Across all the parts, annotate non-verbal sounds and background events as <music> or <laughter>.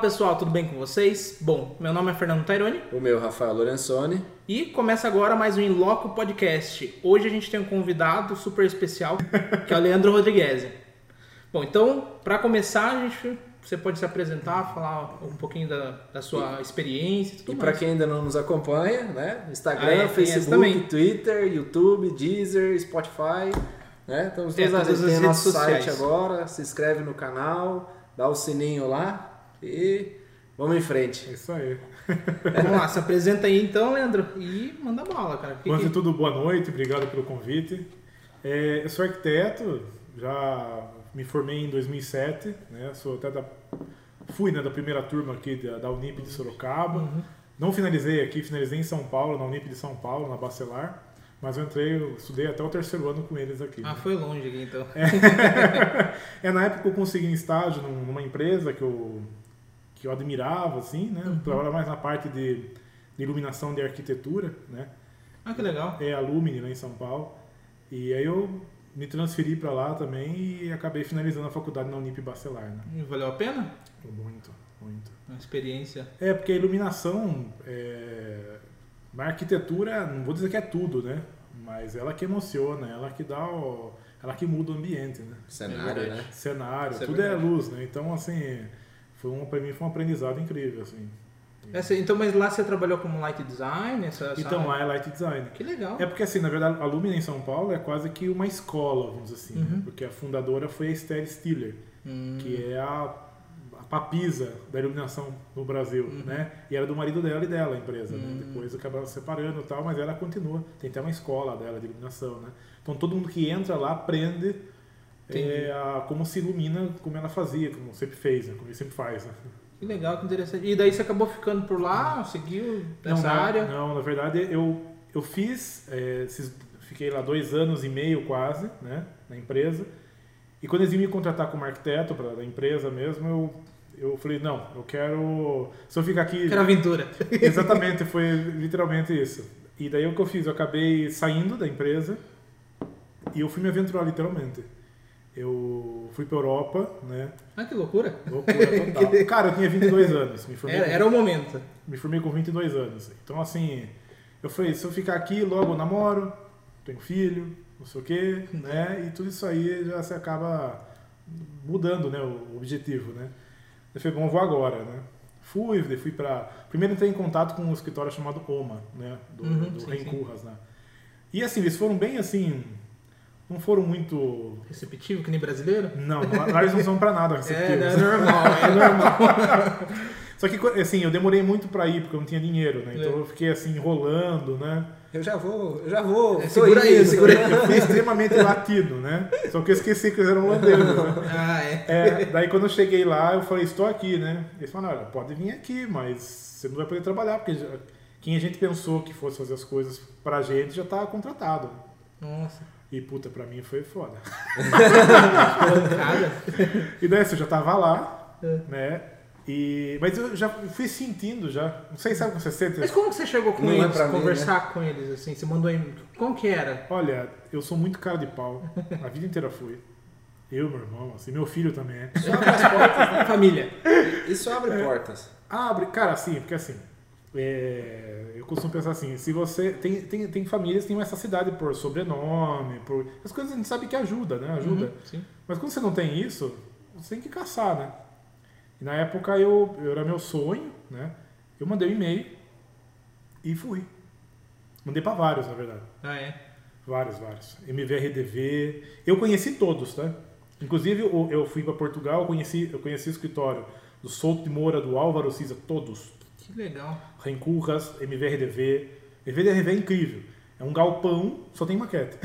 pessoal, tudo bem com vocês? Bom, meu nome é Fernando Taironi O meu, Rafael Lorenzoni. e começa agora mais um Inloco Podcast. Hoje a gente tem um convidado super especial, <laughs> que é o Leandro Rodrigues. Bom, então, para começar, a gente, você pode se apresentar, falar um pouquinho da, da sua experiência e tudo E para mais. quem ainda não nos acompanha, né? Instagram, Ah, é, Facebook, também. Twitter, YouTube, Deezer, Spotify. Né? Estamos É, todas todas as as redes site sociais. agora. Se inscreve no canal, dá o sininho lá e vamos em frente. É isso aí. Vamos lá, se apresenta aí então, Leandro, e manda bala, cara. Que Antes que- de tudo, boa noite, obrigado pelo convite. É, eu sou arquiteto, já me formei em 2007, né? Sou até da, fui né, da primeira turma aqui da, da Unip de Sorocaba. Uhum. Não finalizei aqui, finalizei em São Paulo, na Unip de São Paulo, na Bacelar. Mas eu entrei, eu estudei até o terceiro ano com eles aqui. Ah, foi longe aqui então. <laughs> É, na época eu consegui um estágio num- numa empresa que eu, que eu admirava, assim, né? Uhum. Trabalhava mais na parte de, de iluminação de arquitetura, né? Ah, que legal. é a Lumine lá em São Paulo. E aí eu me transferi para lá também e acabei finalizando a faculdade na Unip Bacelar, né? E Valeu a pena? Muito, muito. Uma experiência. É, porque a iluminação, é... na arquitetura, não vou dizer que é tudo, né? Mas ela que emociona, ela que dá o... ela que muda o ambiente, né? Cenário, verdade. né? Cenário, Isso é tudo é, verdade. luz, né? Então, assim, foi um, pra mim foi um aprendizado incrível, assim. Essa- então, mas lá você trabalhou como light design? Essa, essa Então, área? lá é light design. Que legal. É porque assim, na verdade, a Lumina em São Paulo é quase que uma escola, vamos dizer assim, né? Uhum. porque a fundadora foi a Esther Stiller, Hum, que é a, a papisa da iluminação no Brasil, Uhum. né? E era do marido dela e dela a empresa, né? Hum. Depois acabaram se separando e tal, mas ela continua, tem até uma escola dela de iluminação, né? Então todo mundo que entra lá aprende. É, a- como se ilumina, como ela fazia, como sempre fez, né? Como ele sempre faz, né? Que legal, que interessante. E daí você acabou ficando por lá, seguiu nessa não, área? Não, na verdade eu, eu fiz, é, fiquei lá dois anos e meio quase, né, na empresa. E quando eles iam me contratar como arquiteto para da empresa mesmo, eu, eu falei, não, eu quero, se eu ficar aqui... Que era aventura. <laughs> Exatamente, foi literalmente isso. E daí o que eu fiz? Eu acabei saindo da empresa e eu fui me aventurar literalmente. Eu fui para Europa, né? Ah, que loucura. Loucura total. <laughs> Cara, eu tinha 22 anos. Me formei Era, com era o momento. me formei com 22 anos. Então, assim, eu falei, se eu ficar aqui, logo eu namoro, tenho filho, não sei o quê, né? E tudo isso aí já se acaba mudando, né? O objetivo, né? Eu falei, bom, eu vou agora, né? Fui, fui pra... Primeiro entrei em contato com um escritório chamado OMA, né? Do, Uhum, do sim, Rencurras, né? E assim, eles foram bem assim... Não foram muito... Receptivo, que nem brasileiro? Não, lá eles não são pra nada <laughs> É, receptivos. é normal, é <laughs> normal. Só que, assim, eu demorei muito pra ir, porque eu não tinha dinheiro, né? Então É. eu fiquei, assim, enrolando, né? Eu já vou, eu já vou. É, segura aí, segura aí. Eu fui extremamente latino, né? Só que eu esqueci que eles eram holandeses, né? Ah, é. É, daí quando eu cheguei lá, eu falei, estou aqui, né? Eles falaram, olha, pode vir aqui, mas você não vai poder trabalhar, porque já- quem a gente pensou que fosse fazer as coisas pra gente já tá contratado. Nossa, E puta, pra mim foi foda. <laughs> E daí assim, eu já tava lá, É. né? E, mas eu já fui sentindo já. Não sei, sabe o que você sente? Mas como que você chegou com Não é eles, pra mim, conversar com eles, assim? Você mandou em... Como que era? Olha, eu sou muito cara de pau. A vida inteira fui. Eu, meu irmão, assim, meu filho também é. Isso abre as portas. Família. Isso abre portas. Abre, cara, assim, porque assim. É, eu costumo pensar assim, se você. Tem, tem, tem famílias que têm essa cidade por sobrenome, por. As coisas a gente sabe que ajuda, né? Ajuda. Uhum. Mas quando você não tem isso, você tem que caçar, né? E na época eu, eu era meu sonho, né? Eu mandei um e-mail e fui. Mandei pra vários, na verdade. Ah, é. Vários, vários. MVRDV. Eu conheci todos, tá? Inclusive, eu eu fui para Portugal, eu conheci, eu conheci o escritório do Souto de Moura, do Álvaro Cisa, todos. Que legal. Rencurras, MVRDV. MVRDV é incrível. É um galpão, só tem maquete.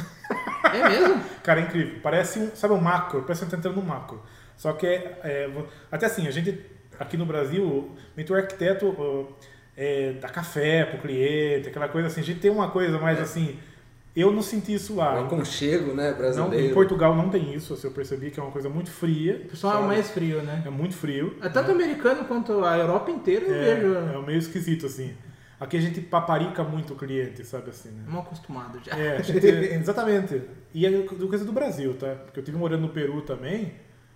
É mesmo? <laughs> Cara, é incrível. Parece um, sabe, um macro. Parece que você tá entrando no macro. Só que é, é, até assim, a gente aqui no Brasil, muito arquiteto é, dá café pro cliente, aquela coisa assim. A gente tem uma coisa mais assim. Eu não senti isso lá. Um aconchego, né, Não, brasileiro. em Portugal não tem isso, assim, eu percebi que é uma coisa muito fria. O pessoal é sabe? mais frio, né? É muito frio. É tanto americano quanto a Europa inteira eu É, vejo. é meio esquisito, assim. Aqui a gente paparica muito o cliente, sabe assim, né? Mal acostumado já. É, <laughs> gente, exatamente. E é do- coisa do Brasil, tá? Porque eu tive morando no Peru também.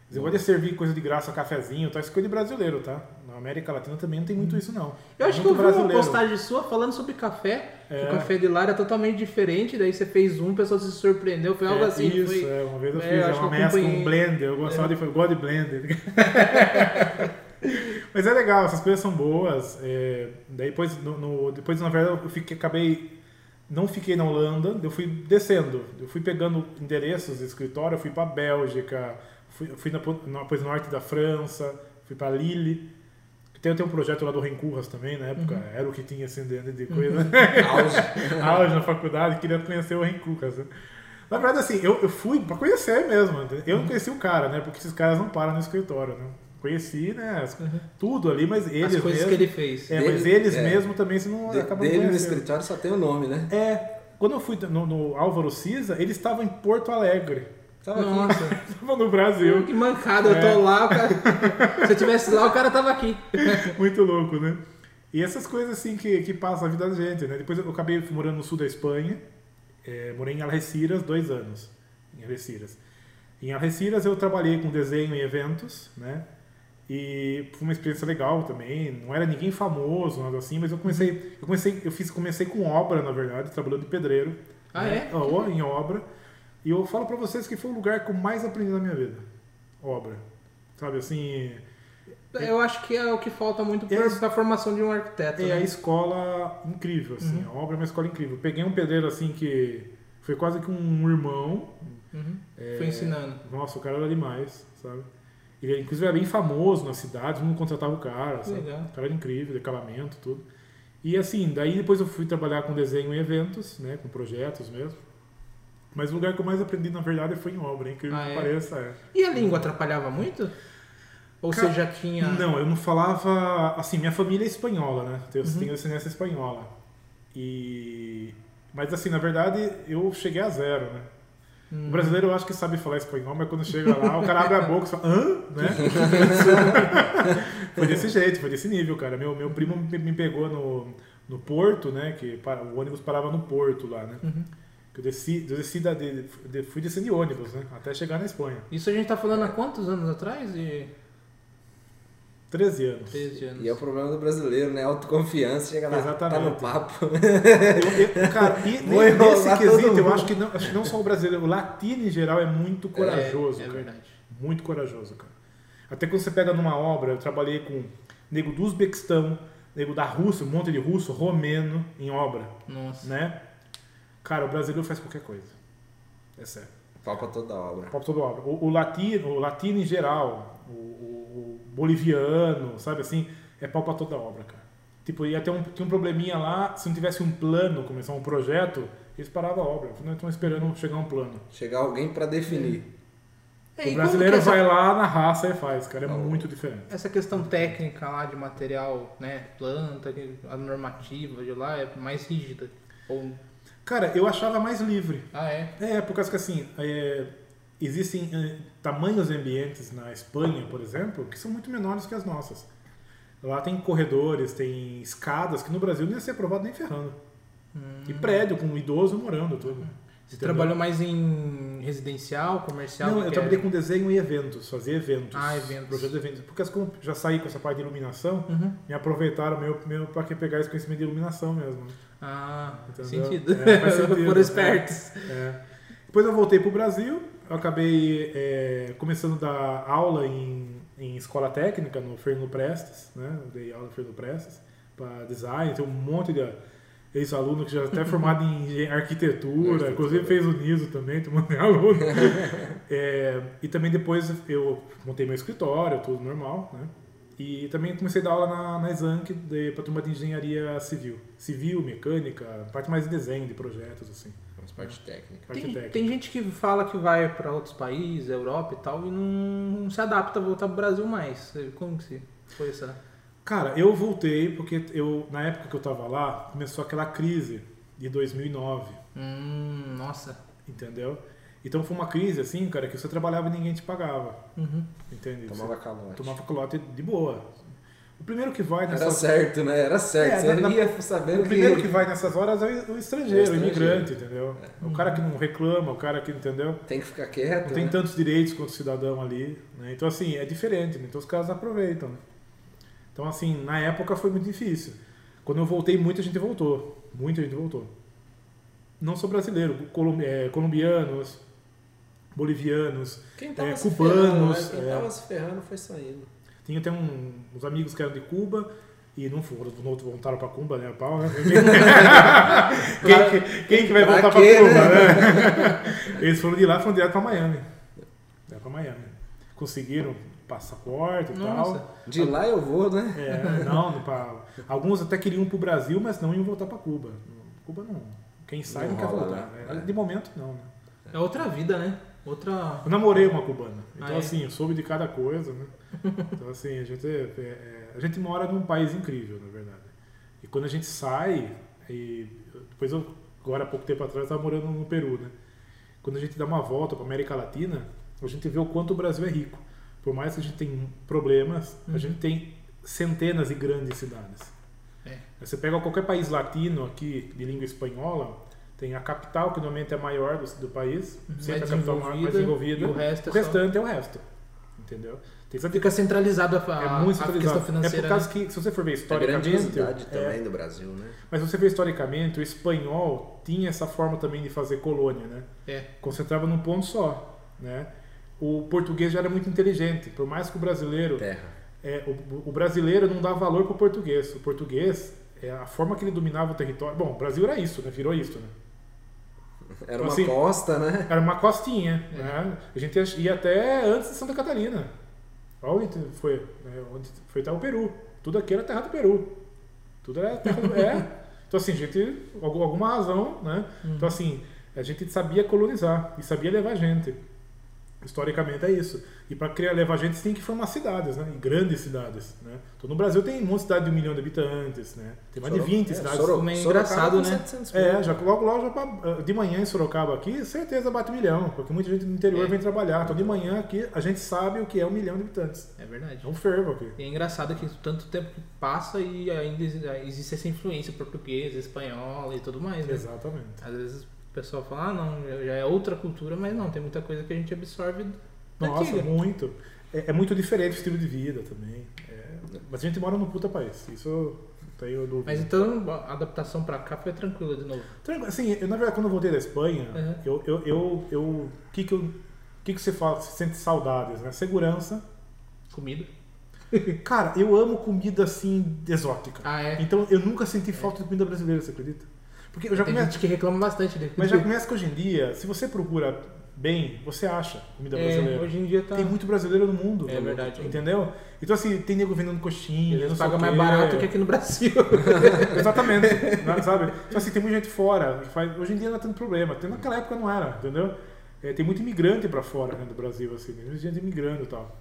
Eles gostam de servir coisa de graça, cafezinho, tá? Isso é coisa de brasileiro, tá? Na América Latina também não tem muito isso, não. Eu É acho que eu vi uma brasileiro. postagem sua falando sobre café. É. O café de lá era totalmente diferente, daí você fez um, o pessoal se surpreendeu. Foi algo É, assim. Isso, foi... é, uma vez eu É, fiz eu uma mescla, um blender. Eu gostava de eu gosto de blender. <laughs> Mas é legal, essas coisas são boas. é, daí depois, no, no- depois, na verdade, eu fiquei, acabei. Não fiquei na Holanda, eu fui descendo. Eu fui pegando endereços de escritório, eu fui para Bélgica, fui, fui na, na, no norte da França, fui para Lille. Tem, tem um projeto lá do Rencurras também, na época, Uhum. era o que tinha assim de, de coisa. <laughs> Auge. <laughs> auge na faculdade, queria conhecer o Rencurras. né? Na verdade, assim, eu, eu fui pra conhecer mesmo. entendeu? Eu não conheci o cara, né? Porque esses caras não param no escritório, né? Conheci, né? as- Tudo ali, mas eles As coisas mesmo... que ele fez. É, mas Dele- eles é. mesmo também você não De- acabam dele no conhecendo. escritório só tem o nome, né? É, quando eu fui no, no Álvaro Cisa, ele estava em Porto Alegre. Tava aqui. Nossa, Estava no Brasil. que mancada, eu É. tô lá, o cara... se eu tivesse lá, o cara tava aqui. <laughs> Muito louco, né? E essas coisas assim que, que passam a vida da gente, né? Depois eu acabei morando no sul da Espanha, é, morei em Algeciras dois anos, em Algeciras. Em Algeciras eu trabalhei com desenho e eventos, né? E foi uma experiência legal também. Não era ninguém famoso, nada assim, mas eu comecei, eu comecei, eu fiz, comecei com obra, na verdade, trabalhando de pedreiro. Ah, né? é? Em obra. E eu falo pra vocês que foi o lugar que eu mais aprendi na minha vida. Obra. Sabe assim, Eu acho que é o que falta muito pra, É. pra formação de um arquiteto. É né? a escola incrível, assim. A obra é uma escola incrível. Peguei um pedreiro assim que foi quase que um irmão. Uhum. É, Foi ensinando. Nossa, o cara era demais, sabe? Ele inclusive era bem famoso na cidade, mundo contratava o cara, sabe? Legal. O cara era incrível, decalamento, tudo. E assim, daí depois eu fui trabalhar com desenho em eventos, né? Com projetos mesmo. Mas o lugar que eu mais aprendi, na verdade, foi em obra, hein? incrível Ah, que é? pareça. É. E a língua atrapalhava muito? Ou Cara, você já tinha. Não, eu não falava. Assim, minha família é espanhola, né? Eu Uhum. tenho descendência espanhola. E. Mas assim, na verdade, eu cheguei a zero, né? Hum. O brasileiro eu acho que sabe falar espanhol, mas quando chega lá, o cara abre a boca e fala, hã? Né? <laughs> foi desse jeito, foi desse nível, cara. Meu, meu primo me me pegou no, no porto, né? Que para- o ônibus parava no porto lá, né? Uhum. Eu desci, eu desci da, de, de- fui descendo de ônibus, né? Até chegar na Espanha. Isso a gente tá falando há quantos anos atrás? De 13 anos. 13 anos. E é o problema do brasileiro, né? Autoconfiança, chega lá, tá Exatamente. no papo. <laughs> Eu- eu- cara, e <laughs> nesse quesito, eu acho que, não, acho que não só o brasileiro, o latino em geral é muito corajoso. É, é cara. verdade. Muito corajoso, cara. Até quando você pega numa obra, eu trabalhei com nego do Uzbequistão, nego da Rússia, um monte de russo, romeno em obra, Nossa. né? Cara, o brasileiro faz qualquer coisa. É sério. Pau pra toda obra. Pau pra toda obra. O, o latino, o latino em geral, o, o- o boliviano, sabe assim, é pau pra toda obra, cara. Tipo, ia ter um, tinha um probleminha lá, se não tivesse um plano, começar um projeto, eles paravam a obra. Não estão esperando chegar um plano. Chegar alguém pra definir. É, O brasileiro essa- vai lá na raça e faz, cara. É muito diferente. Essa questão técnica lá de material, né? Planta, a normativa de lá é mais rígida. Ou... Cara, eu achava mais livre. Ah, é? É, por causa que assim, é, existem é, tamanhos ambientes na Espanha, por exemplo, que são muito menores que as nossas. Lá tem corredores, tem escadas, que no Brasil não ia ser aprovado nem ferrando. E prédio com um idoso morando, tudo. Hum. Você Entendeu? trabalhou mais em residencial, comercial? Não, eu trabalhei com desenho e eventos, fazia eventos. Ah, eventos. Projetos de eventos. Porque como já saí com essa parte de iluminação, Uhum. me aproveitaram meu, meu para pegar esse conhecimento de iluminação mesmo. Ah, Entendeu? sentido. É, faz <laughs> sentido, é. espertos. É. Depois eu voltei para o Brasil, eu acabei é, começando a dar aula em, em escola técnica no Fernando Prestes, né? Eu dei aula no Fernando Prestes para design, tem um monte de ex-aluno que já até formado em <laughs> arquitetura, inclusive fez o NISO também, tem um monte de aluno. <laughs> É, e também depois eu montei meu escritório, tudo normal, né? E também comecei a dar aula na, na Exanc para turma de engenharia civil. Civil, mecânica, parte mais de desenho, de projetos, assim. As partes técnicas. Parte Tem, técnica. tem gente que fala que vai para outros países, Europa e tal, e não, não se adapta a voltar pro Brasil mais. Como que se foi essa? Cara, eu voltei porque eu, na época que eu tava lá, começou aquela crise de 2009, Hum, nossa. entendeu? Então foi uma crise assim, cara, que você trabalhava e ninguém te pagava, Uhum. entende? Tomava Você calote. tomava calote de boa. O primeiro que vai Era nessas certo, né? Era certo. É, Você na- ia sabendo o primeiro que que vai nessas horas é o estrangeiro, É o o estrangeiro. imigrante, entendeu? O cara que não reclama, o cara que, entendeu? tem que ficar quieto. Não tem né? tantos direitos quanto o cidadão ali, né? Então assim, é diferente, né? Então os caras aproveitam, né? Então, assim, na época foi muito difícil. Quando eu voltei, muita gente voltou. Muita gente voltou. Não só brasileiro, é, colombianos, bolivianos, Quem tava é, cubanos. ferrando, né? Quem é. tava se ferrando foi saindo. Tinha até um- uns amigos que eram de Cuba e não foram, não voltaram para Cuba, né? Pau, né? <laughs> quem, que- quem que vai voltar para Cuba, né? né? Eles foram de lá, foram direto para Miami. Direto para Miami. Conseguiram passaporte e Nossa. tal. De lá eu vou, né? É, não, não pra- alguns até queriam ir pro Brasil, mas não iam voltar para Cuba. Cuba não. Quem sai não, Não quer voltar. né? É, É. De momento, não. Né? É outra vida, né? Outra. Eu namorei uma cubana. Então, Ah, é? assim, eu soube de cada coisa, né? Então, assim, a gente, é- é- a gente mora num país incrível, na verdade. E quando a gente sai, e depois eu, agora há pouco tempo atrás, estava morando no Peru, né? Quando a gente dá uma volta para América Latina, a gente vê o quanto o Brasil é rico. Por mais que a gente tenha problemas, a gente tem centenas de grandes cidades. É. Você pega qualquer país latino aqui, de língua espanhola, tem a capital, que normalmente é a maior do, do país, sempre a capital mais mais desenvolvida, e o resto é o só- restante é o resto. Entendeu? Tem só Fica centralizado a, a, é muito a centralizado. questão É financeira. por causa né? que, se você for ver A historicamente. grandiosidade é, também do Brasil, né? mas se você ver historicamente, o espanhol tinha essa forma também de fazer colônia, né? É. Concentrava num ponto só, né? O português já era muito inteligente, por mais que o brasileiro Terra. é, o, o brasileiro não dá valor para o português. O português, é a forma que ele dominava o território. Bom, o Brasil era isso, né? Virou isso, né? Era uma Assim, costa, né? Era uma costinha, É. né? A gente ia, ia até antes de Santa Catarina. Olha onde foi, né? onde foi até o Peru. Tudo aqui era terra do Peru. Tudo era terra do... é. Então assim, a gente, algum- alguma razão, né? Uhum. Então assim, a gente sabia colonizar e sabia levar gente. Historicamente é isso. E para criar levar gente, você tem que formar cidades, né? E grandes cidades, né? Então no Brasil tem uma cidade de um milhão de habitantes, né? Tem mais de 20 É, cidades. Soro- Como é Sorocaba engraçado, com né? 700 mil. É, já logo, logo já pra- de manhã em Sorocaba aqui, certeza bate um milhão, porque muita gente do interior É. vem trabalhar. Então de manhã aqui a gente sabe o que é um milhão de habitantes. É verdade. É um fervo aqui. E é engraçado que tanto tempo que passa e ainda exi- existe essa influência portuguesa, espanhola e tudo mais, né? Exatamente. Às vezes o pessoal fala, ah, não, já é outra cultura, mas não, tem muita coisa que a gente absorve Nossa, antiga. muito. É, é muito diferente o estilo de vida também. É, mas a gente mora num puta país. Isso eu tenho dúvida. Mas então a adaptação pra cá foi tranquila de novo. Tranquilo, Assim, eu, na verdade, quando eu voltei da Espanha, Uhum. eu, eu, eu, eu, o que que eu, que que você fala, você sente saudades, né? Segurança. Comida. Cara, eu amo comida assim exótica. Ah, é? Então eu nunca senti falta de comida brasileira, você acredita? Porque eu já Tem começo, gente que reclama bastante de mas já começa que hoje em dia, se você procura bem, você acha comida brasileira. é, hoje em dia tá. Tem muito brasileiro no mundo. É verdade. Entendeu? Então assim, tem nego vendendo coxinha, Eles pagam mais barato que aqui no Brasil. <laughs> Exatamente, né, sabe? Então assim, tem muita gente fora. Hoje em dia não é tanto problema. Tem, naquela época não era, entendeu? É, tem muito imigrante pra fora né, do Brasil, assim, tem muita gente imigrando e tal.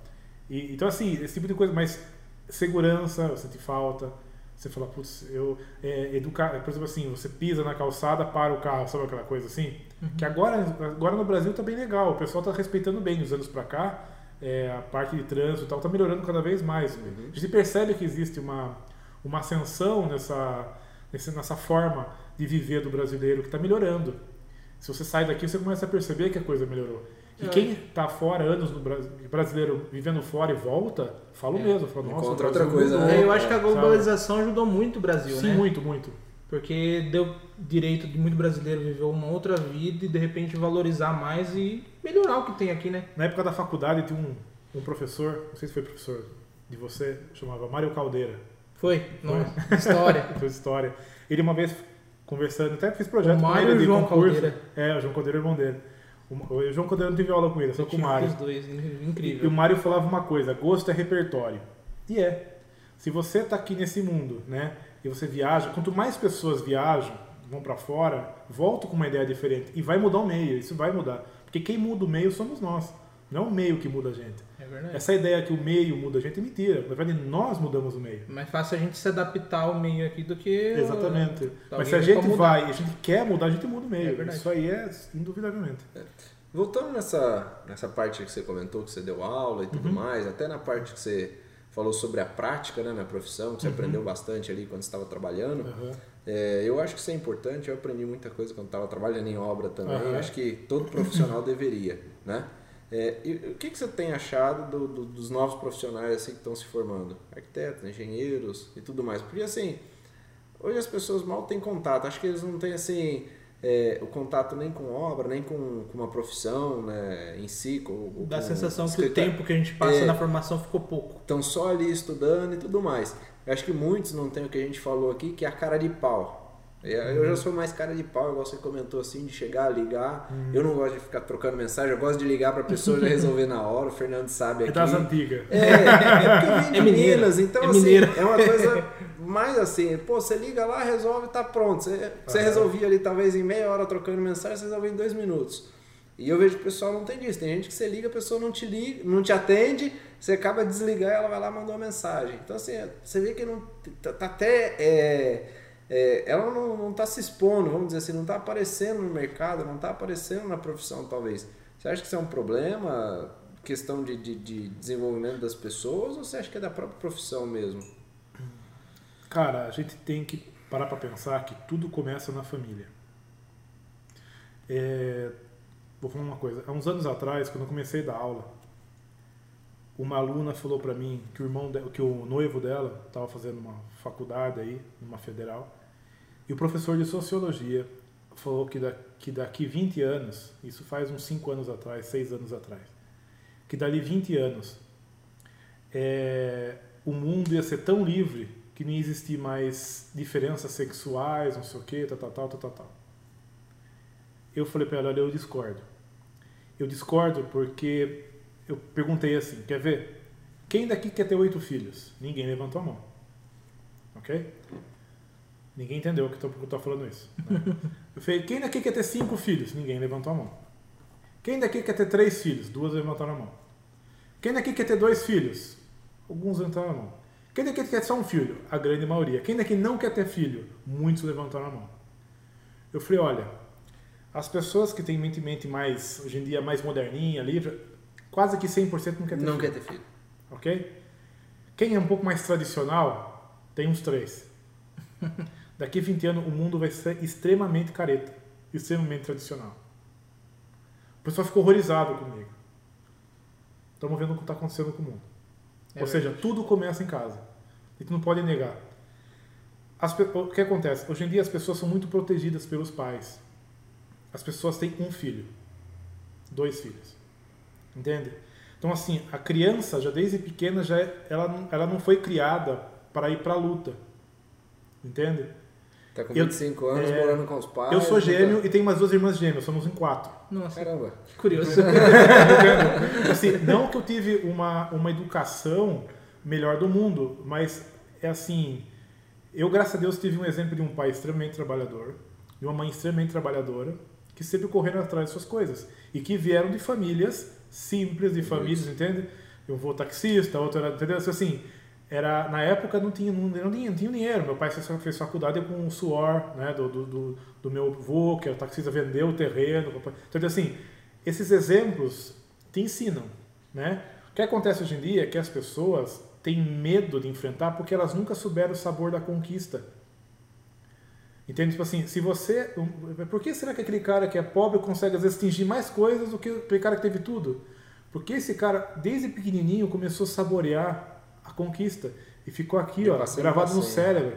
E, então assim, esse tipo de coisa, mas segurança, eu senti falta. Você fala, putz, eu. É, educar, por exemplo, assim, você pisa na calçada, para o carro, sabe aquela coisa assim? Que agora, agora no Brasil tá bem legal, o pessoal tá respeitando bem os anos pra cá, é, a parte de trânsito e tal, tá melhorando cada vez mais. A gente percebe que existe uma, uma ascensão nessa, nessa forma de viver do brasileiro que tá melhorando. Se você sai daqui, você começa a perceber que a coisa melhorou. E É. quem tá fora, anos no Brasil, brasileiro vivendo fora e volta, fala o É. mesmo. Fala, Nossa, Encontra outra coisa, mudou." É, eu acho que a Sabe? globalização ajudou muito o Brasil, Sim, né? muito, muito. Porque deu direito de muito brasileiro viver uma outra vida e de repente valorizar mais e melhorar o que tem aqui, né? Na época da faculdade tinha um, um professor, não sei se foi professor de você, chamava Mário Caldeira, Foi, nossa, <laughs> história. <laughs> fez história. Ele uma vez conversando, até fiz projeto O com Mário ele e o de João concurso. Caldeira. É, o João Caldeira é irmão dele. O, João Caldeira não teve aula com ele, só com o Mário. Os dois, in- E, e incrível. o Mário falava uma coisa, gosto é repertório. E é. Se você está aqui nesse mundo, né, e você viaja, quanto mais pessoas viajam, vão para fora, voltam com uma ideia diferente e vai mudar o meio, isso vai mudar. Porque quem muda o meio somos nós, não é o meio que muda a gente. É verdade. Essa ideia que o meio muda a gente é mentira. Na verdade, nós mudamos o meio. Mais fácil a gente se adaptar ao meio aqui do que. Exatamente. alguém Mas se a gente vai, a gente quer mudar, a gente muda o meio. É verdade. Isso aí é indubitavelmente. Voltando nessa, nessa parte que você comentou, que você deu aula e Uhum. tudo mais, até na parte que você falou sobre a prática né, na profissão, que você aprendeu bastante ali quando estava trabalhando. Uhum. É, eu acho que isso é importante, eu aprendi muita coisa quando estava trabalhando em obra também, Aham. acho que todo profissional <laughs> deveria, né? É, e o que, que você tem achado do- do- dos novos profissionais assim, que estão se formando? Arquitetos, engenheiros e tudo mais. Porque assim, hoje as pessoas mal têm contato. Acho que eles não têm assim é, o contato nem com obra, nem com, com uma profissão né, em si. Com, Dá a sensação que o tempo que a gente passa É. na formação ficou pouco. Estão só ali estudando e tudo mais. Eu acho que muitos não têm o que a gente falou aqui, que é a cara de pau. Eu eu Uhum. já sou mais cara de pau, igual você comentou assim, de chegar, ligar. Uhum. Eu não gosto de ficar trocando mensagem, eu gosto de ligar pra pessoa já resolver na hora. O Fernando sabe <laughs> É aqui. das antigas. É, é porque eu vim <laughs> de É. Minas, então É assim, é uma coisa <laughs> mais assim, pô, você liga lá, resolve, tá pronto. Você, você resolvia ali talvez em meia hora trocando mensagem, você resolve em dois minutos. E eu vejo que o pessoal não tem disso. Tem gente que você liga, a pessoa não te liga, não te atende, você acaba de desligar ela vai lá e mandou uma mensagem. Então assim, você vê que não tá, tá até é, é, ela não, não tá se expondo, vamos dizer assim, não tá aparecendo no mercado, não tá aparecendo na profissão talvez. Você acha que isso é um problema, questão de, de, de desenvolvimento das pessoas, ou você acha que é da própria profissão mesmo? Cara, a gente tem que parar para pensar que tudo começa na família. É, vou falar uma coisa. Há uns anos atrás, quando eu comecei a dar aula, uma aluna falou para mim que o irmão, de, que o noivo dela estava fazendo uma faculdade aí, numa federal, e o professor de sociologia falou que, da, que daqui 20 anos, isso faz uns 5 anos atrás, 6 anos atrás, que dali 20 anos é, o mundo ia ser tão livre que não ia existir mais diferenças sexuais, não sei o que, tal, tal, tal, tal, tal, tal. Eu falei para ela, olha, eu discordo. Eu discordo porque eu perguntei assim, quer ver? Quem daqui quer ter oito filhos? Ninguém levantou a mão. Ok? Ninguém entendeu que eu estou falando isso. né? <laughs> Eu falei, quem daqui quer ter cinco filhos? Ninguém levantou a mão. Quem daqui quer ter três filhos? Duas levantaram a mão. Quem daqui quer ter dois filhos? Alguns levantaram a mão. Quem daqui quer só um filho? A grande maioria. Quem daqui não quer ter filho? Muitos levantaram a mão. Eu falei, olha, as pessoas que têm mente, mente mais, hoje em dia, mais moderninha, livre, quase que 100% não quer ter não filho. quer ter filho. Ok? Quem é um pouco mais tradicional, tem uns três. <laughs> Daqui a 20 anos, o mundo vai ser extremamente careta, extremamente tradicional. O pessoal ficou horrorizado comigo. Estamos vendo o que está acontecendo com o mundo. É Ou seja, tudo começa em casa. A gente não pode negar. As o que acontece? Hoje em dia as pessoas são muito protegidas pelos pais. As pessoas têm um filho, dois filhos. Entende? Então assim, a criança já desde pequena já é- ela ela não foi criada para ir para a luta. Entende? Tá com Eu- 25 anos, é, morando com os pais. Eu sou não gêmeo tá- e tenho mais duas irmãs gêmeas, somos em quatro. Nossa, Caramba. que curioso. <laughs> assim, não que eu tive uma, uma educação melhor do mundo, mas é assim, eu graças a Deus tive um exemplo de um pai extremamente trabalhador, de uma mãe extremamente trabalhadora, que sempre correram atrás de suas coisas e que vieram de famílias simples, de famílias, entende? Eu vou taxista, outro era, entendeu? Assim, era, na época não tinha, não, não tinha, não tinha dinheiro. Meu pai fez, faculdade com o suor né, do, do, do, meu avô, que era taxista, vendeu o terreno. Então, assim, esses exemplos te ensinam. Né? O que acontece hoje em dia é que as pessoas têm medo de enfrentar porque elas nunca souberam o sabor da conquista. Entende? Tipo assim, se você. Por que será que aquele cara que é pobre consegue às vezes atingir mais coisas do que aquele cara que teve tudo? Porque esse cara, desde pequenininho, começou a saborear conquista e ficou aqui, ó, gravado no cérebro.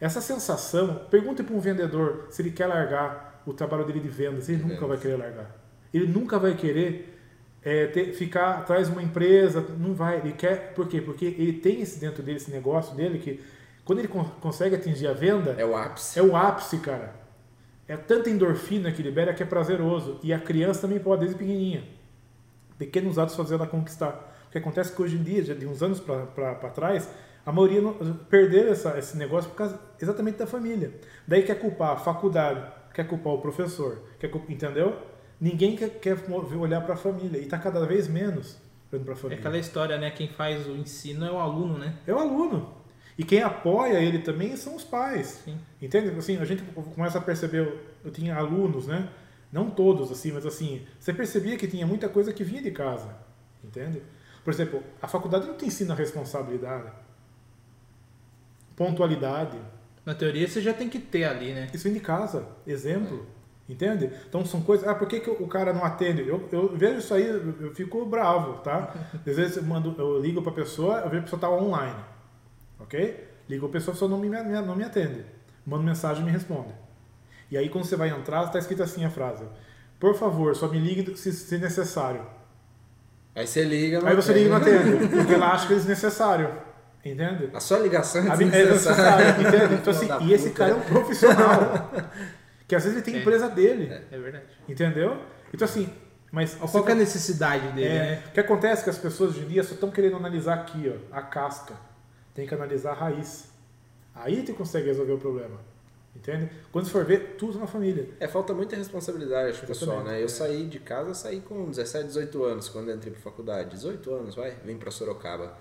Essa sensação, pergunte para um vendedor se ele quer largar o trabalho dele de vendas, ele De nunca vendas. vai querer largar. Ele nunca vai querer é, ter- ficar atrás de uma empresa, não vai. Ele quer, por quê? Porque ele tem esse dentro dele, esse negócio dele que quando ele con- consegue atingir a venda, É o ápice. é o ápice, cara. É tanta endorfina que libera que é prazeroso. E a criança também pode, desde pequenininha. Pequenos atos fazendo ela conquistar. O que acontece é que hoje em dia, já de uns anos para trás, a maioria não, perderam essa, esse negócio por causa exatamente da família. Daí quer culpar a faculdade, quer culpar o professor, quer culpar, entendeu? Ninguém quer, quer olhar para a família. E está cada vez menos olhando para a É família. aquela história, né? Quem faz o ensino é o aluno, né? É o aluno. E quem apoia ele também são os pais. Sim. Entende? Assim, a gente começa a perceber, eu- eu tinha alunos, né? Não todos, assim, mas assim, você percebia que tinha muita coisa que vinha de casa. Entende? Por exemplo, a faculdade não te ensina responsabilidade, pontualidade. Na teoria você já tem que ter ali, né? Isso vem de casa. Exemplo. Entende? Então são coisas. Ah, por que, que o cara não atende? Eu, eu vejo isso aí, eu, fico bravo, tá? <laughs> Às vezes eu, mando, eu ligo pra pessoa, eu vejo que a pessoa tá online. Ok? Ligo pra pessoa, a pessoa não me, não me atende. Mando mensagem e me responde. E aí quando você vai entrar, tá escrito assim a frase. Por favor, só me ligue se, se necessário. Aí você liga, não Aí você atende. liga e não atende. Porque ela acha que é desnecessário. Entende? A sua ligação é A minha- é desnecessária. necessário, entende? Então, assim, e esse cara é um profissional. <laughs> Que às vezes ele tem É. empresa dele. É verdade. Entendeu? Então assim, mas Qual que é a necessidade dele, é, né? O que acontece é que as pessoas hoje em dia só estão querendo analisar aqui, ó, a casca. Tem que analisar a raiz. Aí tu consegue resolver o problema. Entende? Quando você for ver, tudo na família. É, falta muita responsabilidade pro pessoal, né? Eu saí de casa, saí com 17, 18 anos, quando eu entrei pra faculdade. 18 anos, vai, vim pra Sorocaba.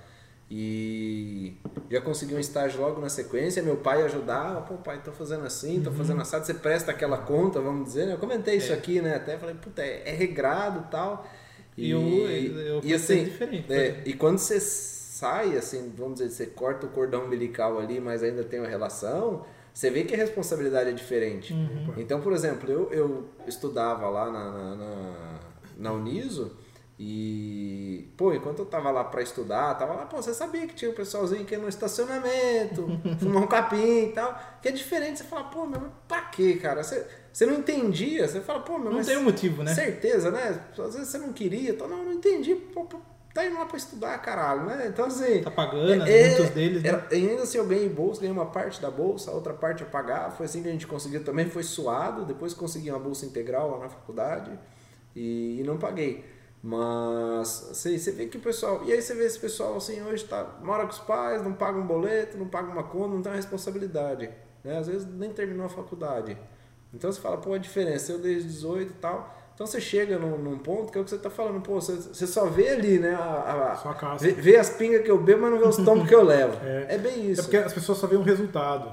E já consegui um estágio logo na sequência, meu pai ajudava, pô, pai, tô fazendo assim, tô fazendo assado, você presta aquela conta, vamos dizer, né? Eu comentei isso É. aqui, né? Até falei, puta, é, é regrado e tal. E eu- eu e pensei assim, diferente, é, né? e quando você sai, assim, vamos dizer, você corta o cordão umbilical ali, mas ainda tem uma relação, você vê que a responsabilidade é diferente. Uhum. Então, por exemplo, eu, eu estudava lá na, na, na, na Uniso e, pô, enquanto eu tava lá pra estudar, tava lá, pô, você sabia que tinha um pessoalzinho que ia no estacionamento, <laughs> fumar um capim e tal, que é diferente, você fala, pô, meu, mas pra quê, cara? Você, você não entendia, você fala, pô, meu, Não tem um motivo, né? certeza, né? Às vezes você não queria, então, não, não entendi, pô, pô, tá indo lá pra estudar, caralho, né? Então, assim... Tá pagando, É, muitos deles, né? era- e ainda assim eu ganhei bolsa, ganhei uma parte da bolsa, a outra parte eu pagava. Foi assim que a gente conseguiu também, foi suado. Depois consegui uma bolsa integral lá na faculdade e, e não paguei. Mas assim, você vê que o pessoal. E aí você vê esse pessoal assim, hoje tá, mora com os pais, não paga um boleto, não paga uma conta, não tem uma responsabilidade. Né? Às vezes nem terminou a faculdade. Então você fala, pô, a diferença, eu desde 18 e tal. Então você chega num, num ponto que é o que você tá falando, pô, você, você só vê ali, né? A, a- Só a casca. vê, vê as pingas que eu bebo, mas não vê os <laughs> tombos que eu levo. É. É, bem isso. É porque as pessoas só veem um resultado.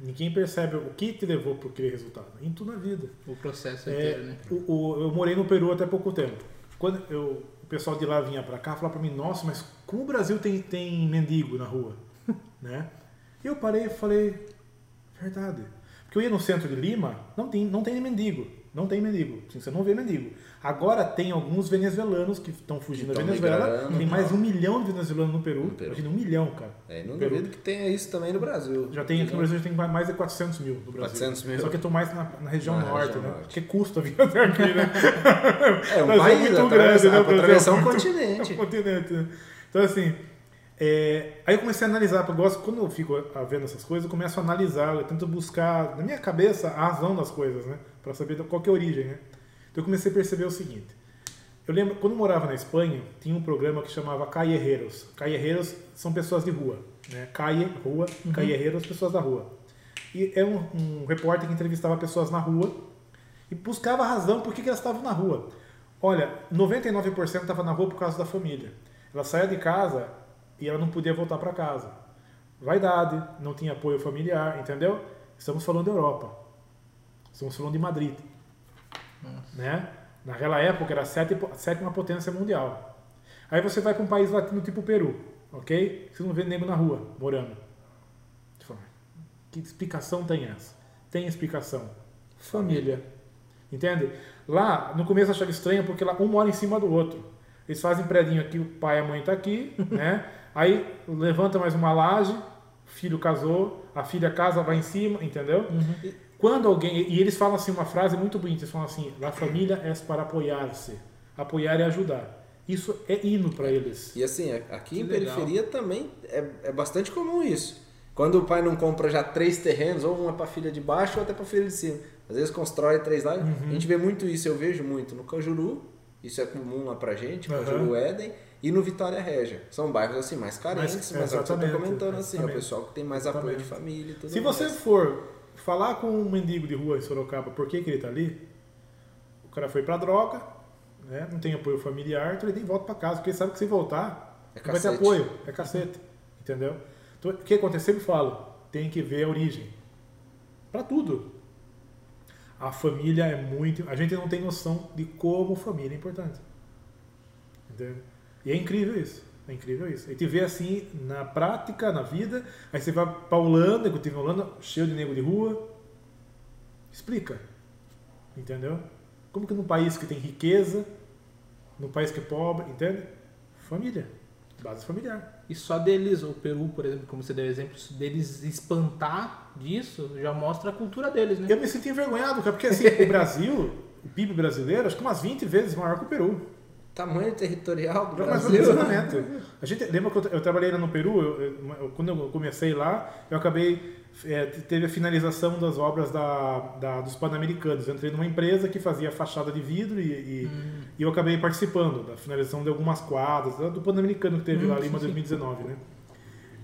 Ninguém percebe o que te levou para aquele resultado. Em tudo na vida. O processo É, inteiro, né? o, o- eu morei no Peru até pouco tempo. Quando eu, o pessoal de lá vinha para cá, falava para mim, nossa, mas como o Brasil tem, tem mendigo na rua? <laughs> né? E eu parei e falei, verdade. Porque eu ia no centro de Lima, não tem, não tem mendigo. Não tem mendigo. Assim, Você não vê mendigo. Agora tem alguns venezuelanos que estão fugindo Que da Venezuela. migrando, tem mais um milhão de venezuelanos no Peru. No Peru. Imagina, um milhão, cara. É, não duvido que tenha isso também no Brasil. Já tem aqui no Brasil já tem mais de 400 mil no Brasil. 400 mil. Só que eu tô mais na, na região Na norte, região né? norte. Porque custa vir até aqui, né? É um Brasil país, muito atravessa- grande, né? Atravessar é um muito- continente. É um continente, né? Então, assim, é, aí eu comecei a analisar, porque eu gosto, quando eu fico vendo essas coisas, eu começo a analisar, eu tento buscar, na minha cabeça, a razão das coisas, né? Pra saber qual é a origem, né? Então eu comecei a perceber o seguinte. Eu lembro, quando eu morava na Espanha, tinha um programa que chamava Callejeros. Callejeros são pessoas de rua, né? Calle, rua, callejeros, pessoas da rua. E é um, um repórter que entrevistava pessoas na rua e buscava a razão por que, que elas estavam na rua. Olha, 99% estava na rua por causa da família. Ela saía de casa e ela não podia voltar para casa. Vaidade, não tinha apoio familiar, entendeu? Estamos falando da Europa. Estamos falando de Madrid. Né? Naquela época era a sétima, potência mundial. Aí você vai para um país latino tipo Peru, ok? Você não vê nego na rua morando. Que explicação tem essa? Tem explicação. Família. Entende? Lá, no começo eu achava estranho porque lá um mora em cima do outro. Eles fazem predinho aqui, o pai e a mãe tá aqui, <laughs> né? Aí levanta mais uma laje, o filho casou, a filha casa, vai em cima, entendeu? Quando alguém. E eles falam assim uma frase muito bonita, eles falam assim, a família é para apoiar-se. Apoiar e ajudar. Isso é hino para eles. E assim, aqui Que em legal. periferia também é, é bastante comum isso. Quando o pai não compra já três terrenos, ou uma para filha de baixo ou até para filha de cima. Às vezes constrói três lá. Uhum. A gente vê muito isso, eu vejo muito no Cajuru, isso é comum lá pra gente, Uhum. Cajuru Éden, e no Vitória Régia. São bairros assim mais carentes, Mais- mas é o que eu tô exatamente, comentando assim, é o pessoal que tem mais apoio de família e tudo Se você mais. for falar com um mendigo de rua em Sorocaba por que, que ele tá ali, o cara foi pra droga, né? não tem apoio familiar, então ele nem volta pra casa, porque ele sabe que se voltar, É vai ter apoio, é cacete. Entendeu? Então, o que acontece? Eu sempre falo, tem que ver a origem. Pra tudo. A família é muito. A gente não tem noção de como família é importante. Entendeu? E é incrível isso. É incrível isso. A gente vê assim na prática, na vida. Aí você vai pra Holanda, que eu tive na Holanda, cheio de nego de rua. Explica. Entendeu? Como que num país que tem riqueza, num país que é pobre, entende? Família. Base familiar. E só deles, o Peru, por exemplo, como você deu exemplo, deles espantar disso, já mostra a cultura deles, né? Eu me sinto envergonhado, cara, porque assim, o Brasil, o PIB brasileiro, acho que umas 20 vezes maior que o Peru. Tamanho territorial do Mas Brasil. A gente lembra que eu, eu trabalhei lá no Peru, eu- eu- quando eu comecei lá, eu acabei é, teve a finalização das obras da, da- dos Pan-Americanos. Eu entrei numa empresa que fazia fachada de vidro e, e- e eu acabei participando da finalização de algumas quadras do Pan-Americano que teve lá em Lima 2019, né?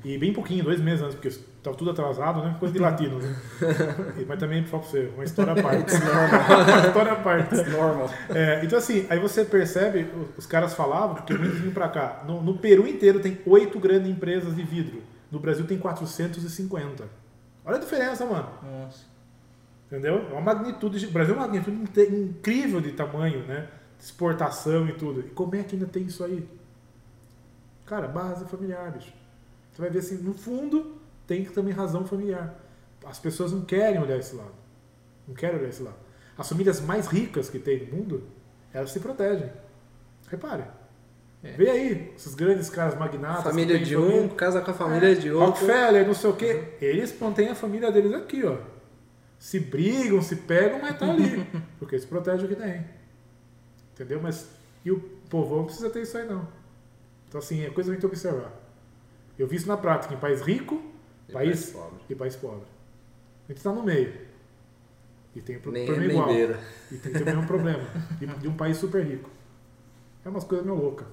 E bem pouquinho, dois meses antes, porque estava tudo atrasado, né? Coisa de latino, né? <laughs> E- Mas também, por você, uma história à parte. <laughs> uma história à parte. Normal. É, então assim, aí você percebe, os- caras falavam, porque muitos vinham pra cá, no, no Peru inteiro tem oito grandes empresas de vidro, no Brasil tem 450. Olha a diferença, mano. Nossa. Entendeu? É uma magnitude, o Brasil é uma magnitude incrível de tamanho, né? De exportação e tudo. E como é que ainda tem isso aí? Cara, base familiar, bicho. Você vai ver assim, no fundo, tem também razão familiar. As pessoas não querem olhar esse lado. Não querem olhar esse lado. As famílias mais ricas que tem no mundo, elas se protegem. Repare. É. Vê aí, esses grandes caras magnatas. Família de família- um, casa com a família de outro. Rockefeller, não sei o quê. Eles mantêm a família deles aqui, ó. Se brigam, se pegam, mas tá ali. <laughs> Porque eles protegem o que tem. Entendeu? Mas e o povão não precisa ter isso aí, não. Então, assim, é coisa que a gente tem que observar. Eu vi isso na prática, em país rico E país, país pobre. e país pobre. A gente está no meio. E tem o pro- Nem, problema nem igual. beira. E tem também um problema. De, de um país super rico. É umas coisas meio loucas.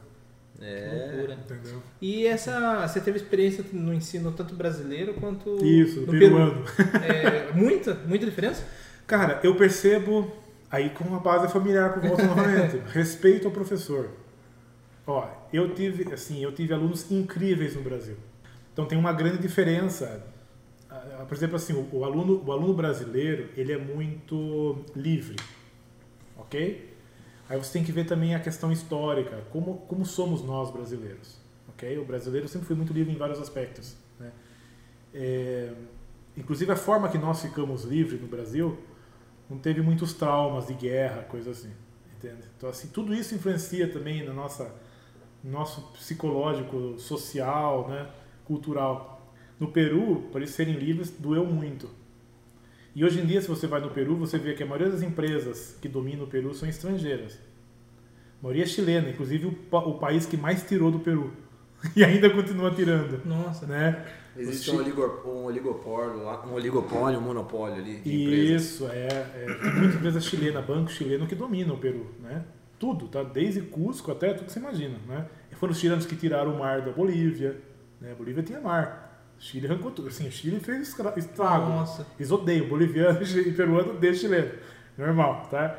É. Loucura. Entendeu? E essa, você teve experiência no ensino tanto brasileiro quanto Isso, no peruano. Peru. É, muita, muita diferença? Cara, eu percebo aí com uma base familiar com volta novamente. Respeito ao professor. Ó, eu tive, assim, eu tive alunos incríveis no Brasil. Então tem uma grande diferença. Ah, Por exemplo, assim, o, o aluno, o aluno brasileiro, ele é muito livre. OK? Aí você tem que ver também a questão histórica, como como somos nós brasileiros. OK? O brasileiro sempre foi muito livre em vários aspectos, né? É, inclusive a forma que nós ficamos livres no Brasil não teve muitos traumas de guerra, coisa assim, entende? Então assim, tudo isso influencia também na nossa no nosso psicológico, social, né, cultural. No Peru, para eles serem livres, doeu muito. E hoje em dia, se você vai no Peru, você vê que a maioria das empresas que dominam o Peru são estrangeiras. A maioria é chilena, inclusive o, pa- o país que mais tirou do Peru. <laughs> E ainda continua tirando, Nossa. né? Existe Os um, chi- oligo- um oligopólio lá, um oligopólio, um monopólio ali de empresas. Isso, é, é. Tem muita empresa chilena, banco chileno que domina o Peru, né? Tudo, tá? Desde Cusco até tudo que você imagina, né? E foram os chilenos que tiraram o mar da Bolívia, né? A Bolívia tinha mar. O Chile arrancou tudo. Assim, o Chile fez estrago. Nossa. Eles odeiam boliviano <laughs> e peruano desde chileno. Normal, tá?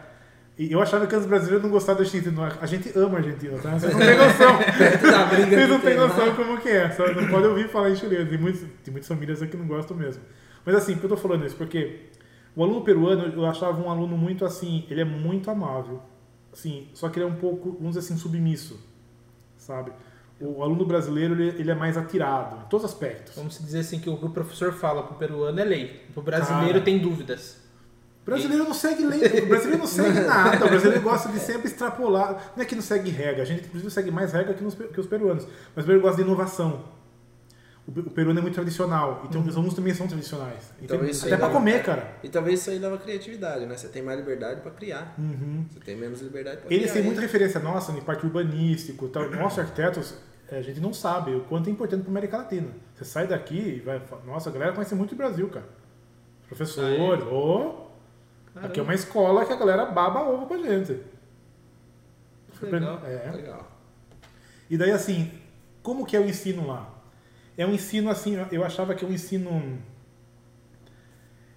E eu achava que os brasileiros não gostavam da Argentina. A gente ama a Argentina, tá? Vocês não têm noção. <laughs> Tá briga Vocês não têm tem lá. noção como que é. Só não podem ouvir falar em chileno. Tem, muitos, tem muitas famílias aqui que não gostam mesmo. Mas assim, por que eu tô falando isso? Porque o aluno peruano, eu achava um aluno muito assim, ele é muito amável. Assim, só que ele é um pouco, vamos dizer assim, submisso. Sabe? O aluno brasileiro, ele, ele é mais atirado, em todos os aspectos. Vamos dizer assim que o que o professor fala pro peruano é lei. Pro brasileiro Cara. tem dúvidas. O brasileiro não segue lei, o brasileiro não segue <laughs> nada, o brasileiro gosta de sempre extrapolar. Não é que não segue regra, a gente inclusive segue mais regra que, nos- que os peruanos, mas o brasileiro gosta de inovação. O, pe- o peruano é muito tradicional, então os alunos também são tradicionais. Então isso Até dá- comer, cara. E talvez isso aí dava criatividade, né? Você tem mais liberdade pra criar. Uhum. Você tem menos liberdade pra Eles criar. têm hein? muita referência nossa em parte urbanístico. Tal. Nós, arquitetos, eh, a gente não sabe o quanto é importante para América Latina. Você sai daqui e vai. Nossa, a galera conhece muito o Brasil, cara. Professores, Caramba, aqui é uma escola que a galera baba ovo pra gente. legal. É. Legal. E daí, assim, como que é o ensino lá? É um ensino, assim, eu achava que é um ensino...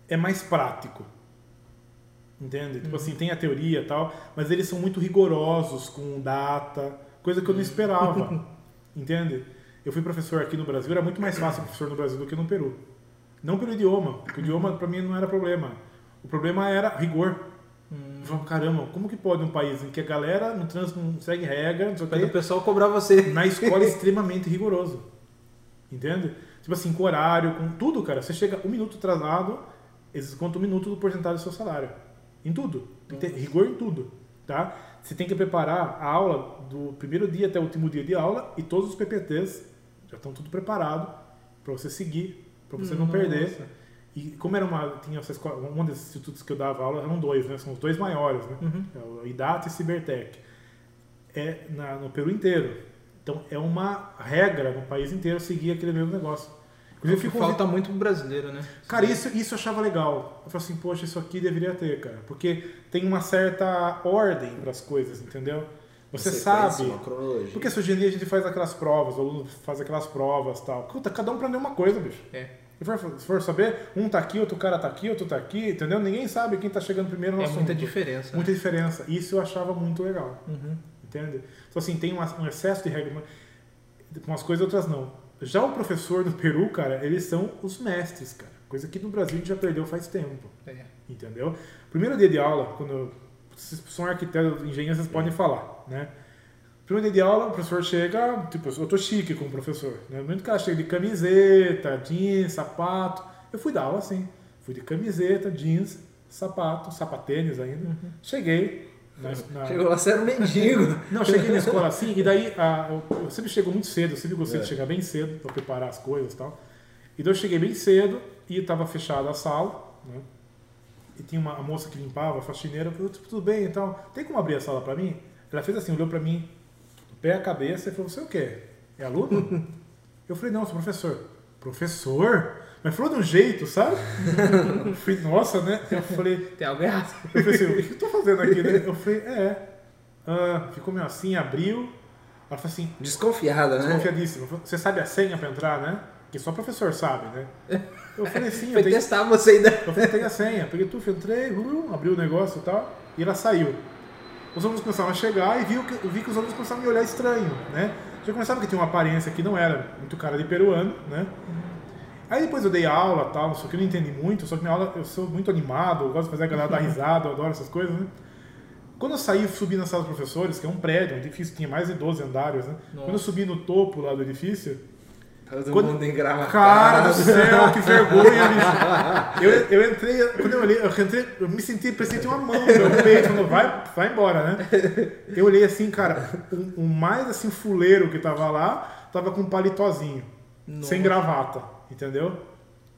É mais prático. Entende? Tipo assim, tem a teoria e tal, mas eles são muito rigorosos com data, coisa que eu não esperava. <laughs> Entende? Eu fui professor aqui no Brasil, era muito mais fácil professor no Brasil do que no Peru. Não pelo idioma, porque o idioma pra mim não era problema. O problema era rigor. Falava, caramba, como que pode um país em que a galera no trânsito não segue regra, não sei o Quando o pessoal cobrar você. na escola é <laughs> extremamente rigoroso. Entende? Tipo assim, com horário, com tudo, cara. Você chega um minuto atrasado, eles contam um minuto do porcentagem do seu salário. Em tudo. Tem que ter rigor em tudo. Tá? Você tem que preparar a aula do primeiro dia até o último dia de aula e todos os PPTs já estão tudo preparado para você seguir, para você não Nossa. perder. E como era uma, tinha essa escola, um desses institutos que eu dava aula eram dois, né? São os dois maiores, né? Uhum. É o IDAT e Cibertec. É na, no Peru inteiro. Então é uma regra no país inteiro seguir aquele mesmo negócio. Inclusive, eu fico Falta muito pro brasileiro, né? Cara, isso, isso eu achava legal. Eu falei assim, poxa, isso aqui deveria ter, cara. Porque tem uma certa ordem para as coisas, entendeu? Você sabe. Uma cronologia. Porque hoje em dia a gente faz aquelas provas, o aluno faz aquelas provas tal. Puta, cada um aprende uma coisa, bicho. É. Se for, se for saber, um tá aqui, outro cara tá aqui, outro tá aqui, entendeu? Ninguém sabe quem tá chegando primeiro no É assunto. muita diferença. Muita diferença. Isso eu achava muito legal. Uhum. Entende? Então, assim, tem um, excesso de regras. mas Umas coisas, outras não. Já o professor do Peru, cara, eles são os mestres, cara. Coisa que no Brasil a gente já perdeu faz tempo. É. Entendeu? Primeiro dia de aula, quando vocês são arquitetos, engenheiros, vocês podem falar, né? Primeiro dia de aula, o professor chega, tipo, eu tô chique como professor. Né? No momento que ela chega de camiseta, jeans, sapato, eu fui dar aula assim. Fui de camiseta, jeans, sapato, sapatênis ainda. Cheguei. Na, na- Chegou lá, você era um mendigo. <laughs> não, cheguei na escola assim, e daí ah, eu, eu sempre chego muito cedo, eu sempre gostei É. de chegar bem cedo para preparar as coisas e tal. Então eu cheguei bem cedo e estava fechada a sala, né? E tinha uma a moça que limpava, a faxineira, falou, tudo bem, então, tem como abrir a sala para mim? Ela fez assim, olhou para mim, do pé à cabeça, e falou, você é o quê? É aluno? <laughs> eu falei, não, sou professor. Professor? Mas falou de um jeito, sabe? eu falei, nossa, né? Eu falei, Tem algo errado. eu falei assim, o que eu tô fazendo aqui, né? Eu falei, é. Ah, ficou meio assim, abriu. Ela falou assim, Desconfiada, né? desconfiadíssima. Você sabe a senha pra entrar, né? Que só o professor sabe, né? Eu falei assim, eu Foi tenho, testar você ainda. eu falei, tem a senha. Peguei tudo, entrei, uh, abriu o negócio e tal, e ela saiu. Os alunos começaram a chegar e viu que, eu vi que os alunos começaram a me olhar estranho, né? Já começava que tinha uma aparência que não era muito cara de peruano, né? Aí depois eu dei aula tal, só que eu não entendi muito, só que minha aula eu sou muito animado, eu gosto de fazer a galera dar <laughs> risada, eu adoro essas coisas, né? Quando eu saí, subi na sala dos professores, que é um prédio, um edifício que tinha mais de 12 andares, né? Nossa. Quando eu subi no topo lá do edifício, Todo Quando- mundo engravatado. Cara do céu, que vergonha, <laughs> bicho. Eu, eu entrei, quando eu olhei, eu entrei, eu me senti, tinha uma mão no meu peito, falando, vai, vai embora, né? Eu olhei assim, cara, o, o mais assim fuleiro que tava lá, tava com um palitozinho, sem gravata, entendeu?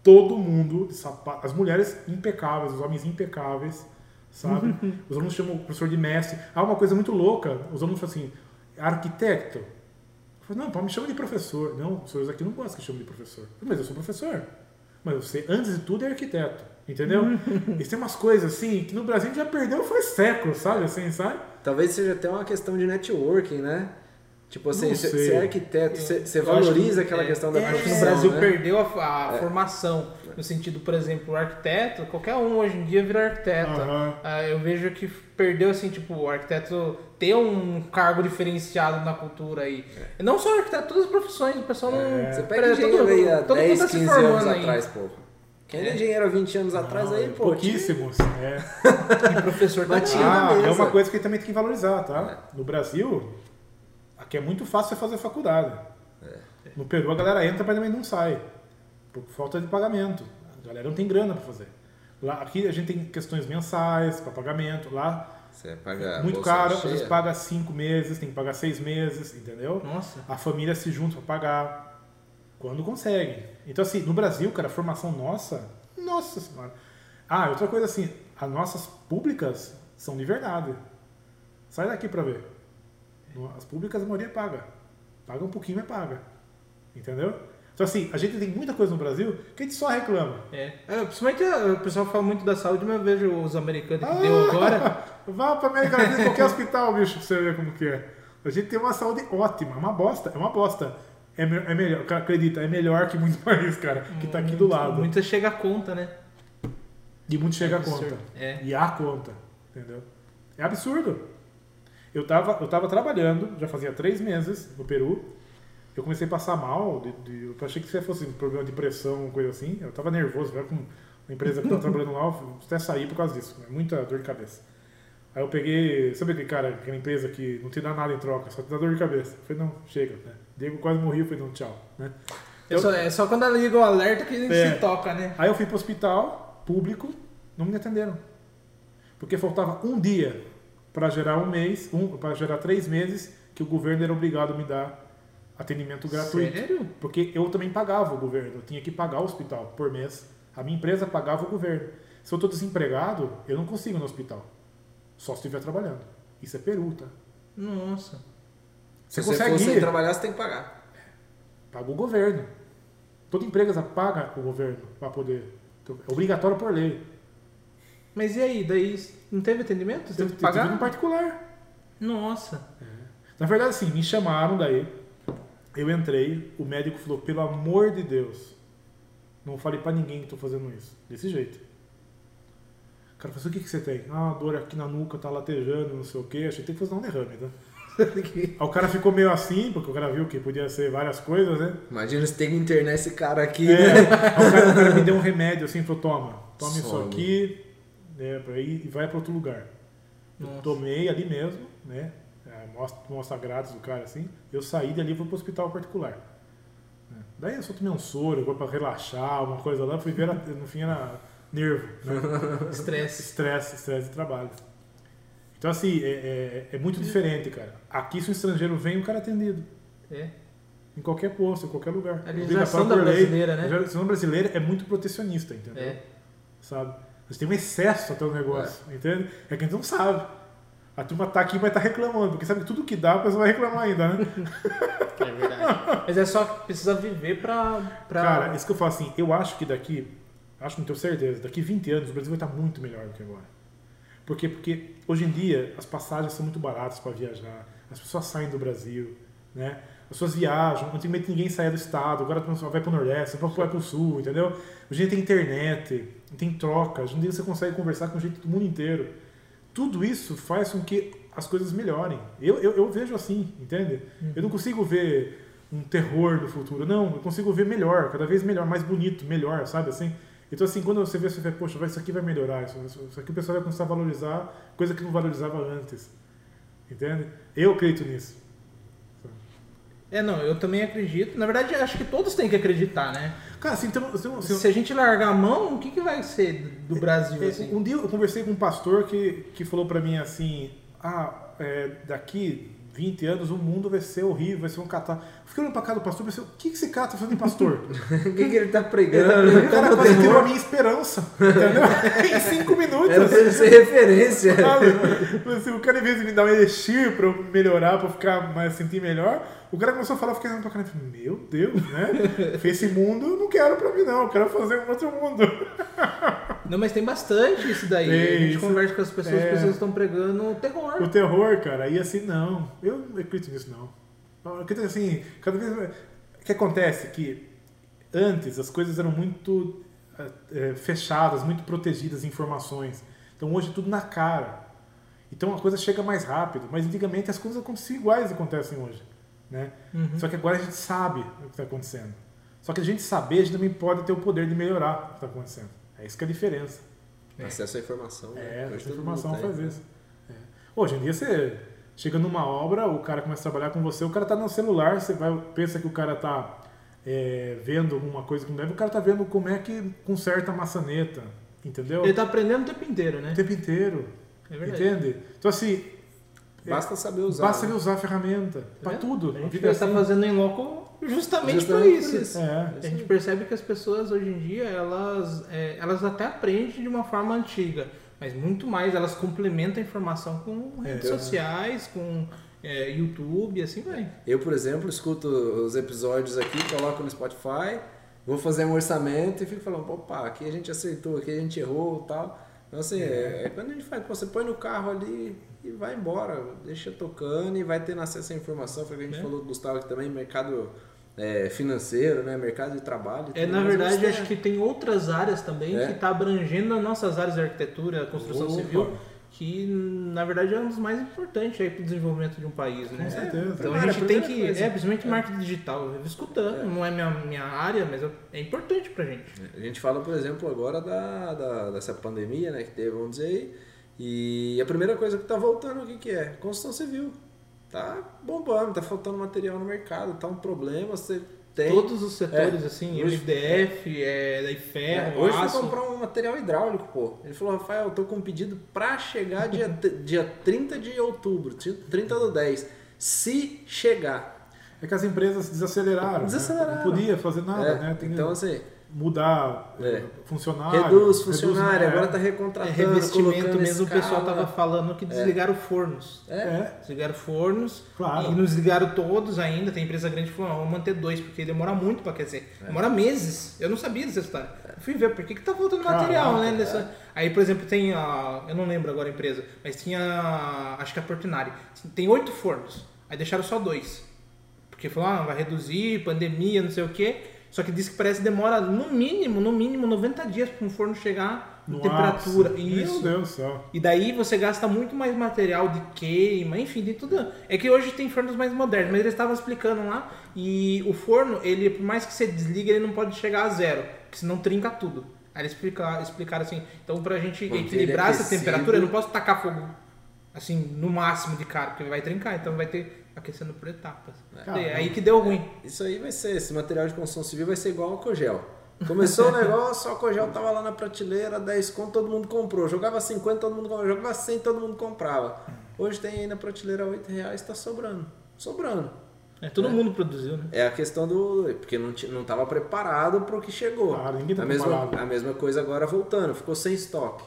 Todo mundo de sapato, as mulheres impecáveis, os homens impecáveis, sabe? Os alunos chamam o professor de mestre. Ah, uma coisa muito louca, os alunos falam assim, arquiteto. Eu falei, não, pô, me chama de professor. Não, os senhores aqui não gostam que chame de professor. Mas eu sou professor. Mas você, antes de tudo, é arquiteto. Entendeu? e tem umas coisas assim que no Brasil a gente já perdeu faz séculos, sabe? Assim, sabe? Talvez seja até uma questão de networking, né? Tipo assim, você é arquiteto, você você Eu acho valoriza que- aquela é, questão da é, profissão, Brasil né? perdeu a, a formação. No sentido, por exemplo, o arquiteto, qualquer um hoje em dia vira arquiteto. Aham. Ah, eu vejo que perdeu, assim, tipo, o arquiteto ter um cargo diferenciado na cultura aí. E Não só o arquiteto, todas as profissões, o pessoal não. É. Você pega engenheiro aí há todo mundo 10, tá se 15 formando anos aí. atrás, pô. Quem era É. engenheiro há 20 anos atrás aí, é pô? pouquíssimos. É. <laughs> E professor na Ah, é uma coisa que também tem que valorizar, tá? No Brasil, aqui é muito fácil você fazer faculdade. No Peru a galera entra, mas também não sai. Por falta de pagamento. A galera não tem grana pra fazer. Lá, aqui a gente tem questões mensais para pagamento. Lá, Você paga muito caro, às vezes paga cinco meses, tem que pagar seis meses, entendeu? Nossa. A família se junta para pagar quando consegue. Então, assim, no Brasil, cara, a formação nossa, nossa senhora. Ah, outra coisa assim, as nossas públicas são de verdade. Sai daqui pra ver. As públicas a maioria paga. Paga um pouquinho, mas paga. Entendeu? Então, assim, a gente tem muita coisa no Brasil que a gente só reclama. É. É, principalmente ah, o pessoal fala muito da saúde, mas eu vejo os americanos que Ah! deu agora. <laughs> Vá pra América Latina, qualquer hospital, bicho, pra você ver como que é. A gente tem uma saúde ótima, é uma bosta, é uma bosta. É, é melhor, acredita, é melhor que muito <laughs> país, cara, que tá aqui do lado. Muita chega a conta, né? E muito chega a Absurdo. conta. É. E a conta, entendeu? É absurdo. Eu tava, eu tava trabalhando, já fazia três meses no Peru. Eu comecei a passar mal, de, de- eu achei que isso fosse um problema de pressão, coisa assim. Eu tava nervoso, eu com uma empresa que eu tava <laughs> trabalhando lá, eu até saí por causa disso. É muita dor de cabeça. Aí eu peguei, sabe aquele cara, aquela empresa que não te dá nada em troca, só te dá dor de cabeça. Eu falei, não, chega, né? Diego quase morreu, eu falei, não, tchau, né? É só, é só quando liga o alerta que a gente É. se toca, né? Aí eu fui pro hospital público, não me atenderam. Porque faltava um dia para gerar um mês, um, para gerar três meses, que o governo era obrigado a me dar atendimento gratuito. Sério? Porque eu também pagava o governo, eu tinha que pagar o hospital por mês. A minha empresa pagava o governo. Se eu estou desempregado, eu não consigo ir no hospital. Só se estiver trabalhando. Isso é peru, tá? Nossa. Você Se você consegue for sem trabalhar, você tem que pagar. paga o governo. Toda empresa paga o governo para poder. É obrigatório por lei. Mas e aí? Daí não teve atendimento? Você teve que Tive no pagar? particular. Nossa. Na verdade, assim, me chamaram daí. Eu entrei, o médico falou, pelo amor de Deus, não falei pra ninguém que tô fazendo isso. Desse jeito. O cara falou assim, o que, que você tem? Ah, dor aqui na nuca, tá latejando, não sei o quê. Achei que tem que fazer um derrame, tá? <laughs> Aí o cara ficou meio assim, porque o cara viu que podia ser várias coisas, né? Imagina você tem que internar esse cara aqui, É, né? aí o, cara, o cara me deu um remédio assim, falou, toma, toma isso aqui, né, pra ir, e vai pra outro lugar. Eu Nossa. tomei ali mesmo, né? Mostra, mostra grátis do cara assim. Eu saí dali e fui pro hospital particular. né. Daí eu só tomei um soro, agora pra relaxar, uma coisa lá, fui ver, no fim era nervo, né? <laughs> Estresse. estresse, estresse de trabalho. Então assim, é, é, é muito diferente, cara. Aqui se um estrangeiro vem, o cara é atendido. É. Em qualquer posto, em qualquer lugar. A legislação da por lei. brasileira, né? A legislação brasileira é muito protecionista, entendeu? É. Sabe? Mas tem um excesso até o negócio, entende? É que a gente não sabe. A turma tá aqui e vai estar reclamando, porque sabe que tudo que dá, a pessoa vai reclamar ainda, né? <laughs> É verdade. Mas é só que precisa viver pra. pra... Cara, isso que eu falo assim, eu acho que daqui, acho que não tenho certeza, daqui 20 anos o Brasil vai estar muito melhor do que agora. Por quê? Porque hoje em dia as passagens são muito baratas para viajar, as pessoas saem do Brasil, né? As pessoas viajam, antigamente ninguém saía do estado, agora vai para o Nordeste, vai para o Sul, entendeu? Hoje em dia tem internet, tem troca, hoje em dia você consegue conversar com gente do mundo inteiro. Tudo isso faz com que as coisas melhorem. Eu, eu, eu vejo assim, entende? Eu não consigo ver um terror do futuro, não, eu consigo ver melhor, cada vez melhor, mais bonito, melhor, sabe assim? Então, assim, quando você vê, você vê, poxa, isso aqui vai melhorar, isso isso aqui o pessoal vai começar a valorizar coisa que não valorizava antes. Entende? Eu acredito nisso. É, não, eu também acredito. Na verdade, acho que todos têm que acreditar, né? Cara, assim, então, Se a gente largar a mão, o que, que vai ser do Brasil, É, assim? Um dia eu conversei com um pastor que, que falou pra mim assim: ah, é, daqui 20 anos o mundo vai ser horrível, vai ser um catar. Fiquei olhando pra cara do pastor e pensei: o que, que esse cara tá fazendo pastor? <laughs> O que, que ele tá pregando? o cara quase tirou a minha esperança, entendeu? <laughs> em cinco minutos. Era pra ele ser referência. <laughs> Sabe? Assim, o cara, em vez de me dar um elixir pra eu melhorar, pra eu ficar mais, sentir melhor, o cara começou a falar, eu fiquei olhando pra cara e falei, meu Deus, né? Esse mundo eu não quero pra mim, não, eu quero fazer um outro mundo. Não, mas tem bastante isso daí. Tem a gente isso. conversa com as pessoas, É. as pessoas estão pregando terror. O terror, cara, e assim, não, eu não acredito nisso, não. Eu acredito assim, cada vez mais. O que acontece? é Que antes as coisas eram muito eh, fechadas, muito protegidas, informações. Então hoje é tudo na cara. Então a coisa chega mais rápido, mas antigamente as coisas aconteciam iguais acontecem hoje. Né? Só que agora a gente sabe o que está acontecendo. Só que a gente saber, a gente também pode ter o poder de melhorar o que está acontecendo. É isso que é a diferença. Acesso à informação. né? É, Hoje essa todo informação mundo tem, faz né? isso. É. Hoje em dia você chega numa obra, o cara começa a trabalhar com você, o cara tá no celular, você vai, pensa que o cara tá é, vendo alguma coisa que não deve, o cara tá vendo como é que conserta a maçaneta, entendeu? Ele tá aprendendo o tempo inteiro, né? O tempo inteiro. É verdade. entende? Então assim, Basta saber usar. basta né? ele usar a ferramenta pra vendo? tudo. A A gente vida é está assim. fazendo em loco justamente, Justamente por isso. isso. É. A gente percebe que as pessoas hoje em dia, elas, é, elas até aprendem de uma forma antiga, mas muito mais, elas complementam a informação com redes É. sociais, com é, YouTube, e assim vai. Eu, por exemplo, escuto os episódios aqui, coloco no Spotify, vou fazer um orçamento e fico falando, opa, aqui a gente acertou, aqui a gente errou e tal. Então, assim, é. é quando a gente faz, você põe no carro ali e vai embora, deixa tocando e vai tendo acesso à informação. Foi o que a gente É. falou do Gustavo aqui também, mercado é, financeiro, né? Mercado de trabalho. É, na verdade, acho que tem outras áreas também É. que está abrangendo as nossas áreas de arquitetura, construção Opa. civil, que na verdade é um dos mais importantes para o desenvolvimento de um país, né? Com certeza. Então a gente tem que, coisa. é, principalmente marketing digital, eu vivo escutando, não é minha, minha área, mas é importante pra gente. A gente fala, por exemplo, agora da, da- dessa pandemia, né, que teve, vamos dizer aí, e a primeira coisa que tá voltando, o que que é? Construção civil. Tá bombando, tá faltando material no mercado, tá um problema, você tem. Todos os setores, É. assim, Hoje- MDF, é, daí ferro, É, hoje aço. fui comprar um material hidráulico, pô. Ele falou, Rafael, eu tô com um pedido pra chegar dia, <laughs> dia 30 de outubro, 30 do 10. Se chegar. É que as empresas desaceleraram. né? Desaceleraram. Não podia fazer nada, É, né? Tem que então, assim, mudar É. é. funcionário. reduz funcionário, né? agora tá É, recontratando, revestimento colocando mesmo, o pessoal escala. tava falando que desligaram fornos. É, É, Desligaram fornos Claro. e não desligaram todos ainda. Tem empresa grande que falou, vamos manter dois, porque demora muito para aquecer. É. Demora meses. Eu não sabia dessa história. Eu fui ver por que, que tá faltando Caraca, material, né? é. Nessa... Aí, por exemplo, tem a. Eu não lembro agora a empresa, mas tinha. Acho que a Portinari. Tem oito fornos. Aí deixaram só dois. Porque falaram, ah, vai reduzir, pandemia, não sei o quê. Só que diz que parece que demora no mínimo, no mínimo 90 dias para um forno chegar em temperatura. ápice. Isso. Meu Deus do céu. E daí você gasta muito mais material de queima, enfim, de tudo. É que hoje tem fornos mais modernos, mas eles estavam explicando lá. E o forno, ele, por mais que você desliga, ele não pode chegar a zero, porque senão trinca tudo. Aí eles explica- explicaram assim, então pra gente Manter equilibrar ele essa temperatura, eu não posso tacar fogo assim, no máximo de cara, porque vai trincar, então vai ter aquecendo por etapas. É aí que deu ruim. Isso aí vai ser, esse material de construção civil vai ser igual ao Cogel. Começou o negócio, o Cogel tava lá na prateleira, 10 conto, todo mundo comprou. Jogava 50, todo mundo comprava. Jogava 100, todo mundo comprava. Hoje tem aí na prateleira 8 reais, tá sobrando. Sobrando. É, todo mundo produziu, né? É a questão do. Porque não, não tava preparado pro que chegou. Claro, ninguém tá a, mesma, preparado. a mesma coisa agora voltando, ficou sem estoque.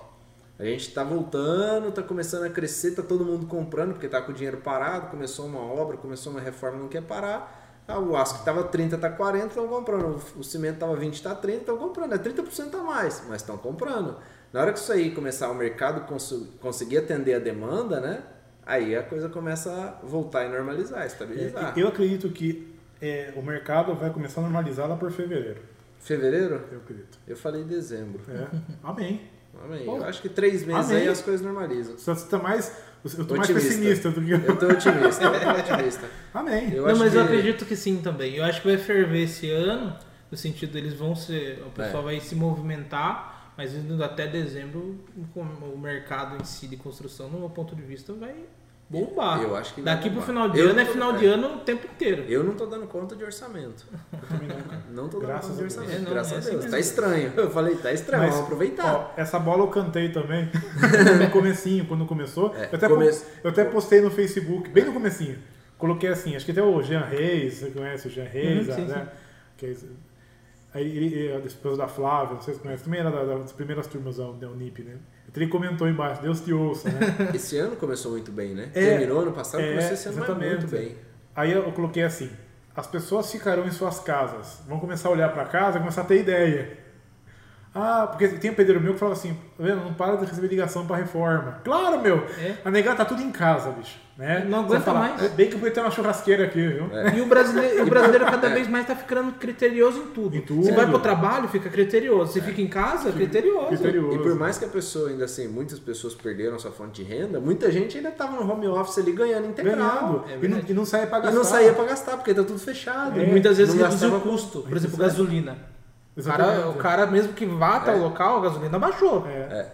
A gente tá voltando, tá começando a crescer, tá todo mundo comprando, porque tá com o dinheiro parado, começou uma obra, começou uma reforma, não quer parar. Ah, o aço que tava 30 tá 40, estão comprando. O, cimento tava 20, tá 30, estão comprando. É 30% a mais, mas estão comprando. Na hora que isso aí começar o mercado cons- conseguir atender a demanda, né? Aí a coisa começa a voltar e normalizar, estabilizar. É, Eu acredito que é, o mercado vai começar a normalizar lá por fevereiro. Fevereiro? Eu acredito. Eu falei dezembro. É. Amém. Amém. Bom, eu acho que três meses amém. aí as coisas normalizam. Você está mais. Eu tô mais Otimista. pessimista do que. Eu tô otimista, eu tô otimista. <laughs> Amém. Eu não, acho mas que- eu acredito que sim também. Eu acho que vai ferver esse ano, no sentido eles vão ser. O pessoal É. vai se movimentar, mas indo até dezembro o mercado em si de construção, no meu ponto de vista, vai bombar. Eu acho que vai Daqui pro final de Eu ano é final é. de ano o tempo inteiro. Eu não tô dando conta de orçamento. também não, tô dando Graças conta de a Deus. orçamento. É, não, Graças é a assim Deus. mesmo. Tá estranho. Eu falei, tá estranho, Mas, vamos aproveitar. Ó, essa bola eu cantei também <laughs> no comecinho, quando começou. É, eu, até come- eu até postei no Facebook, bem no comecinho. Coloquei assim, acho que até o Jean Reis, você conhece o Jean Reis, Uhum, sim, né? Que é, aí ele, a esposa da Flávia, não sei se conhece, também era da- das primeiras turmas da, da Unip, né? Ele comentou embaixo, Deus te ouça, né? <laughs> Esse ano começou muito bem, né? É, Terminou ano passado, é, começou esse ano exatamente. muito bem. Aí eu coloquei assim: as pessoas ficarão em suas casas, vão começar a olhar para casa e começar a ter ideia. Ah, porque tem um pedreiro meu que fala assim: "Tá vendo, não para de receber ligação para reforma. Claro, meu! É. A negada tá tudo em casa, bicho. Né? Não Você aguenta mais. "É Bem que eu ter uma churrasqueira aqui, viu? É. E o brasileiro, e o <laughs> brasileiro cada vez mais tá ficando criterioso em tudo. Em tudo. Se vai pro trabalho, fica criterioso. Se fica em casa, criterioso. Criterioso. E por mais que a pessoa ainda assim, muitas pessoas perderam sua fonte de renda, muita gente ainda tava no home office ali ganhando integral. Ganhando. É e, não, e não saia para E gastar. não saía pra gastar, porque tá tudo fechado. E muitas vezes Não reduziu o custo. Por exemplo, gasolina. O cara, o cara, mesmo que vá até É. o local, a gasolina baixou. É.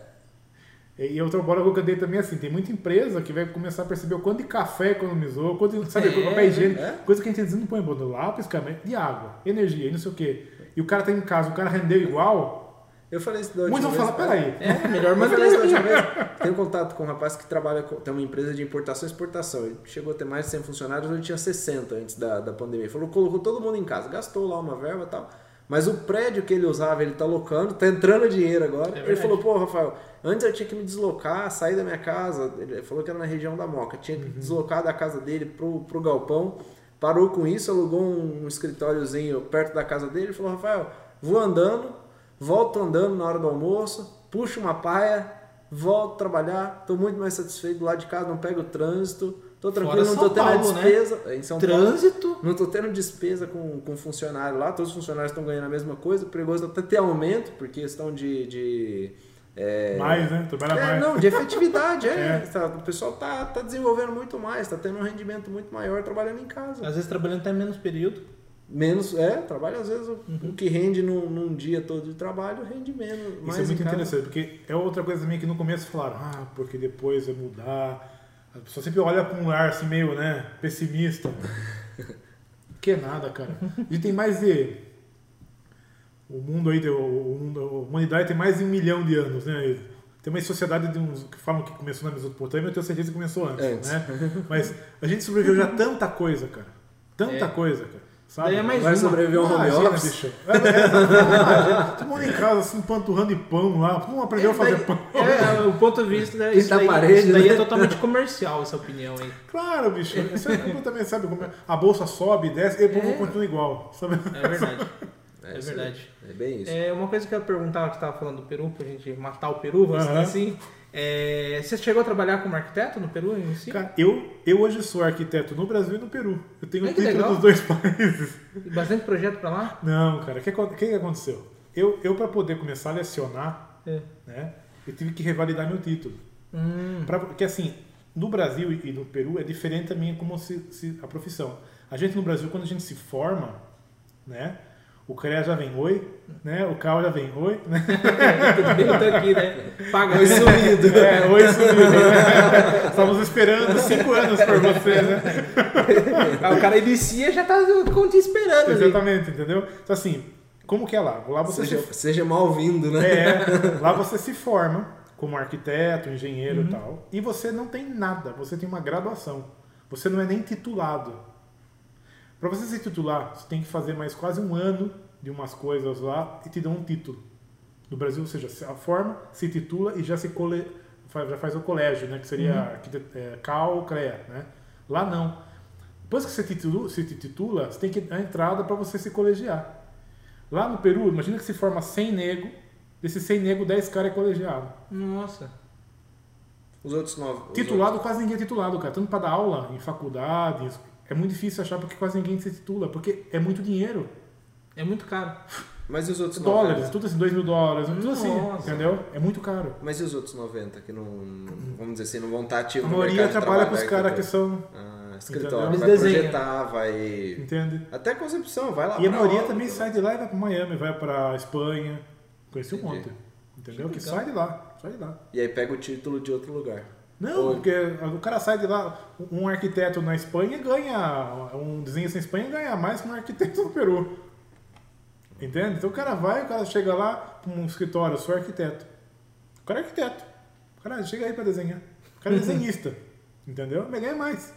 E outra bola que eu cantei também assim, tem muita empresa que vai começar a perceber o quanto de café economizou, quanto de, sabe, É, papel higiênico, é. coisa que a gente não põe bom, lápis, cara, de água, energia e não sei o quê. E o cara tá em casa, o cara rendeu igual, Eu falei isso da última muitos vão vez, falar, peraí, É, melhor Eu falei manter. isso da última vez. Tenho contato com um rapaz que trabalha, com, tem uma empresa de importação e exportação. Ele chegou a ter mais de 100 funcionários, ele tinha 60 antes da, da pandemia. Ele falou, colocou todo mundo em casa, gastou lá uma verba e tal. Mas o prédio que ele usava, ele tá locando, tá entrando dinheiro agora. ele verdade. falou, pô, Rafael, antes eu tinha que me deslocar, sair da minha casa. Ele falou que era na região da Moca. Tinha que deslocar da casa dele pro, pro galpão. Parou com isso, alugou um, escritóriozinho perto da casa dele. Ele falou, Rafael, vou andando, volto andando na hora do almoço, puxo uma paia, volto trabalhar, tô muito mais satisfeito do lado de casa, não pego o trânsito, tô tranquilo, Fora não tô São tendo Paulo, né? despesa. Em São Paulo, Trânsito. não tô tendo despesa com, com funcionário lá, todos os funcionários estão ganhando a mesma coisa, perigoso até ter aumento, por questão de. de é, mais, né? Trabalha é, mais. não, de efetividade, <laughs> é. É. Tá, o pessoal tá, tá desenvolvendo muito mais, tá tendo um rendimento muito maior trabalhando em casa. Às vezes trabalhando até menos período. Menos, é, trabalha às vezes o, o que rende num, num dia todo de trabalho rende menos. mais Isso é muito interessante, porque é outra coisa também que no começo falaram, ah, porque depois vai mudar. A pessoa sempre olha com um ar assim meio, né, pessimista. <laughs> Que é nada, cara. A gente tem mais de. O mundo aí, o mundo, a humanidade tem mais de um milhão de anos, né? Tem uma sociedade de uns que falam que começou na Mesopotâmia, eu tenho certeza que começou antes, Antes. né? Mas a gente sobreviveu já tanta coisa, cara. Tanta É. coisa, cara. Sabe? Daí é mais Vai uma. sobreviver um home Imagina, office. bicho. É, é, todo mundo em casa, assim, panturrando de pão lá. Todo mundo aprendeu a fazer Daí- pão. É, o ponto de vista <laughs> né, isso daí, parede, isso daí né? é totalmente comercial, essa opinião aí. Claro, bicho. Isso é também, sabe? Como é? A bolsa sobe, desce, e o povo É. continua igual. Sabe? É verdade. <laughs> É, É aí. verdade. É bem isso. É, uma coisa que eu ia perguntar, que você estava falando do Peru, pra gente matar o Peru, vamos assim. É, você chegou a trabalhar como arquiteto no Peru em si? Cara, eu, eu hoje sou arquiteto no Brasil e no Peru. Eu tenho que título dos dois <laughs> países. E bastante projeto pra lá? Não, cara, o que, que aconteceu? Eu, eu para poder começar a lecionar, É. né, eu tive que revalidar meu título. Hum, Pra, porque assim, no Brasil e no Peru é diferente também como se, se- a profissão. A gente no Brasil, quando a gente se forma, né, o CREA já vem oi, né, o CAL já vem oi, né, tudo bem, tô aqui, né? Paga. Foi sumido. é, oi sumido. <laughs> Estamos esperando cinco anos por você, né? Aí <laughs> o cara inicia e já tá te esperando ali. Exatamente, entendeu? Então assim, como que é lá? Lá você Seja, se seja mal-vindo, né? É, lá você se forma como arquiteto, engenheiro Uhum. e tal, e você não tem nada, você tem uma graduação. Você não é nem titulado. Para você se titular, você tem que fazer mais quase um ano de umas coisas lá e te dão um título. No Brasil, ou seja, se a forma, se titula e já se cole, faz, já faz o colégio, né, que seria Uhum. é, CAL, CREA, né? Lá não. Depois que você titula, se titula, você tem que dar a entrada para você se colegiar. Lá no Peru, imagina que se forma 100 nego, desses 100 nego, 10 caras é colegiado. Nossa. Os outros nove. os Titulado, quase ninguém é titulado, cara. Tanto para dar aula em faculdades, é muito difícil achar porque quase ninguém se titula, porque é muito dinheiro. É muito caro. Mas e os outros Dólares, 90? tudo assim, 2 mil dólares, tudo assim, Nossa. entendeu? É muito caro. Mas e os outros 90 que não, vamos dizer assim, não vão estar ativos A no maioria trabalha com os caras que são. Ah, escritório, vai desenham. projetar, vai... Entende? Até concepção, vai lá E a maioria obra, também sai de lá e vai para Miami, vai para Espanha. Conheci um monte. Entendeu? Que Que sai de lá, sai de lá. E aí pega o título de outro lugar. Não, Oi. porque o cara sai de lá, um arquiteto na Espanha ganha, um desenhista na Espanha ganha mais que um arquiteto no Peru. Entende? Então o cara vai, o cara chega lá para um escritório, eu sou arquiteto. O cara é arquiteto. O cara chega aí para desenhar. O cara é <laughs> desenhista. Entendeu? Mas ganha mais.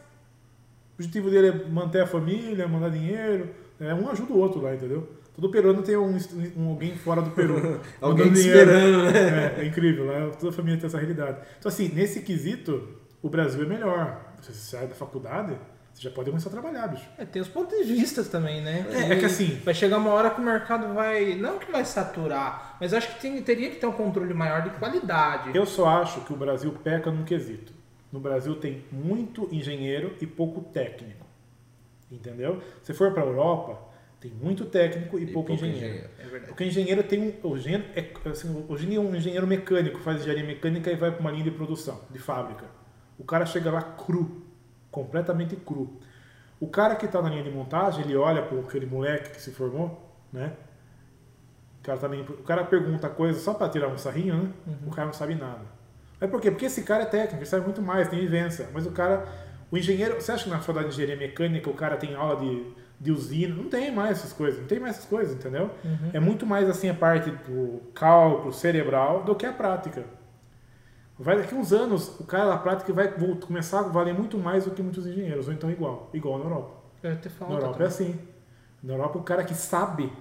O objetivo dele é manter a família, mandar dinheiro. É, um ajuda o outro lá, entendeu? Todo peruano tem um, um- alguém fora do Peru. <laughs> Alguém te esperando, né? É, é incrível, né? Toda a família tem essa realidade. Então, assim, nesse quesito, o Brasil é melhor. Você sai da faculdade, você já pode começar a trabalhar, bicho. É, tem os pontos de vista também, né? É, é que assim- Vai chegar uma hora que o mercado vai. Não que vai saturar, mas acho que tem- teria que ter um controle maior de qualidade. Eu só acho que o Brasil peca num quesito. No Brasil tem muito engenheiro e pouco técnico. Entendeu? Se for para a Europa, tem muito técnico e, E pouco, pouco engenheiro. engenheiro. É verdade. Porque o engenheiro tem um. O engenheiro é, assim, hoje em dia um engenheiro mecânico faz engenharia mecânica e vai para uma linha de produção, de fábrica. O cara chega lá cru, completamente cru. O cara que está na linha de montagem, ele olha para aquele moleque que se formou, né? O cara, tá linha- o cara pergunta coisa só para tirar um sarrinho, né? O cara não sabe nada. É por quê? Porque esse cara é técnico, ele sabe muito mais, tem vivência. Mas o cara, o engenheiro, você acha que na faculdade de engenharia mecânica o cara tem aula de, de usina? Não tem mais essas coisas, não tem mais essas coisas, entendeu? É muito mais assim a parte do cálculo cerebral do que a prática. Vai daqui uns anos, o cara da prática vai começar a valer muito mais do que muitos engenheiros, ou então igual, igual na Europa. Eu falado Na Europa é assim. Na Europa, o cara que sabe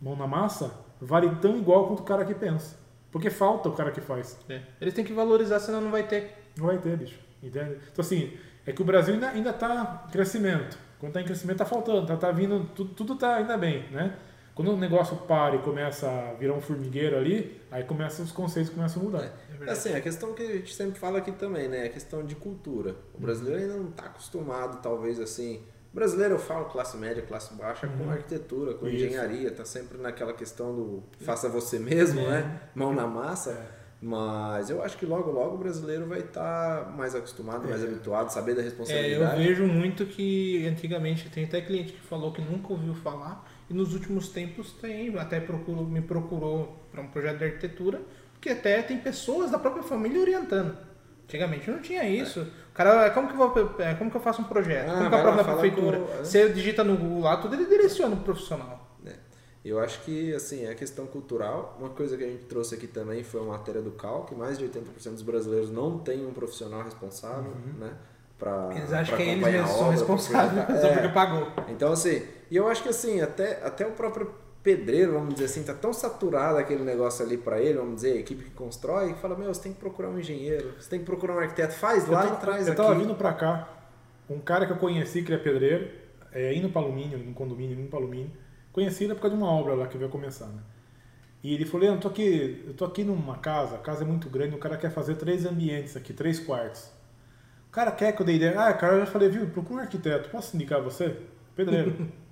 mão na massa vale tão igual quanto o cara que pensa. Porque falta o cara que faz. É. Eles têm que valorizar, senão não vai ter. Não vai ter, bicho. Entende? Então, assim, é que o Brasil ainda, ainda tá em crescimento. Quando tá em crescimento, tá faltando. Tá, tá vindo, tudo, tudo tá ainda bem, né? Quando o negócio para e começa a virar um formigueiro ali, aí começa, os conceitos começam a mudar. É verdade. Assim, a questão que a gente sempre fala aqui também, né? A questão de cultura. O brasileiro ainda não está acostumado, talvez, assim... O brasileiro, eu falo classe média, classe baixa, com arquitetura, com Isso. engenharia. Tá sempre naquela questão do faça você mesmo, É. né? Mão na massa. Mas eu acho que logo, logo o brasileiro vai estar mais acostumado, mais habituado, saber da É, eu responsabilidade. vejo muito que antigamente tem até cliente que falou que nunca ouviu falar e nos últimos tempos tem, até procurou, me procurou para um projeto de arquitetura, porque até tem pessoas da própria família orientando. Antigamente não tinha isso. O cara, como que, eu vou, é, como que eu faço um projeto? Ah, como que eu aprovo na prefeitura? com- é. Você digita no Google lá, tudo ele direciona o profissional. Eu acho que, assim, é a questão cultural. Uma coisa que a gente trouxe aqui também foi uma matéria do CAL, que mais de 80% dos brasileiros não tem um profissional responsável, né? Pra, Eles acham que eles mesmos a são responsáveis pra- <laughs> só É. porque pagou. Então, assim, e eu acho que, assim, até, até o próprio pedreiro, vamos dizer assim, tá tão saturado aquele negócio ali pra ele, vamos dizer, a equipe que constrói, que fala, meu, você tem que procurar um engenheiro, você tem que procurar um arquiteto, faz lá eu e traz eu aqui. tava vindo pra cá, um cara que eu conheci, que ele é pedreiro, é, indo pra alumínio, num condomínio, indo pra alumínio. Conheci por causa de uma obra lá que veio começar, né? E ele falou, Leandro, eu tô aqui, eu tô aqui numa casa, a casa é muito grande, o cara quer fazer três ambientes aqui, três quartos. O cara quer que eu dei ideia. Ah, cara, eu já falei, viu, procura um arquiteto, posso indicar você? Pedreiro. <laughs>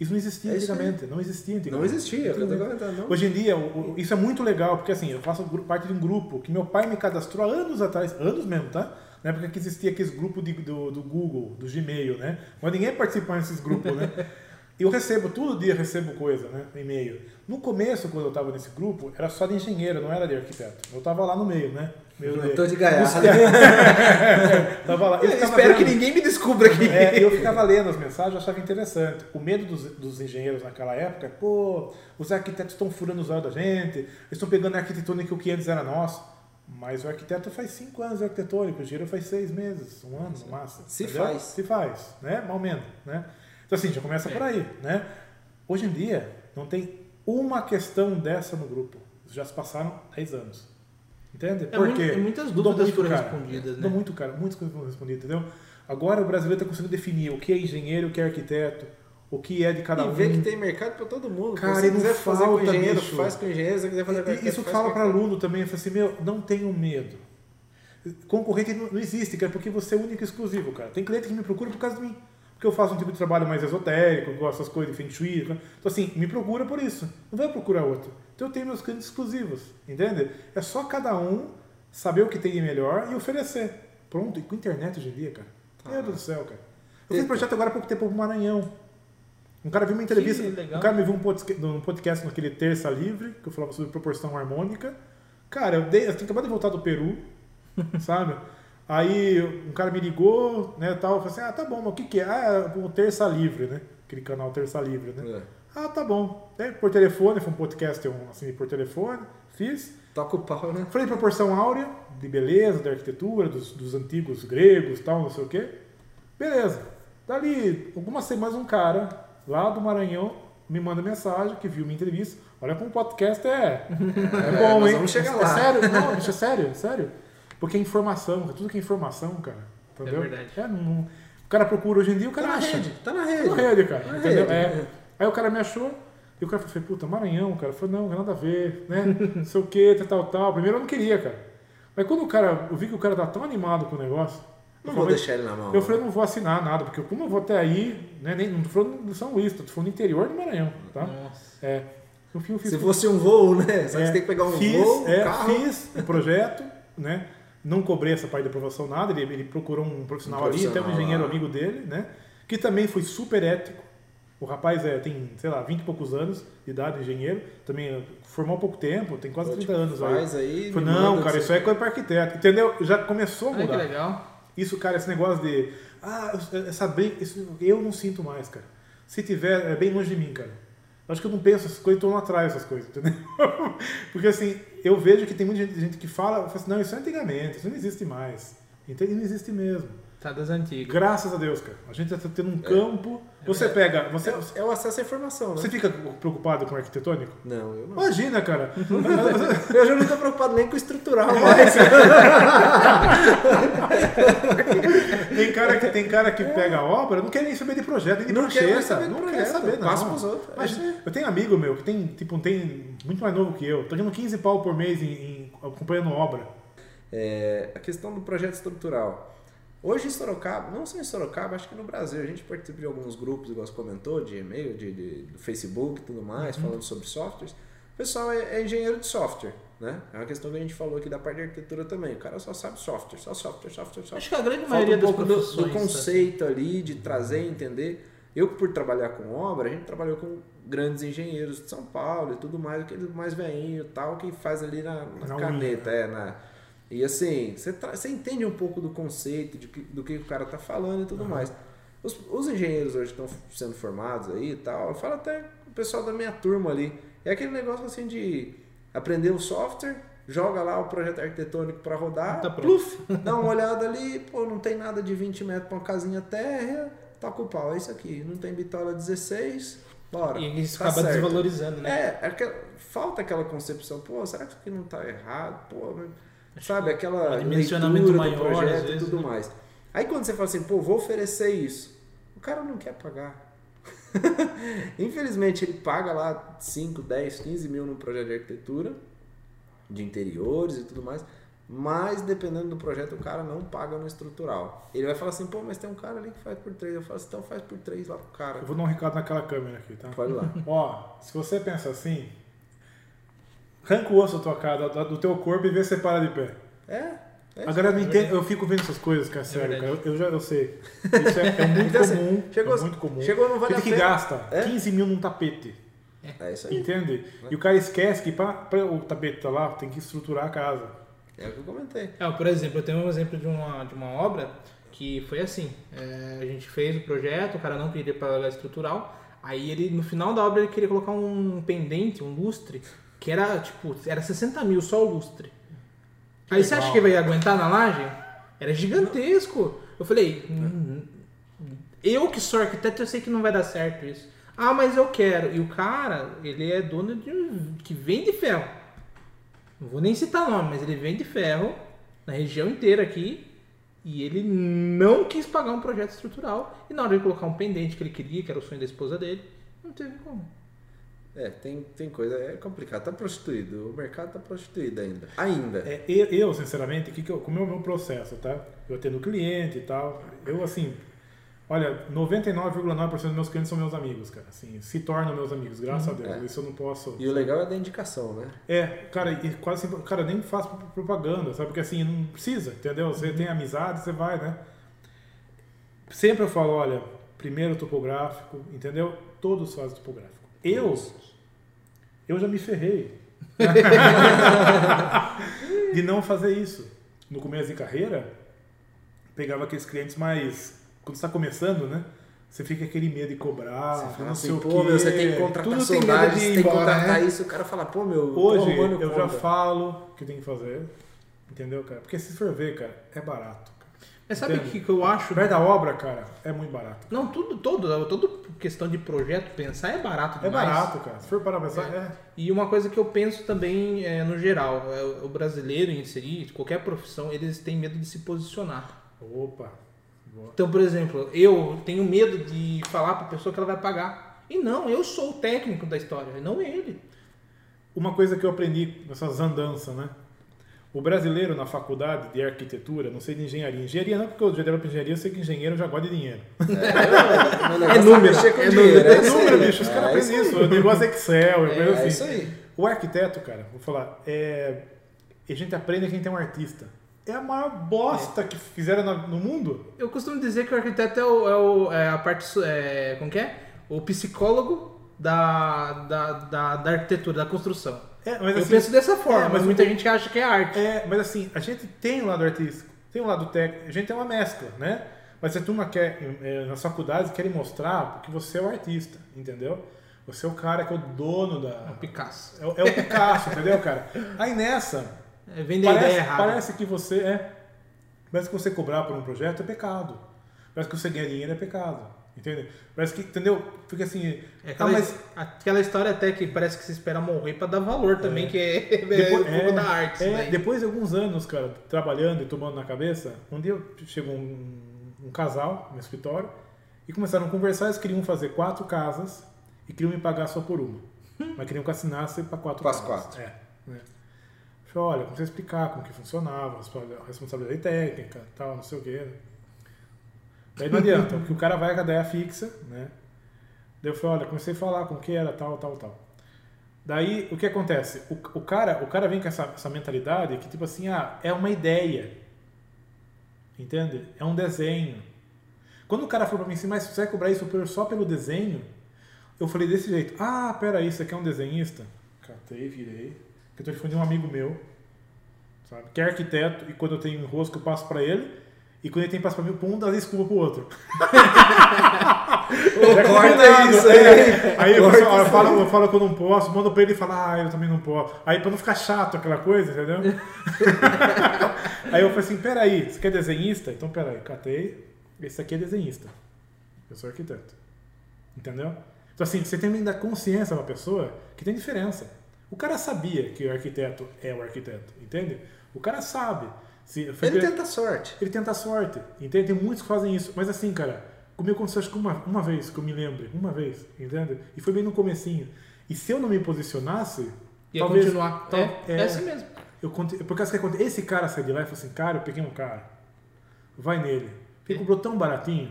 Isso não existia É isso antigamente, não existia Não antigamente. existia, o que eu tô Antigamente. comentando, não. Hoje em dia, isso é muito legal, porque assim, eu faço parte de um grupo que meu pai me cadastrou há anos atrás, anos mesmo, tá? Na época que existia aqueles grupos de- do, do Google, do Gmail, né? Mas ninguém participa desses grupos, né? <laughs> E eu recebo, todo dia recebo coisa, né? E-mail. No começo, quando eu tava nesse grupo, era só de engenheiro, não era de arquiteto. Eu tava lá no meio, né? Meio Eu tô de gaiato. <laughs> tava lá. Eu Eu espero que vendo- ninguém me descubra aqui. é, eu ficava lendo as mensagens, achava interessante. O medo dos, dos engenheiros naquela época é, pô, os arquitetos estão furando os olhos da gente, eles estão pegando a arquitetônica que antes era nosso. Mas o arquiteto faz cinco anos de arquitetônico, o engenheiro faz seis meses, um ano no máximo. Se entendeu? faz. Se faz, né? Mal menos, né? Então assim, já começa por aí, né? Hoje em dia, não tem uma questão dessa no grupo. Já se passaram 10 anos. Entende? É Por muito- quê? e muitas dúvidas muito, foram cara. respondidas, né? Muito, cara. Muitas coisas foram respondidas, entendeu? Agora o brasileiro está conseguindo definir o que é engenheiro, o que é arquiteto, o que é de cada E um. vê que tem mercado pra todo mundo. Cara, se você e não quiser fazer com engenheiro, bicho. faz com engenheiro. Se você quiser fazer com E- arquiteto, Isso fala para aluno também, fala assim, meu, não tenham medo. Concorrente não, não existe, cara, porque você é único e exclusivo, cara. Tem cliente que me procura por causa de mim. Porque eu faço um tipo de trabalho mais esotérico, gosto dessas coisas de feng shui. né? Então, assim, me procura por isso. Não vai procurar outro. Então, eu tenho meus clientes exclusivos, entende? É só cada um saber o que tem de melhor e oferecer. Pronto. E com internet hoje em dia, cara. Meu Deus do céu, cara. Eu fiz um projeto agora há pouco tempo pro Maranhão. Um cara viu uma entrevista. Um cara me viu um podcast, um podcast naquele Terça Livre, que eu falava sobre proporção harmônica. Cara, eu, dei, eu tinha acabado de voltar do Peru, <laughs> sabe? Aí um cara me ligou, né, tal, eu falei assim, ah, tá bom, mas o que que é? Ah, é o Terça Livre, né? Aquele canal Terça Livre, né? É. Ah, tá bom. Aí, por telefone, foi um podcast um, assim, por telefone, fiz. Toca o pau, né? Falei de proporção áurea, de beleza, da arquitetura, dos, dos antigos gregos tal, não sei o quê. Beleza. Dali algumas semanas um cara lá do Maranhão me manda mensagem que viu minha entrevista. Olha como o podcast é, é <laughs> bom, nós hein? vamos chegar é, lá. sério, não, bicho, é sério, é sério. Porque é informação, é tudo que é informação, cara. Entendeu? É verdade. É, não- o cara procura hoje em dia, o Tá cara na acha. rede, tá na Tá rede. na rede, cara. Tá na entendeu? rede. É. Aí o cara me achou, e o cara falou, puta, Maranhão, cara. Eu falei, não, não tem nada a ver, né? <laughs> Não sei o que, tal, tal, tal. Primeiro eu não queria, cara. Mas quando o cara, eu vi que o cara tá tão animado com o negócio, Não eu vou falei, deixar ele na mão. eu falei, não vou assinar nada, porque como eu vou até aí, né? Nem, não tô falando do São Luís, tô falando do interior do Maranhão, tá? Nossa. É. No fim eu fiz Se fosse um voo, né? Só que é, você tem que pegar um fiz, voo, um é, carro. Fiz o projeto, né? Não cobrei essa parte de aprovação nada, ele, ele procurou um profissional, Um ali, até um profissional engenheiro lá. amigo dele, né? Que também foi super ético. O rapaz é, tem, sei lá, 20 e poucos anos de idade, engenheiro, também formou há pouco tempo, tem quase 30 anos. aí. Faz aí. Falei, não, cara, isso aí é coisa para arquiteto, entendeu? Já começou a Olha que mudar. legal. Isso, cara, esse negócio de. Ah, essa briga. Isso, eu não sinto mais, cara. Se tiver, é bem longe de mim, cara. Acho que eu não penso essas coisas, eu não atraio essas coisas, entendeu? <laughs> Porque assim, eu vejo que tem muita gente, gente que fala, fala assim, não, isso é antigamente, isso não existe mais. Entende? Não existe mesmo. Tá das antigas. Graças a Deus, cara. A gente está tendo um campo. Você pega. Você, É, é o acesso à informação, né? você fica preocupado com o arquitetônico? Não, eu não. Imagina, cara. <laughs> Eu já não tô preocupado nem com o estrutural <laughs> mais. <laughs> tem, cara que, tem cara que pega a obra, não quer nem saber de projeto, nem de Não quer saber não projeto, quer saber, não. passa pros outros. Mas É eu tenho amigo meu que tem, tipo, tem muito mais novo que eu, tô ganhando 15 pau por mês em, em- acompanhando obra. É, a questão do projeto estrutural. Hoje em Sorocaba, não só em Sorocaba, acho que no Brasil, a gente participa de alguns grupos, igual você comentou, de e-mail, de, de- do Facebook e tudo mais, Uhum. falando sobre softwares. O pessoal é, é engenheiro de software, né? É uma questão que a gente falou aqui da parte de arquitetura também. O cara só sabe software, só software, software, software. Acho que a grande Falta maioria um pouco do, do tá? conceito ali, de trazer e entender. Eu, por trabalhar com obra, a gente trabalhou com grandes engenheiros de São Paulo e tudo mais, aquele mais veinho e tal, que faz ali na, na Na caneta, é, na... E assim, você, tra- você entende um pouco do conceito, de que- do que o cara tá falando e tudo mais. Os, os engenheiros hoje estão sendo formados aí e tal, eu falo até o pessoal da minha turma ali. É aquele negócio assim de aprender o software, joga lá o projeto arquitetônico para rodar, Tá pluf, <laughs> dá uma olhada ali, pô, não tem nada de 20 metros para uma casinha térrea, toca o pau, é isso aqui. Não tem bitola 16, bora. E isso tá acaba certo. desvalorizando, né? É, aquela- falta aquela concepção, pô, será que isso aqui não tá errado? Pô, sabe, aquela dimensionamento do maior, às projeto e tudo né? mais. Aí quando você fala assim, pô, vou oferecer isso, o cara não quer pagar. <laughs> Infelizmente ele paga lá 5, 10, 15 mil no projeto de arquitetura, de interiores e tudo mais, mas dependendo do projeto o cara não paga no estrutural. Ele vai falar assim, pô, mas tem um cara ali que faz por 3. Eu falo assim, então faz por 3 lá pro cara. Eu vou dar um recado naquela câmera aqui, tá? Pode lá. <laughs> Ó, se você pensa assim, arranca o osso da tua cara, do, do teu corpo e vê se você para de pé. É, é A galera não entende, eu fico vendo essas coisas, cara, sério, cara. Eu, eu já eu sei. <laughs> Isso é, é muito Então, assim, comum. chegou- é muito comum. chegou, não vale que gasta É. 15 mil num tapete. É isso aí. Entende? E o cara esquece que para o tapete estar lá, tem que estruturar a casa. É o que eu comentei. É, por exemplo, eu tenho um exemplo de uma, de uma obra que foi assim. é, a gente fez o projeto, o cara não queria pagar estrutural. Aí ele, no final da obra, ele queria colocar um pendente, um lustre, que era tipo, era 60 mil só o lustre. Aí você legal. acha que vai aguentar na laje? Era gigantesco. Eu falei, "Hum, eu que sou arquiteto, eu sei que não vai dar certo isso. Ah, mas eu quero. E o cara, ele é dono de um que vende ferro. Não vou nem citar nome, mas ele vende ferro na região inteira aqui. E ele não quis pagar um projeto estrutural. E na hora de colocar um pendente que ele queria, que era o sonho da esposa dele, não teve como. É, tem, tem coisa, é complicado. Tá prostituído. O mercado tá prostituído ainda. Ainda. É, eu, sinceramente, que que eu, como é o meu processo, tá? Eu atendo cliente e tal. Eu, assim, olha, 99,9% dos meus clientes são meus amigos, cara. Assim, se tornam meus amigos, graças a Deus. É. Isso eu não posso. E o legal é da indicação, né? É, cara, e quase cara, nem faço propaganda, sabe? Porque assim, não precisa, entendeu? Você tem amizade, você vai, né? Sempre eu falo, olha, primeiro topográfico, entendeu? Todos fazem topográfico. Eu, eu já me ferrei <laughs> de não fazer isso. No começo de carreira, pegava aqueles clientes mais. Quando você está começando, né? Você fica aquele medo de cobrar, Você não fala assim, sei o pô, quê. meu, você tem que contratar Tudo tem medo de tem que contratar né? isso. O cara fala, pô, meu, Hoje arrumando eu já falo o que tem que fazer. Entendeu, cara? Porque se for ver, cara, é barato. Mas sabe o que, que eu acho? Perto da obra, cara, é muito barato. Não, tudo, todo, toda questão de projeto, pensar é barato É demais. barato, cara. Se for para pensar, é. E uma coisa que eu penso também, é, no geral, é, o brasileiro em si, qualquer profissão, eles têm medo de se posicionar. Opa. Boa. Então, por exemplo, eu tenho medo de falar para a pessoa que ela vai pagar. E não, eu sou o técnico da história, e não ele. Uma coisa que eu aprendi nessas andanças, né? O brasileiro na faculdade de arquitetura, não sei de engenharia. Engenharia não, porque eu já devo pra engenharia, eu sei que engenheiro já gosta de dinheiro. É <laughs> número, com é dinheiro, número. é isso Número, aí. bicho, os caras É aprendem isso isso. aí. O negócio é Excel, é, coisa É assim. isso aí. O arquiteto, cara, vou falar, é... a gente aprende quem tem um artista. É a maior bosta que fizeram no mundo. Eu costumo dizer que o arquiteto é, o, é, o- é a parte. É, como que é? O psicólogo da, da, da, da arquitetura, da construção. É, mas eu assim, penso dessa forma, é, mas muita gente acha que é arte. É, mas assim, a gente tem um lado artístico, tem um lado técnico, a gente tem uma mescla, né? Mas a turma quer, é, nas faculdades, querem mostrar porque você é o artista, entendeu? Você é o cara que é o dono É da. o Picasso. É, o- é o Picasso, <laughs> entendeu, cara? Aí nessa, É, vende a ideia parece, errada. parece que você é. Parece que você cobrar por um projeto é pecado. Parece que você ganha dinheiro é pecado. Entende? Parece que, entendeu? Fica assim. É ah, aquela, mas aquela história até que parece que se espera morrer pra dar valor também, que é, <laughs> é Depois, um pouco da arte. é, depois de alguns anos, cara, trabalhando e tomando na cabeça, um dia chegou um, um casal no escritório e começaram a conversar. Eles queriam fazer quatro casas e queriam me pagar só por uma. Mas queriam que eu assinasse para quatro as casas. quatro. É. Né? Falei, olha, comecei a explicar como que funcionava, a responsabilidade técnica, tal, não sei o quê. Daí não adianta, porque o cara vai com a ideia fixa, né? Daí eu falei, olha, comecei a falar como que era, tal, tal, tal. Daí, o que acontece? O, o, cara, o cara vem com essa, essa mentalidade que, tipo assim, ah, é uma ideia. Entende? É um desenho. Quando o cara falou pra mim assim, mas você vai cobrar isso só pelo desenho? Eu falei desse jeito. Ah, peraí, isso aqui é um desenhista? Catei, virei. Que eu tô de um amigo meu. sabe? Que é arquiteto e quando eu tenho enrosco eu passo para ele e quando ele tem passo para mim, eu um das desculpa pro outro. <laughs> Ô, corta isso aí. É. Aí eu, Corta falo, eu, falo, eu falo que eu não posso, mando pra ele e fala, ah, eu também não posso. Aí pra não ficar chato aquela coisa, entendeu? <laughs> aí eu falei assim, peraí, você quer desenhista? Então peraí, catei, esse aqui é desenhista. Eu sou arquiteto. Entendeu? Então assim, você tem que dar consciência a uma pessoa que tem diferença. O cara sabia que o arquiteto é o arquiteto, entende? O cara sabe. Se, foi Ele tenta a sorte. ele tenta a sorte. Entende? Tem muitos que fazem isso. Mas assim, cara, comigo aconteceu acho que uma, uma vez, que eu me lembre. Uma vez, entende? E foi bem no comecinho. E se eu não me posicionasse... Ia talvez- continuar. tal- é, é assim mesmo. Eu, por causa que esse cara saiu de lá e falou assim, cara, eu peguei um cara. Vai nele. Ele cobrou tão baratinho.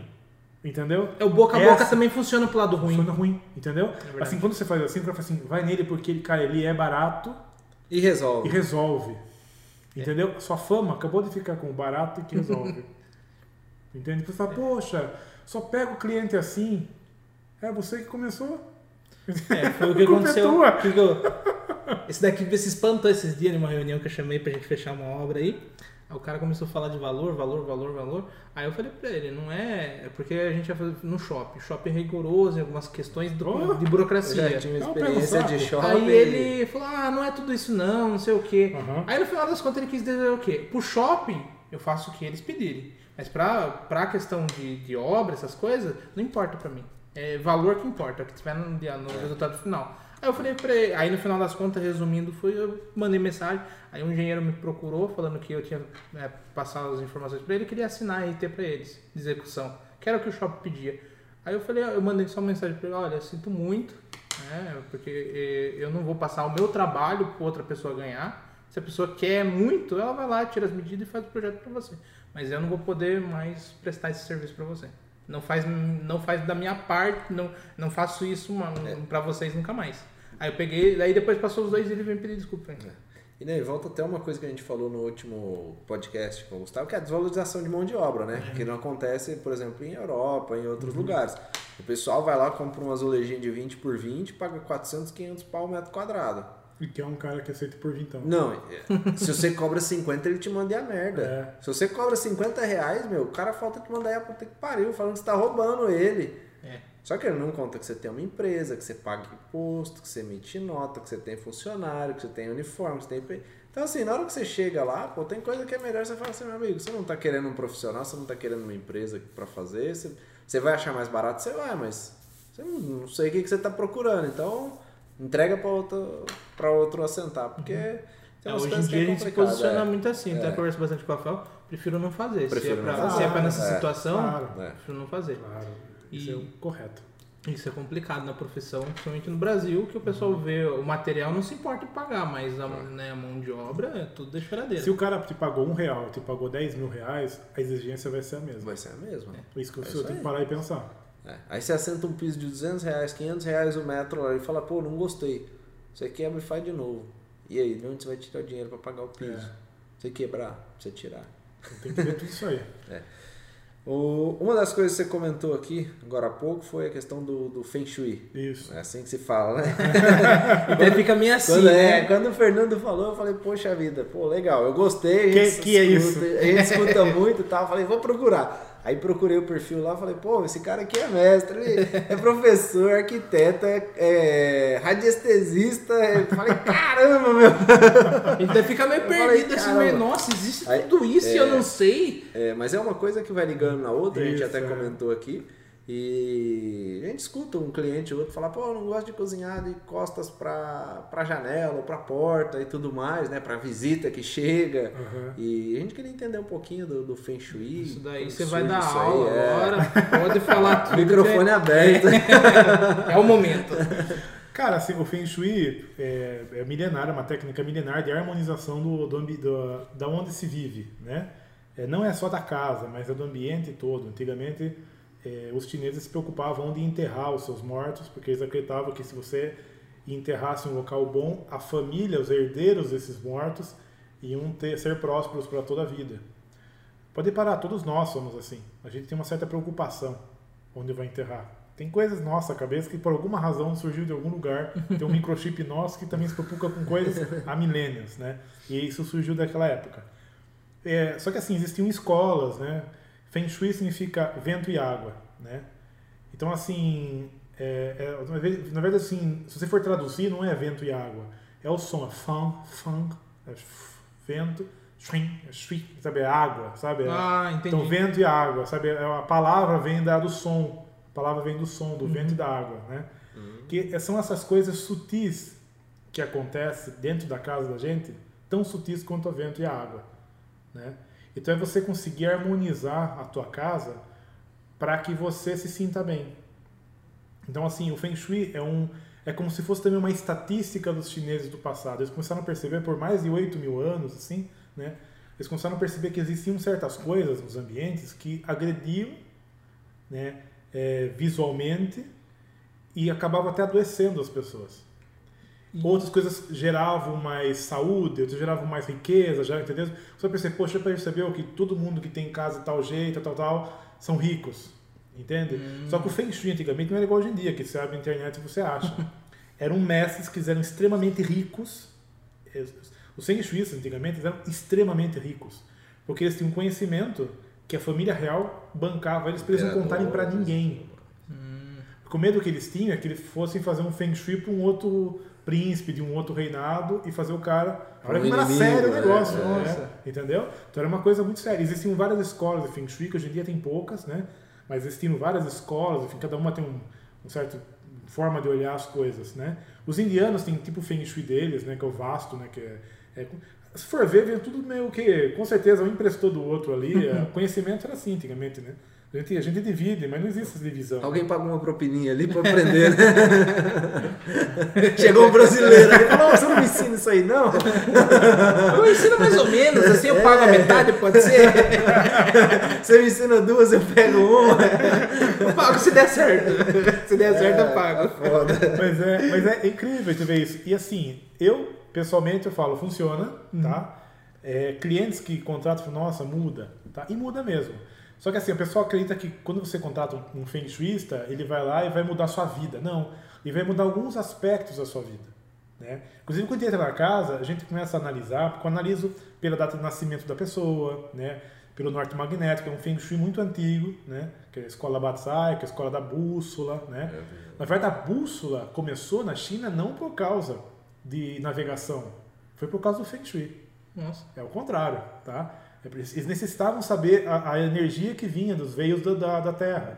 Entendeu? É, o boca a boca Essa- também funciona pro lado ruim. Funciona ruim, entendeu? verdade. assim, quando você faz assim, o cara fala assim, vai nele porque ele, cara, ele é barato E e resolve. Resolve. É. Entendeu? Sua fama acabou de ficar com o barato e que resolve. <laughs> Entende? Você fala, poxa, só pega o cliente assim. É você que começou. É, foi o que <laughs> é aconteceu. Esse daqui se espantou esses dias numa reunião que eu chamei pra gente fechar uma obra aí. Aí o cara começou a falar de valor, valor, valor, valor. Aí eu falei pra ele, não é. É porque a gente ia fazer no shopping. Shopping é rigoroso em algumas questões do- Oh, de Eu burocracia. já tive Não, experiência de shopping. Aí ele falou, ah, não é tudo isso não, não sei o quê. Aham. Aí no final das contas ele quis dizer o quê? Pro shopping, eu faço o que eles pedirem. Mas pra, pra questão de, de obra, essas coisas, não importa pra mim. É valor que importa, é o que tiver no, no resultado final. Aí eu falei pra ele, aí no final das contas, resumindo, foi, eu mandei mensagem, aí um engenheiro me procurou falando que eu tinha né, passado as informações pra ele, e queria assinar a RT pra eles, de execução, que era o que o shopping pedia. Aí eu falei, eu mandei só uma mensagem pra ele, olha, eu sinto muito, né, porque eh, eu não vou passar o meu trabalho pra outra pessoa ganhar. Se a pessoa quer muito, ela vai lá, tira as medidas e faz o projeto pra você. Mas eu não vou poder mais prestar esse serviço pra você. Não faz, não faz da minha parte, não, não faço isso uma, pra vocês nunca mais. Aí eu peguei, aí depois passou os dois e ele veio pedir desculpa mim. E daí volta até uma coisa que a gente falou no último podcast com o Gustavo, que é a desvalorização de mão de obra, né? Que não acontece, por exemplo, em Europa, em outros lugares. O pessoal vai lá, compra um azulejinho de 20 por 20, paga 400, 500 pau o metro quadrado. E que é um cara que aceita por vintão. Não, é, se você cobra 50, ele te manda a merda. É. Se você cobra 50 reais, meu, o cara falta te mandar a puta que pariu, falando que você tá roubando ele. É. Só que ele não conta que você tem uma empresa, que você paga imposto, que você emite nota, que você tem funcionário, que você tem uniforme, que você tem. Então, assim, na hora que você chega lá, pô, tem coisa que é melhor você falar assim, meu amigo, você não tá querendo um profissional, você não tá querendo uma empresa pra fazer, você, você vai achar mais barato, você vai, mas você não, não sei o que, que você tá procurando. Então, entrega pra outro, pra outro assentar, porque. Tem É, umas hoje em dia é a gente se posiciona é. muito assim, até É. converso bastante com o Rafael, prefiro não fazer. Prefiro se, é não pra, fazer. se é pra nessa É. situação, Claro. É. prefiro não fazer. Claro. E- Isso é o correto. Isso é complicado na profissão, principalmente no Brasil, que o pessoal vê o material não se importa em pagar, mas a, né, a mão de obra é tudo da choradeira. Se o cara te pagou um real e te pagou 10 mil reais, a exigência vai ser a mesma. Vai ser a mesma. Por isso que É você isso tem que parar e pensar. É. Aí você assenta um piso de 200 reais, 500 reais o metro lá e fala, pô, não gostei. Você quebra e faz de novo. E aí, de onde você vai tirar o dinheiro pra pagar o piso? É. Você quebrar, você tirar. Então tem que ver tudo isso aí. O, uma das coisas que você comentou aqui, agora há pouco, foi a questão do, do Feng Shui. Isso. É assim que se fala, né? <laughs> Até fica meio assim, Quando, é, né? quando o Fernando falou, eu falei, poxa vida, pô, legal, eu gostei. Que- que é escuta- A gente escuta muito e tal. Falei, vou procurar. Aí procurei o perfil lá, falei, pô, esse cara aqui é mestre, é professor, arquiteto, é, é radiestesista. Eu Falei, caramba, meu. A gente até fica meio Eu perdido assim, meio, nossa, existe Aí, tudo isso e eu é. não sei. É, mas é uma coisa que vai ligando na outra, a gente Isso, até é. comentou aqui. E a gente escuta um cliente ou outro falar, pô, eu não gosto de cozinhar de costas pra, pra janela ou pra porta e tudo mais, né? Pra visita que chega. Aham. E a gente queria entender um pouquinho do, do Feng Shui. Isso daí você vai dar isso aí, aula é. agora, pode falar <laughs> tudo. Microfone aberto. É, <laughs> é o momento. Cara, assim, o Feng Shui é, é milenário, é uma técnica milenar de harmonização do, do, do- da onde se vive, né? É, não é só da casa, mas é do ambiente todo. Antigamente, é, os chineses se preocupavam onde enterrar os seus mortos, porque eles acreditavam que se você enterrasse em um local bom, a família, os herdeiros desses mortos, iam ter, ser prósperos para toda a vida. Pode parar, todos nós somos assim. A gente tem uma certa preocupação onde vai enterrar. Tem coisas nossa cabeça que por alguma razão surgiu de algum lugar. Tem um microchip <laughs> nosso que também se preocupa com coisas há milênios, né? E isso surgiu daquela época. É, só que assim, existiam escolas, né? Feng Shui significa vento e água, né? Então assim, é, é, na verdade assim, se você for traduzir, não é vento e água. É o som, é fang, fang, é vento, shui, é shui, sabe? É água, sabe? Ah, entendi. Então vento e água, sabe? A palavra vem da, do som. A palavra vem do som, do uhum. vento e da água, né? Uhum. Que são essas coisas sutis que acontecem dentro da casa da gente, tão sutis quanto o vento e a água, né? Então é você conseguir harmonizar a tua casa para que você se sinta bem. Então assim, o Feng Shui é um é como se fosse também uma estatística dos chineses do passado. Eles começaram a perceber por mais de 8 mil anos, assim, né? Eles começaram a perceber que existiam certas coisas nos ambientes que agrediam, né? é, visualmente e acabava até adoecendo as pessoas. E... Outras coisas geravam mais saúde, outras geravam mais riqueza, já entendeu? Você percebeu, poxa, percebeu que todo mundo que tem casa tal jeito, tal, tal, são ricos, entende? Hum. Só que o Feng Shui antigamente não era igual hoje em dia, que você abre a internet e você acha. <laughs> eram mestres que eram extremamente ricos. Os Feng Shui antigamente eram extremamente ricos, porque eles tinham conhecimento que a família real bancava eles para eles não contarem para ninguém. Hum. o medo que eles tinham é que eles fossem fazer um feng shui para um outro príncipe de um outro reinado e fazer o cara. Olha como era sério o né? negócio, é, né? entendeu? Então era uma coisa muito séria. Existiam várias escolas de feng shui, que hoje em dia tem poucas, né? Mas existiam várias escolas, enfim, cada uma tem um, um certo forma de olhar as coisas, né? Os indianos têm tipo o feng shui deles, né? Que é o vasto, né? Que é, é se for ver, vem tudo meio que, com certeza, um emprestou do outro ali. <laughs> É, conhecimento era assim antigamente, né? A gente, a gente divide, mas não existe essa divisão. Alguém pagou uma propininha ali para aprender, né? <laughs> Chegou um brasileiro aí falou: você não me ensina isso aí, não? <laughs> Eu ensino mais ou menos, assim eu pago a é. metade, pode ser? <laughs> Você me ensina duas, eu pego uma. Eu pago se der certo. Se der certo, eu pago. É, foda. Mas é, mas é incrível tu ver isso. E assim, eu pessoalmente eu falo, funciona, uhum. tá? É, clientes que contratam nossa, muda, tá? E muda mesmo. Só que assim, o pessoal acredita que quando você contrata um feng shuista, ele vai lá e vai mudar a sua vida. Não, ele vai mudar alguns aspectos da sua vida. Né? Inclusive, quando entra na casa, a gente começa a analisar, porque eu analiso pela data de nascimento da pessoa, né? pelo norte magnético, é um feng shui muito antigo, né? que é a escola Batsai, que é a escola da bússola. Né? É na verdade, a bússola começou na China não por causa de navegação. Foi por causa do Feng Shui. Nossa. É o contrário, tá? Eles necessitavam saber a, a energia que vinha dos veios da, da, da Terra.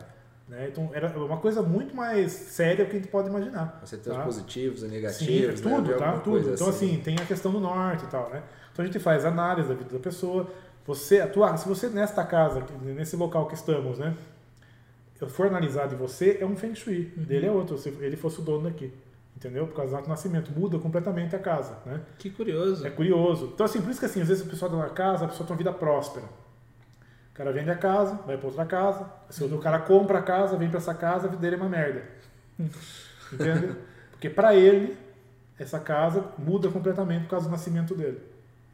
Né? Então era uma coisa muito mais séria do que a gente pode imaginar. Você tem tá? os positivos e negativos. Sim, tudo, né? tá? Tudo. Então, assim. assim, tem a questão do norte e tal, né? Então a gente faz análise da vida da pessoa. Você atuar, se você nesta casa, nesse local que estamos, né? Eu for analisar de você, é um Feng Shui. Uhum. Dele é outro, se ele fosse o dono daqui entendeu? Por causa do nascimento. Muda completamente a casa, né? Que curioso. É curioso. Então, assim, por isso que, assim, às vezes a pessoa está na casa, a pessoa tem uma vida próspera. O cara vende a casa, vai para outra casa. Se o cara compra a casa, vem para essa casa, a vida dele é uma merda. <laughs> Entende? Porque para ele, essa casa muda completamente por causa do nascimento dele.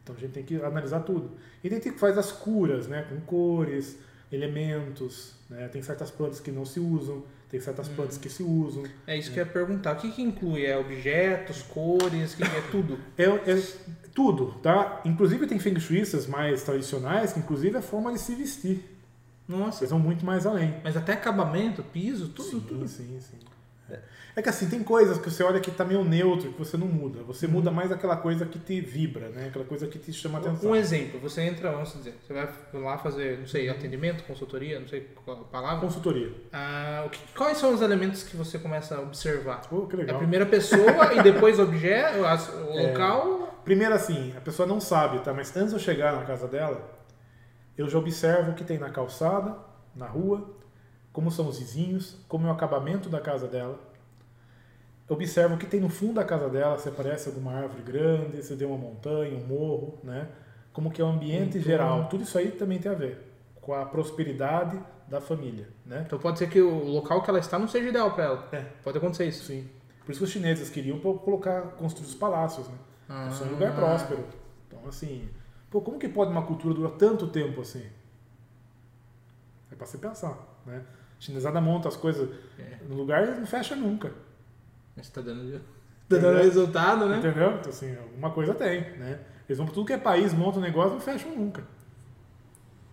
Então a gente tem que analisar tudo. E a gente faz as curas, né? Com cores, elementos, né? Tem certas plantas que não se usam tem certas plantas hum. que se usam. É isso que eu ia perguntar. O que, que inclui? É objetos, cores, que é tudo? É, é, tudo, tá? Inclusive tem feng shuistas mais tradicionais, que inclusive é a forma de se vestir. Nossa. Eles vão muito mais além. Mas até acabamento, piso, tudo, sim, tudo. Sim, sim. É que assim, tem coisas que você olha que tá meio neutro, que você não muda. Você uhum. muda mais aquela coisa que te vibra, né? Aquela coisa que te chama atenção. Um exemplo, você entra, vamos dizer, você vai lá fazer, não sei, atendimento, consultoria, não sei qual a palavra. Consultoria. Ah, o que, quais são os elementos que você começa a observar? Oh, que legal. É a primeira pessoa e depois o objeto, o é, local? Primeiro assim, a pessoa não sabe, tá? Mas antes de eu chegar na casa dela, eu já observo o que tem na calçada, na rua, como são os vizinhos, como é o acabamento da casa dela observa o que tem no fundo da casa dela, se aparece alguma árvore grande, se tem uma montanha, um morro, né? Como que é o ambiente então, geral. Tudo isso aí também tem a ver com a prosperidade da família, né? Então pode ser que o local que ela está não seja ideal para ela. É. Pode acontecer isso. Sim. Por isso que os chineses queriam colocar, construir os palácios, né? Ah. Isso é um lugar próspero. Então, assim, pô, como que pode uma cultura durar tanto tempo assim? É para se pensar, né? Chinesada monta as coisas É. no lugar e não fecha nunca. Mas tá dando, tá dando resultado, né? Entendeu? Então, assim, alguma coisa tem, né? Eles vão para tudo que é país, montam um negócio e não fecham nunca.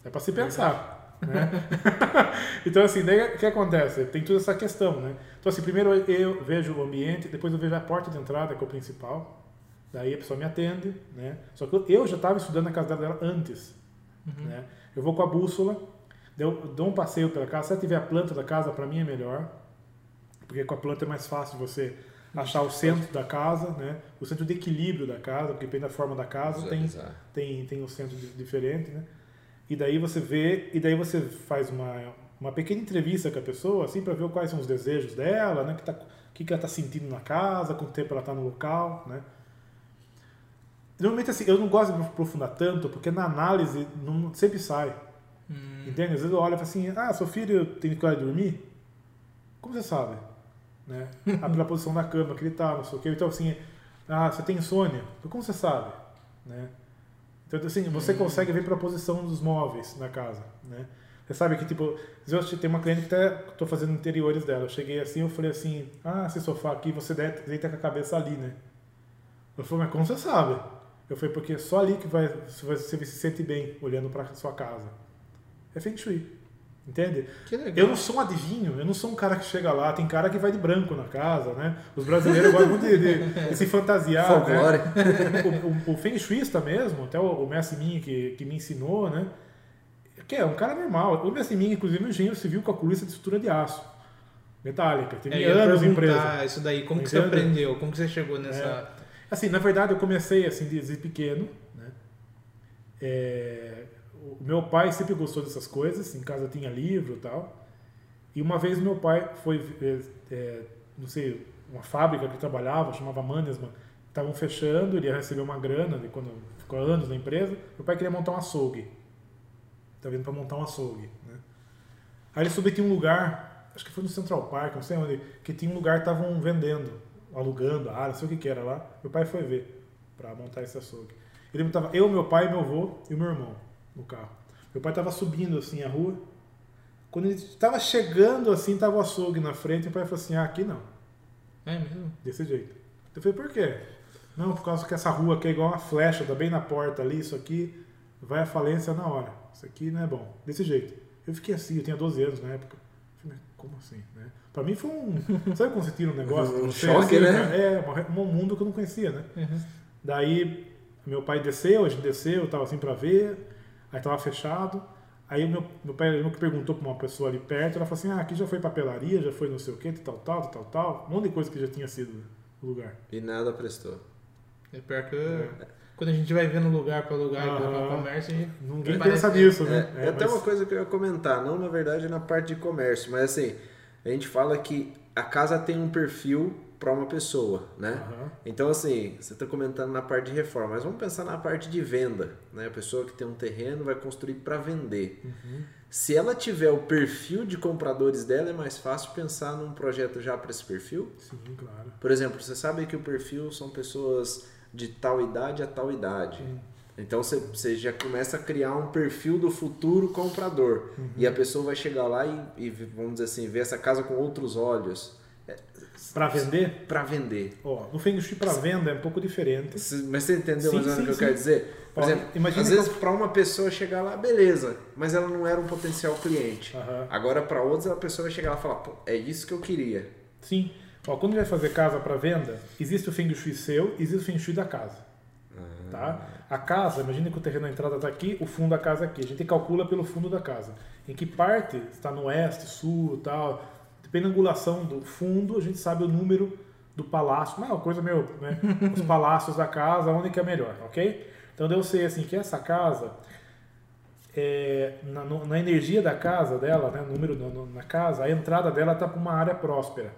É para se pensar, né? <laughs> então, assim, daí o que acontece? Tem toda essa questão, né? Então, assim, primeiro eu vejo o ambiente, depois eu vejo a porta de entrada, que é o principal. Daí a pessoa me atende, né? Só que eu- já estava estudando na casa dela antes, né? Eu vou com a bússola, eu dou um passeio pela casa. Se tiver a planta da casa, para mim é melhor, porque com a planta é mais fácil você achar o centro da casa, né? O centro de equilíbrio da casa, porque depende da forma da casa, tem, tem, tem um centro di- diferente, né? E daí você vê, e daí você faz uma, uma pequena entrevista com a pessoa, assim, para ver quais são os desejos dela, né? Que tá, o que, que ela está sentindo na casa, quanto tempo ela está no local, né? Normalmente, assim, eu não gosto de me aprofundar tanto, porque na análise não, sempre sai. Entende? Às vezes eu olho e falo assim, ah, seu filho tem dificuldade de dormir? Como você sabe? Né? Ah, pela <laughs> posição da cama que ele tá, não sei o quê. Então, assim, ah, você tem insônia? Como você sabe? Né? Então, assim, você consegue ver pela posição dos móveis na casa, né? Você sabe que, tipo, eu tenho uma cliente que tá, tô fazendo interiores dela. Eu cheguei assim, eu falei assim, ah, esse sofá aqui, você deve- deita com a cabeça ali, né? Eu falei, mas como você sabe? Eu falei, porque é só ali que vai- você se sente bem olhando para sua casa. É Feng Shui. Entende? Eu não sou um adivinho, eu não sou um cara que chega lá, tem cara que vai de branco na casa, né? Os brasileiros gostam muito de, de, de se fantasiar. Folclore. Né? O, o, o Feng Shuista mesmo, até o, o mestre Ming que, que me ensinou, né? Que é um cara normal. O mestre Ming, inclusive, é um engenheiro civil calculista de estrutura de aço. Metálica. Tem É, anos em empresa. isso daí, como que você aprendeu? Como que você chegou nessa... Assim, na verdade, eu comecei assim desde pequeno, né? É, o meu pai sempre gostou dessas coisas, em casa tinha livro e tal. E uma vez meu pai foi, é, é, não sei, uma fábrica que ele trabalhava, chamava Mannesman, estavam fechando, ele ia receber uma grana, de quando ficou anos na empresa. Meu pai queria montar um açougue. Tá vindo para montar um açougue, né? Aí ele soube que tinha um lugar, acho que foi no Central Park, não sei onde, que tinha um lugar estavam vendendo, alugando a área, não sei o que que era lá. Meu pai foi ver para montar esse açougue. Ele tava eu, meu pai, meu avô e meu irmão no carro. Meu pai estava subindo assim a rua. Quando ele estava chegando assim, tava o açougue na frente, meu pai falou assim: "Ah, aqui não". É mesmo? Desse jeito. Eu falei, por quê? Não, por causa que essa rua aqui é igual uma flecha, tá bem na porta ali, isso aqui vai à falência na hora. Isso aqui não é bom. Desse jeito. Eu fiquei assim, eu tinha 12 anos na época. Eu falei, mas como assim? Né? Pra mim foi um. <laughs> Sabe quando você tira um negócio? Um choque, assim, né? É, um mundo que eu não conhecia, né? Daí meu pai desceu, a gente desceu, eu tava assim pra ver, aí tava fechado. Aí meu, meu pai nunca perguntou pra uma pessoa ali perto, ela falou assim, ah, aqui já foi papelaria, já foi não sei o que, tal, tal, tal, tal, um monte de coisa que já tinha sido o lugar. E nada prestou. É pior que quando a gente vai vendo lugar pra lugar, pra Aham. comércio, a gente... Ninguém parece- pensa nisso, É, né? é até mas- uma coisa que eu ia comentar, não na verdade na parte de comércio, mas assim, a gente fala que a casa tem um perfil para uma pessoa, né? Aham. Então assim, você está comentando na parte de reforma, mas vamos pensar na parte de venda, né? A pessoa que tem um terreno vai construir para vender. Uhum. Se ela tiver o perfil de compradores dela, é mais fácil pensar num projeto já para esse perfil. Sim, claro. Por exemplo, você sabe que o perfil são pessoas de tal idade a tal idade. Então você, você já começa a criar um perfil do futuro comprador. E a pessoa vai chegar lá e, e, vamos dizer assim, ver essa casa com outros olhos Pra vender, para vender. ó, no Feng Shui pra venda é um pouco diferente. Mas você entendeu Sim, mais ou menos o que eu quero dizer? Por Ó, exemplo, às vezes para uma pessoa chegar lá, beleza, mas ela não era um potencial cliente. Aham. Agora para outros a pessoa vai chegar lá e falar, Pô, é isso que eu queria. Sim. Ó, quando vai fazer casa para venda, existe o Feng Shui seu, existe o Feng Shui da casa. Tá? A casa, imagina que o terreno da entrada está aqui, o fundo da casa aqui. A gente calcula pelo fundo da casa. Em que parte está no oeste, sul, tal. Depende da angulação do fundo, a gente sabe o número do palácio. Não, coisa meio, né? <laughs> Os palácios da casa, onde que é melhor, ok? Então eu sei assim que essa casa é, na, na energia da casa dela, né, número no- na casa, a entrada dela está para uma área próspera,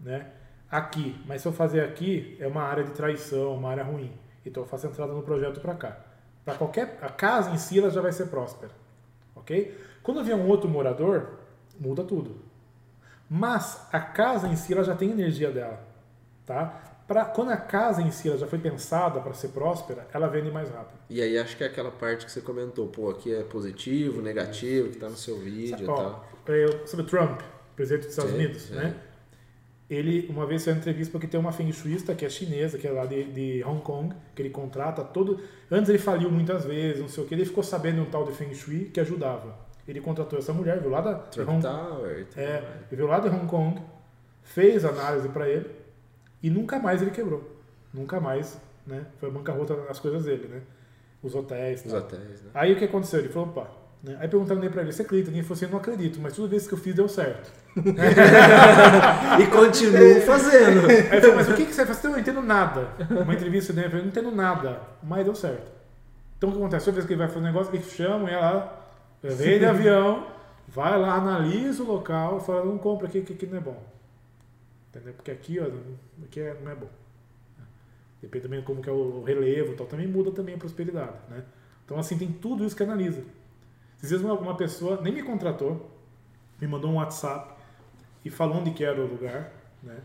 né? Aqui, mas se eu fazer aqui é uma área de traição, uma área ruim. Então eu faço a entrada no projeto para cá. Para qualquer a casa em si ela já vai ser próspera, ok? Quando vier um outro morador muda tudo. Mas a casa em si ela já tem energia dela, tá? pra, quando a casa em si ela já foi pensada para ser próspera, ela vende mais rápido. E aí acho que é aquela parte que você comentou, pô, aqui é positivo, negativo, que tá no seu vídeo e Ó, tal. eu- sobre o Trump, presidente dos Estados Sim, Unidos, sim. né? Ele, uma vez, fez uma entrevista porque tem uma feng shuista que é chinesa, que é lá de, de Hong Kong, que ele contrata todo... Antes ele faliu muitas vezes, não sei o que, ele ficou sabendo um tal de feng shui que ajudava. Ele contratou essa mulher, viu lá da... Trump Hong- Tower e. É, ele veio lá de Hong Kong, fez análise para ele e nunca mais ele quebrou. Nunca mais, né? Foi bancarrota as coisas dele, né? Os hotéis. Os tal. hotéis, né? Aí o que aconteceu? Ele falou, opa. Né? Aí perguntaram pra ele, você acredita? Ele falou assim, não acredito, mas toda vez que eu fiz deu certo. <laughs> E continuo fazendo. Aí ele falou, mas o que, que você faz? Eu não entendo nada. Uma entrevista dele, eu falei, não entendo nada, mas deu certo. Então o que acontece? Toda vez que ele vai fazer um negócio, eles chamam ela, vem de <laughs> avião, vai lá, analisa o local, fala, não compra aqui, que aqui não é bom. Entendeu? Porque aqui, ó, aqui é- não é bom. Depende também de como que é o relevo e tal, também muda também a prosperidade, né? Então, assim, tem tudo isso que analisa. Às vezes uma, uma pessoa nem me contratou, me mandou um WhatsApp e falou onde que era o lugar, né?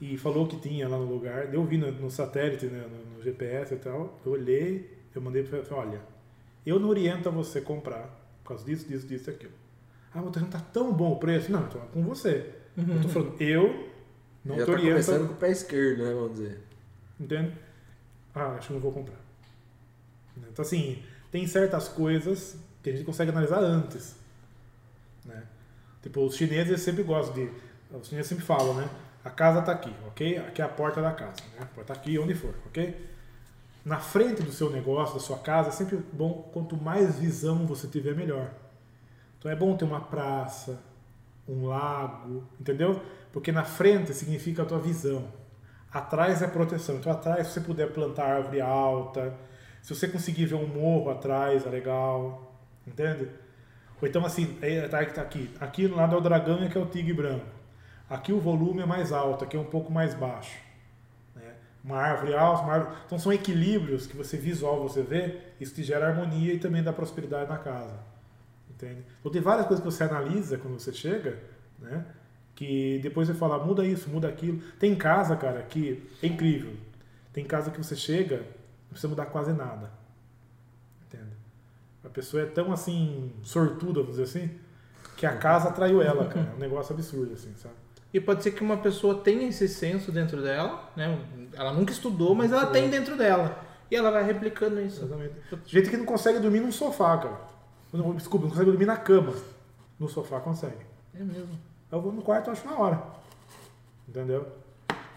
E falou que tinha lá no lugar. Eu vi no, no satélite, né, no, no GPS e tal. Eu olhei, eu mandei para ele, olha, eu não oriento a você comprar por causa disso, disso, disso e aquilo. Ah, mas não tá tão bom o preço. Não, então é com você. Eu tô falando, eu não Já te tá oriento. começando com o pé esquerdo, né? Vamos dizer. Entende? Ah, acho que não vou comprar. Então, assim, tem certas coisas que a gente consegue analisar antes. Né? Tipo, os chineses sempre gostam de. Os chineses sempre falam, né? A casa tá aqui, ok? Aqui é a porta da casa, né? A porta tá aqui, onde for, ok? Na frente do seu negócio, da sua casa, é sempre bom, quanto mais visão você tiver, melhor. Então é bom ter uma praça, um lago, entendeu? Porque na frente significa a tua visão. Atrás é proteção. Então atrás, se você puder plantar árvore alta, se você conseguir ver um morro atrás, é legal. Entende? Ou então assim, é, tá, tá aqui. Aqui no lado é o dragão e aqui é o tigre branco. Aqui o volume é mais alto, aqui é um pouco mais baixo. Uma árvore alta, uma árvore... Então são equilíbrios que você visual, você vê, isso te gera harmonia e também dá prosperidade na casa. Entende? Então tem várias coisas que você analisa quando você chega, né? Que depois você fala, muda isso, muda aquilo. Tem casa, cara, que é incrível. Tem casa que você chega, não precisa mudar quase nada. Entende? A pessoa é tão assim, sortuda, vamos dizer assim, que a casa atraiu ela, cara. É um negócio absurdo, assim, sabe? E pode ser que uma pessoa tenha esse senso dentro dela, né? Ela nunca estudou, mas ela tem dentro dela. E ela vai replicando isso. Exatamente. Gente que não consegue dormir num sofá, cara. Não, desculpa, não consegue dormir na cama. No sofá consegue. É mesmo. Eu vou no quarto, eu acho na hora. Entendeu?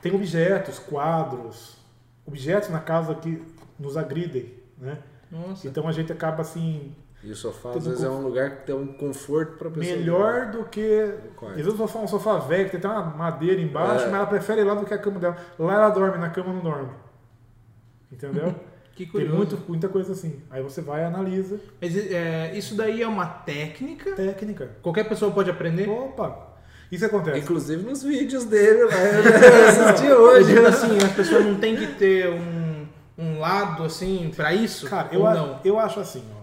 Tem objetos, quadros, objetos na casa que nos agridem, né? Nossa. Então a gente acaba assim, E o sofá, às vezes, é um lugar que tem um conforto pra pessoa. melhor do que. Às vezes o sofá é um sofá velho, que tem até uma madeira embaixo, É. mas ela prefere ir lá do que a cama dela. Lá ela dorme, na cama não dorme. Entendeu? <laughs> Que tem curioso. muito, muita coisa assim. Aí você vai e analisa. Mas é, isso daí é uma técnica. Técnica. Qualquer pessoa pode aprender. Opa! Isso acontece. Inclusive nos vídeos dele lá. <laughs> Eu já assisti hoje. assim, as pessoas não tem que ter um, um lado assim pra isso? Cara, ou eu, a- não? eu acho assim, ó.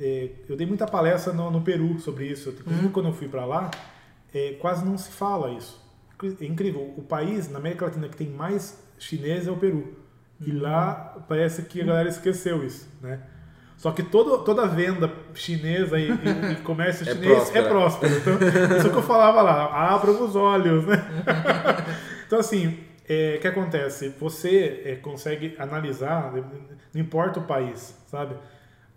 É- eu dei muita palestra no, no Peru sobre isso. Inclusive, quando eu fui pra lá, é, quase não se fala isso. É incrível. O país na América Latina que tem mais chinês é o Peru. E lá parece que a galera esqueceu isso, né? Só que todo, toda venda chinesa e, e- e comércio <laughs> É chinês próspera. é próspero. Então, isso que eu falava lá, abram os olhos, né? <laughs> Então, assim, é, o que acontece? Você é, consegue analisar, né, não importa o país, sabe?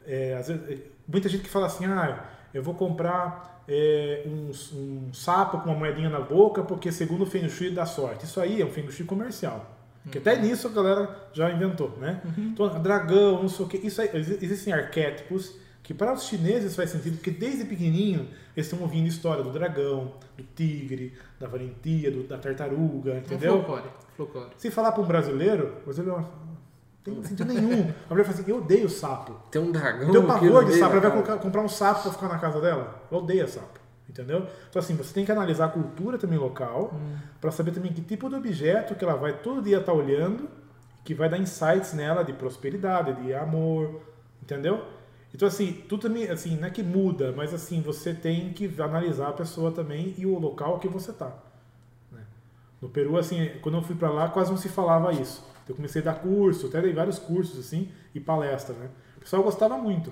É, às vezes, muita gente que fala assim, ah, eu vou comprar é, um, um sapo com uma moedinha na boca porque segundo o Feng Shui dá sorte. Isso aí é um Feng Shui comercial. Que até nisso a galera já inventou, né? Então, dragão, não sei o que. Isso aí, exi- existem arquétipos que para os chineses faz sentido, porque desde pequenininho eles estão ouvindo história do dragão, do tigre, da valentia, do- da tartaruga, É entendeu? folclore. folclore. Se falar para um brasileiro, o brasileiro não tem sentido nenhum. A mulher fala assim, eu odeio sapo. Tem um dragão. Tem aqui pavor de sapo, ela vai colocar- comprar um sapo para ficar na casa dela? Ela odeia sapo. Entendeu? Então, assim, você tem que analisar a cultura também local, para saber também que tipo de objeto que ela vai todo dia estar olhando, que vai dar insights nela de prosperidade, de amor, entendeu? Então, assim, tudo também, assim, não é que muda, mas assim, você tem que analisar a pessoa também e o local que você tá. No Peru, assim, quando eu fui para lá, quase não se falava isso. Eu comecei a dar curso, até dei vários cursos, assim, e palestra, né? O pessoal gostava muito.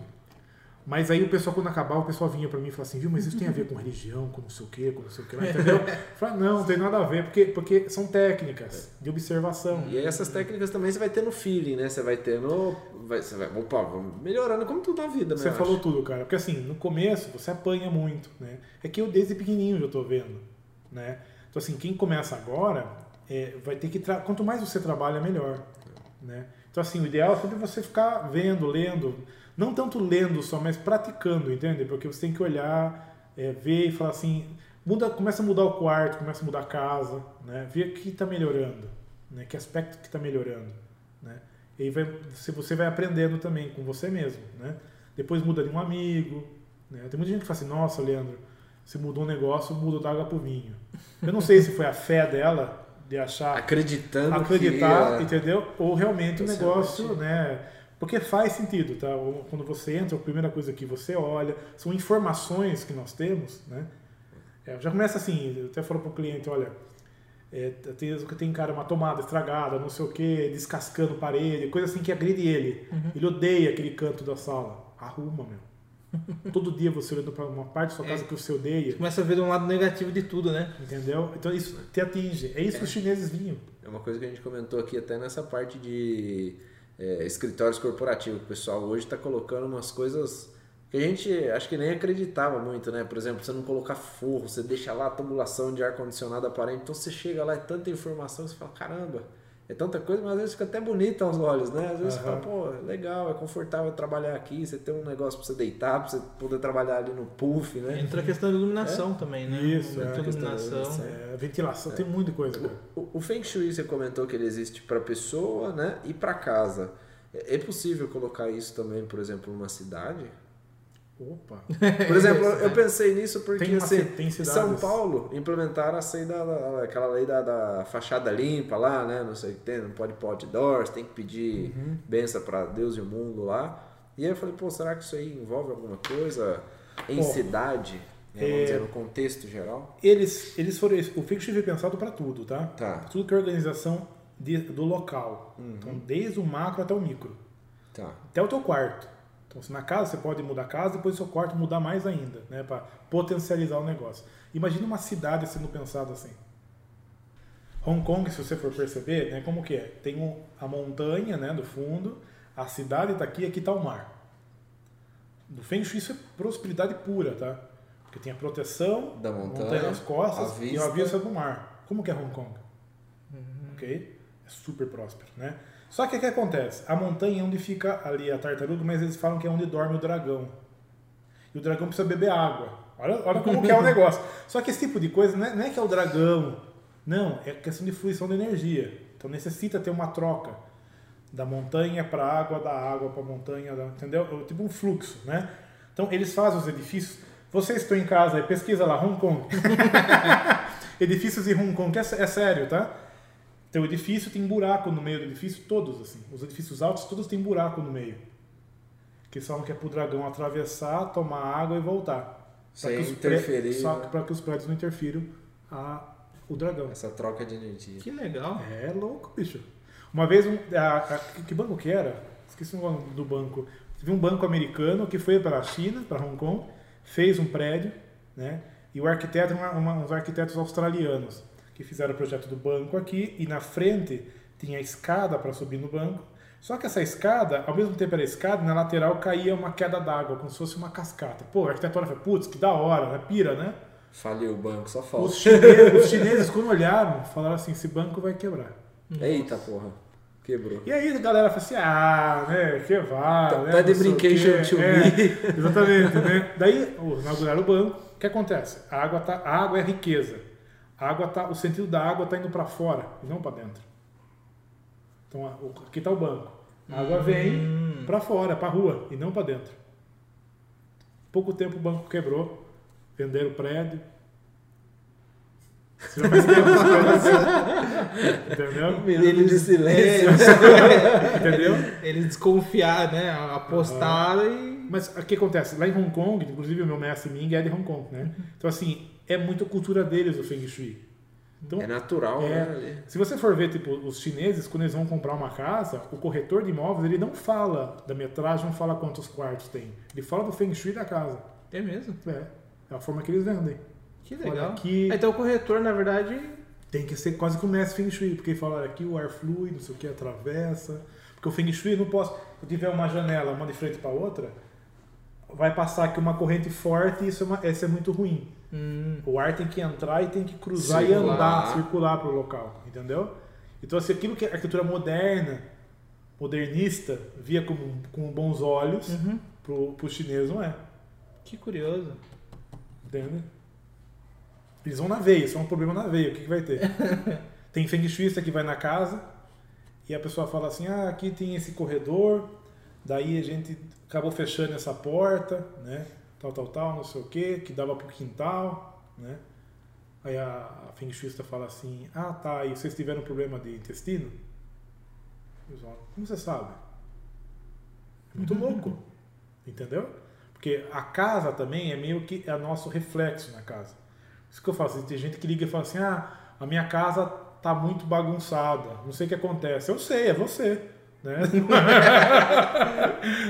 Mas aí o pessoal, quando acabava, o pessoal vinha para mim e falava assim, viu, mas isso tem a ver com religião, com não sei o quê, com não sei o quê, <laughs> entendeu? Eu falei, não, não tem nada a ver, porque, porque são técnicas de observação. E essas técnicas também você vai ter no feeling, né? Você vai ter no. Vai, você vai, opa, vamos melhorando como tudo na vida, né? Você falou acho. tudo, cara. Porque assim, no começo você apanha muito, né? É que eu desde pequenininho já tô vendo, né? Então assim, quem começa agora é, vai ter que... Quanto mais você trabalha, melhor, né? Então assim, o ideal é sempre você ficar vendo, lendo. Não tanto lendo só, mas praticando, entende? Porque você tem que olhar, é, ver e falar assim... Muda, começa a mudar o quarto, começa a mudar a casa, né? Ver o que está melhorando, né? Que aspecto que está melhorando, né? E aí vai, você vai aprendendo também com você mesmo, né? Depois muda de um amigo, né? Tem muita gente que fala assim, nossa, Leandro, você mudou um negócio, mudou da água pro vinho. Eu não sei se foi a fé dela de achar, Acreditando acreditar, que... é entendeu? Ou realmente o Você negócio, né? Porque faz sentido, tá? Quando você entra, a primeira coisa que você olha são informações que nós temos, né? É, já começa assim, eu até falo pro cliente, olha, é, tem, tem cara uma tomada estragada, não sei o que, descascando parede, coisa assim que agride ele. Ele odeia aquele canto da sala. Arruma, meu. <laughs> Todo dia você olhando para uma parte da sua casa que você odeia, Começa a ver um lado negativo de tudo, né? entendeu? Então isso te atinge. É isso que os chineses vinham. É uma coisa que a gente comentou aqui até nessa parte de é, escritórios corporativos. O pessoal hoje está colocando umas coisas que a gente acho que nem acreditava muito, né? Por exemplo, você não colocar forro, você deixa lá a tubulação de ar-condicionado aparente. Então você chega lá, é tanta informação, você fala, caramba, é tanta coisa, mas às vezes fica até bonita aos olhos, né? Às vezes você fala, pô, é legal, é confortável trabalhar aqui, você tem um negócio para você deitar, para você poder trabalhar ali no puff, né? Entra a questão da iluminação também, né? Isso, é. Da iluminação. iluminação. É, ventilação, tem muita coisa, cara. O, o Feng Shui você comentou que ele existe para pessoa, né, e para casa. É é possível colocar isso também, por exemplo, numa cidade? Opa. <laughs> Por exemplo, eu pensei nisso porque Tem assim, tem São Paulo implementaram a lei da, aquela lei da, da fachada limpa lá, né? Não sei o que tem, não pode pôr outdoors, tem que pedir Uhum. benção para Deus e o mundo lá. E aí eu falei, pô, será que isso aí envolve alguma coisa em Pô, cidade? Né, Vamos é- dizer, no contexto geral? Eles, eles foram. O Shui foi pensado para tudo, tá? Tá. Tudo que é organização de- do local. Uhum. Então, desde o macro até o micro. Tá. Até o teu quarto. Então, se na casa você pode mudar a casa, depois o seu quarto mudar mais ainda, né? Para potencializar o negócio. Imagina uma cidade sendo pensada assim. Hong Kong, se você for perceber, né, como que é? Tem um- a montanha, né, do fundo, a cidade está aqui, aqui está o mar. No Feng Shui isso é prosperidade pura, tá? Porque tem a proteção Da montanha, nas costas a e a vista. vista do mar. Como que é Hong Kong? Ok? É super próspero, né? Só que o que acontece? A montanha é onde fica ali a tartaruga, mas eles falam que é onde dorme o dragão. E o dragão precisa beber água. Olha, olha como que é o <laughs> negócio. Só que esse tipo de coisa não é, não é que é o dragão. Não, é questão de fluição de energia. Então necessita ter uma troca da montanha para a água, da água para a montanha, da- entendeu? É tipo um fluxo, né? Então eles fazem os edifícios. Vocês estão em casa, pesquisa lá, Hong Kong. <laughs> <laughs> edifícios em Hong Kong, que é, é sério, tá? Teu edifício tem buraco no meio do edifício, todos assim. Os edifícios altos, todos têm buraco no meio. Que falam que é pro dragão atravessar, tomar água e voltar. Pra Sem que os pré- interferir, Só né? que para que os prédios não interfiram a, o dragão. Essa troca de energia. Que legal. É louco, bicho. Uma vez, um, a- a- que banco que era? Esqueci o nome do banco. Teve um banco americano que foi para a China, para Hong Kong, fez um prédio, né? E o arquiteto, uma, uma, uns arquitetos australianos, que fizeram o projeto do banco aqui, e na frente tinha a escada para subir no banco. Só que essa escada, ao mesmo tempo era escada, na lateral caía uma queda d'água, como se fosse uma cascata. Pô, olha e fala, putz, que da hora, né? Pira, né? Faliu o banco, só falta. Os chineses, os chineses, quando olharam, falaram assim, esse banco vai quebrar. Eita porra, quebrou. E aí a galera fala assim, ah, né, que vai, Tá- né, tá de não sei o brincation quê. to É, me. Exatamente, né? Daí, inauguraram o banco, o que acontece? A água, tá, a água é riqueza. A água tá, o sentido da água está indo para fora e não para dentro. Então, aqui está o banco. A água vem para fora, para a rua e não para dentro. Pouco tempo o banco quebrou, venderam o prédio. Você faz isso. Entendeu? Minuto de silêncio. <laughs> Entendeu? Eles desconfiaram, né? Apostaram e. Mas o que acontece? Lá em Hong Kong, inclusive o meu mestre Ming é de Hong Kong, né? Então, assim, é muito cultura deles o Feng Shui. Então, É natural, É. né? se você for ver, tipo, os chineses, quando eles vão comprar uma casa, o corretor de imóveis, ele não fala da metragem, não fala quantos quartos tem. Ele fala do feng shui da casa. É mesmo? É, é a forma que eles vendem. Que legal. aqui- Ah, Então o corretor, na verdade, Tem que ser quase que o mestre feng shui, porque ele fala, aqui o ar flui, não sei o que, atravessa. Porque o feng shui, não posso, se eu tiver uma janela, uma de frente para outra, vai passar aqui uma corrente forte e isso é, uma, isso é muito ruim. Hum, O ar tem que entrar e tem que cruzar e Circular. andar, circular para o local, entendeu? Então, assim, aquilo que a arquitetura moderna, modernista, via com, com bons olhos, uhum. pro, pro chinês não é, que curioso. entende? Eles vão na veia, isso é um problema na veia, o que, que vai ter? <laughs> tem feng shuista que vai na casa e a pessoa fala assim, ah, aqui tem esse corredor, daí a gente acabou fechando essa porta, né? Tal, tal, tal, não sei o que, que dava pro quintal, né? Aí a, a feng shuista fala assim, ah tá, e vocês tiveram problema de intestino? Eles falam, Como você sabe? É muito louco, entendeu? Porque a casa também é meio que é nosso reflexo na casa. Isso que eu faço, tem gente que liga e fala assim, ah, a minha casa tá muito bagunçada, não sei o que acontece. Eu sei, é você. Né? <laughs>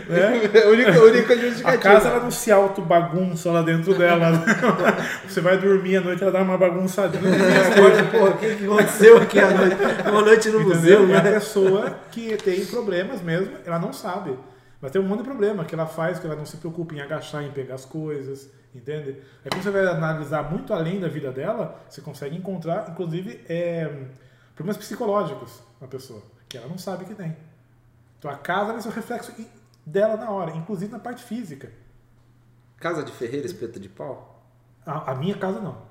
né? a única, a única A justificativa. casa ela não se auto-bagunça lá dentro dela. <laughs> Você vai dormir à noite, ela dá uma bagunçadinha. <laughs> Acorda, porra, o que, aconteceu aqui à noite? Uma noite no museu, Entendeu? É a né? pessoa que tem problemas mesmo, ela não sabe. Mas tem um monte de problema que ela faz, que ela não se preocupa em agachar, em pegar as coisas, entende? Aí quando você vai analisar muito além da vida dela, você consegue encontrar, inclusive, é, problemas psicológicos na pessoa, que ela não sabe que tem. Então a casa vai ser o reflexo dela na hora, inclusive na parte física. Casa de Ferreira, espeta de pau? A, a minha casa não.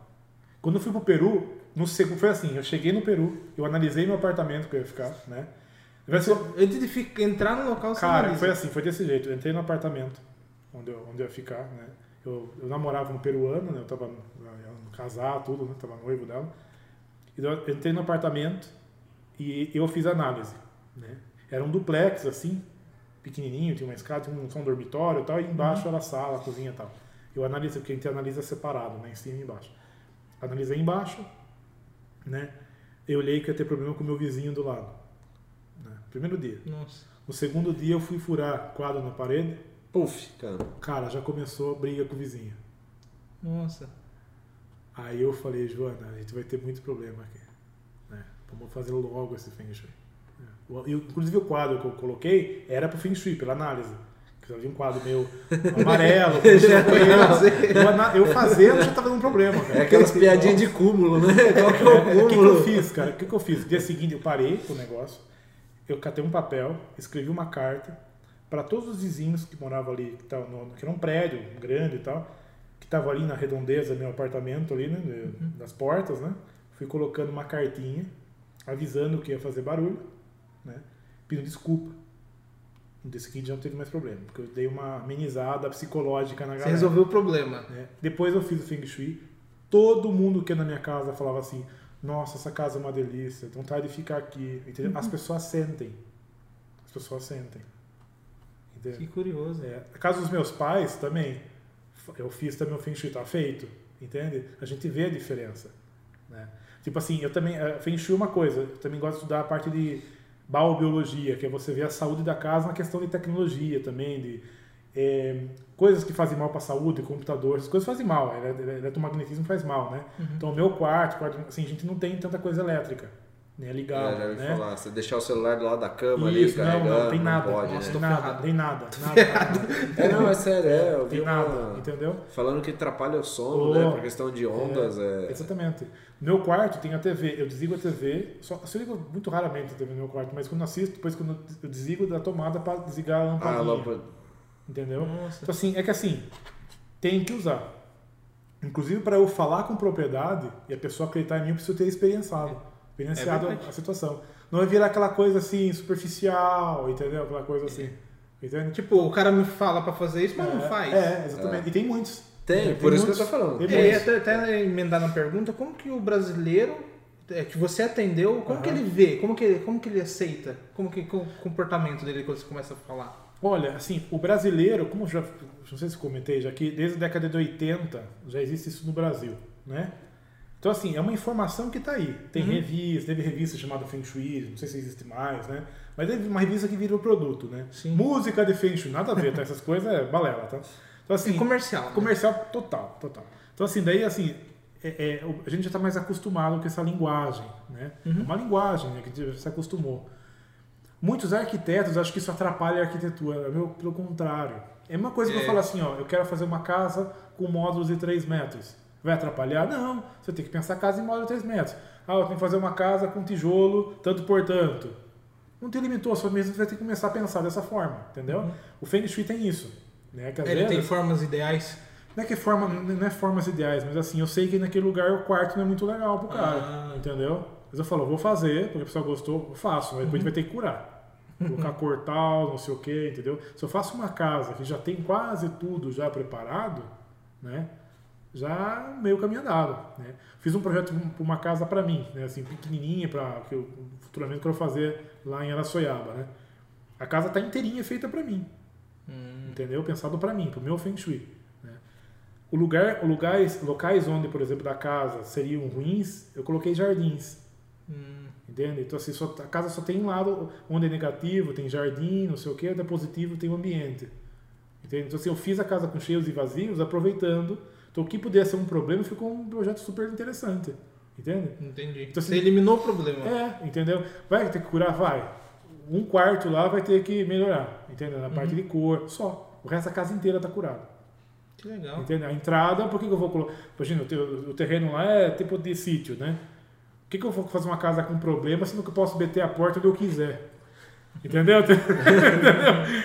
Quando eu fui pro Peru, no segundo foi assim, eu cheguei no Peru, eu analisei meu apartamento que eu ia ficar, né? Ser- Antes de fi- entrar no local, você Cara, analisa. foi assim, foi desse jeito. Eu entrei no apartamento onde eu, onde eu ia ficar, né? Eu, eu namorava um peruano, né? Eu tava no casar, tudo, né? Tava noivo dela. E eu entrei no apartamento e eu fiz análise, né? Era um duplex, assim, pequenininho, tinha uma escada, tinha um, só um dormitório e tal, e embaixo era a sala, a cozinha e tal. Eu analisei, porque a gente analisa separado, né? Em cima e embaixo. Analisei embaixo, né? Eu olhei que ia ter problema com o meu vizinho do lado. Né? Primeiro dia. Nossa. No segundo dia eu fui furar quadro na parede. Puf, cara. Cara, já começou a briga com o vizinho. Nossa. Aí eu falei, Joana, a gente vai ter muito problema aqui. né? Vamos fazer logo esse Feng Shui. É. Eu- inclusive o quadro que eu coloquei era pro Feng Shui, pela análise. Que havia um quadro meio <laughs> amarelo. com não sei o quê. eu, eu fazendo já tava dando problema. Cara. É aquelas piadinhas de cúmulo, né? Qual que é o O que, que eu cúmulo? fiz, cara? O que, que eu fiz? Dia seguinte eu parei com o negócio, eu catei um papel, escrevi uma carta para todos os vizinhos que moravam ali, que, tavam no, que era um prédio grande e tal, que estavam ali na redondeza do meu apartamento ali, né, de- das portas, né? Fui colocando uma cartinha avisando que ia fazer barulho, né? Pedindo desculpa. Dia seguinte já não teve mais problema, porque eu dei uma amenizada psicológica na Você galera resolveu o problema. né? Depois eu fiz o Feng Shui. Todo mundo que ia na minha casa falava assim: Nossa, essa casa é uma delícia, vontade de ficar aqui. Entendeu? As pessoas sentem. As pessoas sentem. Entendeu? Que curioso. É, a casa dos meus pais também. Eu fiz também o Feng Shui, tá feito. Entende? A gente vê a diferença. Né? Tipo assim, eu também. eh, Feng Shui é uma coisa, eu também gosto de estudar a parte de biobiologia, que é você ver a saúde da casa na questão de tecnologia também, de eh, coisas que fazem mal para a saúde, computador, essas coisas fazem mal, ele- ele- eletromagnetismo faz mal, né? Então, o meu quarto, quarto, assim, a gente não tem tanta coisa elétrica, né? Ligado, É, já ouvi né? falar. Você deixar o celular do lado da cama ali, Isso, não, carregando, não, tem nada. pode, Nossa, né? nada, ferrado. tem nada, <laughs> nada, nada. É, não, é sério, é. Eu vi Tem uma... nada, entendeu? Falando que atrapalha o sono, Oh, né? Por questão de ondas, é... Exatamente. No meu quarto tem a TV. Eu desligo a TV. Só, eu ligo muito raramente a TV no meu quarto, mas quando assisto, depois quando eu desligo da tomada para desligar a Ah, lampadinha. lâmpada. Entendeu? Nossa. Então, assim, é que assim, tem que usar. Inclusive, para eu falar com propriedade e a pessoa acreditar em mim, eu preciso ter experienciado, experienciado É a situação. Não é virar aquela coisa assim, superficial, entendeu? Aquela coisa assim. Entende? Tipo, o cara me fala pra fazer isso, mas é, não faz. É, exatamente. E tem muitos. Tem, É, por isso que eu muitos. tô falando. Tem É, e muitos. até, até emendar na pergunta, como que o brasileiro é, que você atendeu, como que Aham. ele vê, como que ele, como que ele aceita, como que o comportamento dele quando você começa a falar? Olha, assim, o brasileiro, como eu já, não sei se comentei já aqui, desde a década de 80 já existe isso no Brasil, né? Então, assim, é uma informação que está aí. Tem uhum. revista, teve revista chamada Feng Shui, não sei se existe mais, né? Mas teve uma revista que virou produto, né? Sim. Música de Feng Shui, nada a ver, tá? Essas coisas é balela, tá? Então, assim, é comercial. Né? Comercial total, total. Então, assim, daí, assim, é, é, a gente já está mais acostumado com essa linguagem, né? Uhum. Uma linguagem né, que a gente já se acostumou. Muitos arquitetos acham que isso atrapalha a arquitetura. Meu, pelo contrário. É uma coisa que eu é. falo assim, ó, eu quero fazer uma casa com módulos de 3 metros. Vai atrapalhar? Não. Você tem que pensar a casa em módulo de 3 metros. Ah, eu tenho que fazer uma casa com tijolo, tanto por tanto. Não te limitou, mesmo você vai ter que começar a pensar dessa forma, entendeu? Uhum. O Feng Shui tem isso. Né? Que, Ele vezes, tem formas ideais. Não é que forma, não é formas ideais, mas assim, eu sei que naquele lugar o quarto não é muito legal pro cara, ah. entendeu? Mas eu falo, vou fazer, porque a pessoa gostou, eu faço, mas depois uhum. a gente vai ter que curar. Colocar cortal, não sei o que, entendeu? Se eu faço uma casa que já tem quase tudo já preparado, né? Já meio caminho andado, né? Fiz um projeto para uma casa para mim, né? Assim, pequenininha, para que eu futuramente quero fazer lá em Araçoiaba, né? A casa tá inteirinha feita para mim, hum. entendeu? Pensado para mim, para o meu Feng Shui. Né? O lugar, lugares, locais onde, por exemplo, da casa seriam ruins, eu coloquei jardins. Hum. Entende? Então, assim, só, a casa só tem um lado onde é negativo, tem jardim, não sei o que, onde é positivo, tem o ambiente. Entende? Então, assim, eu fiz a casa com cheios e vazios, aproveitando. Então, o que pudesse ser um problema ficou um projeto super interessante. Entende? Entendi. Então, assim, Você eliminou o problema. É, entendeu? Vai ter que curar? Vai. Um quarto lá vai ter que melhorar. Entendeu? Na parte uhum. de cor, só. O resto da casa inteira está curada. Que legal. Entendeu? A entrada, por que, que eu vou colocar? Imagina, o, terreno lá é tipo de sítio, né? Por que, que eu vou fazer uma casa com problema se eu posso meter a porta onde eu quiser? <laughs> Entendeu?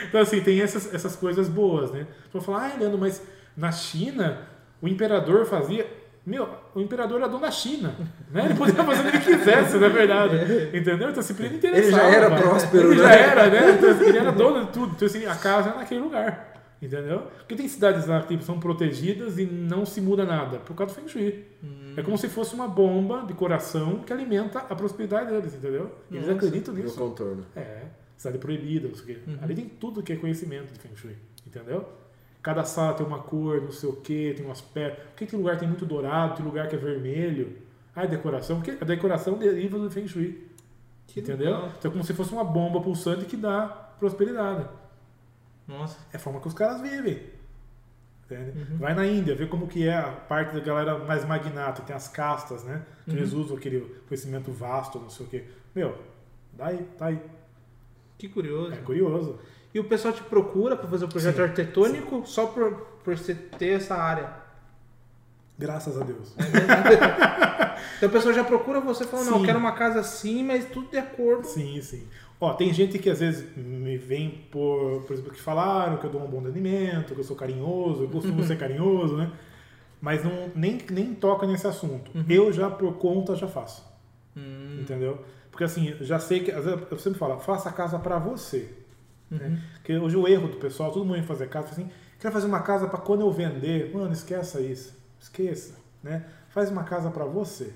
Então, assim, tem essas, essas coisas boas, né? Então, falar, ah, Leandro, mas na China, o imperador fazia. Meu, o imperador era dono da China, né? Ele podia fazer o que ele quisesse, na verdade. Entendeu? Então, assim, ele interessava. Ele já era próspero, ele né? já era, né? Então, assim, ele era dono de tudo. Então, assim, a casa era naquele lugar. Entendeu? Porque tem cidades lá que tipo, são protegidas e não se muda nada, por causa do Feng Shui. Hum. É como se fosse uma bomba de coração que alimenta a prosperidade deles, entendeu? Eles Nossa, acreditam nisso. No contorno. É, cidade proibida, não sei o quê. Uhum. Ali tem tudo que é conhecimento de Feng Shui, entendeu? Cada sala tem uma cor, não sei o quê, tem um aspecto. Por que tem lugar que tem muito dourado, tem lugar que é vermelho? Ah, é decoração? Porque a decoração deriva do Feng Shui. Que entendeu? Legal. Então é como se fosse uma bomba pulsante que dá prosperidade. Nossa. É a forma que os caras vivem. Uhum. Vai na Índia, vê como que é a parte da galera mais magnata, tem as castas, né? Que uhum. eles usam aquele conhecimento vasto, não sei o quê. Meu, daí, tá aí. Que curioso. É curioso. E o pessoal te procura para fazer o projeto sim, arquitetônico sim. só por, por você ter essa área? Graças a Deus. então a pessoa já procura você falando, não, eu quero uma casa assim, mas tudo de acordo. Sim, sim. Ó, tem gente que às vezes me vem por, por exemplo, que falaram que eu dou um bom atendimento, que eu sou carinhoso, eu costumo <laughs> ser carinhoso, né? Mas não, nem, nem toca nesse assunto. Uhum. Eu já, por conta, já faço. Uhum. Entendeu? Porque assim, já sei que, às vezes eu sempre falo, faça a casa para você. Né? Uhum. Né? Porque hoje o erro do pessoal, todo mundo vem fazer casa, assim, quer fazer uma casa para quando eu vender. Mano, esqueça isso. Esqueça. Né? Faz uma casa para você.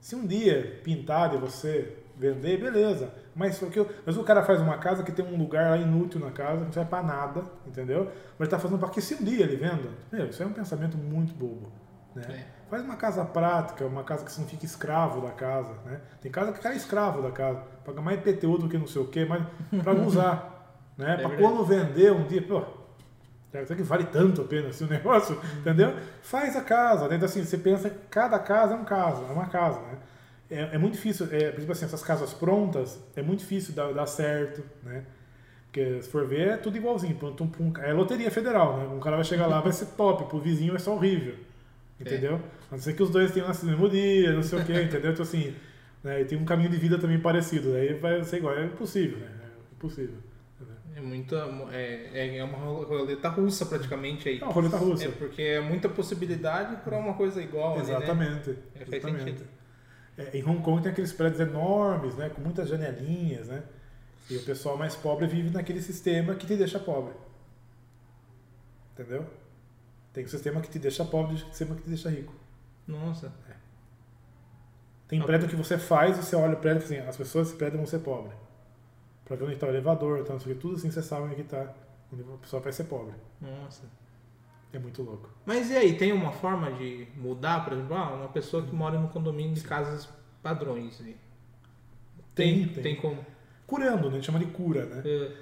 Se um dia pintar de você vender, beleza. Mas, mas o cara faz uma casa que tem um lugar lá inútil na casa, não serve para nada, entendeu? Mas está fazendo para que se um dia ele venda. Meu, isso é um pensamento muito bobo. Né? É. Faz uma casa prática, uma casa que você não fique escravo da casa. Né? Tem casa que cara é escravo da casa, paga mais PTU do que não sei o quê, mas para não usar. Né? É para quando vender um dia, pô, será que vale tanto a pena assim, <laughs> negócio? Entendeu? Faz a casa. Né? Então, assim, você pensa, cada casa é um casa, é uma casa. Né? é, é muito difícil, é, por exemplo assim, essas casas prontas, é muito difícil dar, dar certo, né? Porque se for ver, é tudo igualzinho. É loteria federal, né? Um cara vai chegar lá, vai ser top, pro vizinho vai ser horrível. Entendeu? É. A não ser que os dois tenham nascido no mesmo dia, não sei o quê, entendeu? Então assim, né? e tem um caminho de vida também parecido. Aí vai ser igual, é impossível, né? É impossível. É muita. É, é uma roleta russa praticamente aí. É uma roleta russa. É porque é muita possibilidade para uma coisa igual. Exatamente. Ali, né? é, faz sentido. É, em Hong Kong tem aqueles prédios enormes, né, com muitas janelinhas, né? E o pessoal mais pobre vive naquele sistema que te deixa pobre. Entendeu? Tem um sistema que te deixa pobre e um sistema que te deixa rico. Nossa. É. Tem prédio que você faz, você olha o prédio e assim, as pessoas desse prédio vão ser pobres. Pra ver onde está o elevador, então, tudo assim você sabe onde está. Onde a pessoa vai ser pobre. Nossa. É muito louco. Mas e aí, tem uma forma de mudar, por exemplo, ah, uma pessoa que mora no condomínio de casas padrões. Tem, Tem, tem, tem. como. Curando, né? A gente chama de cura, né? É,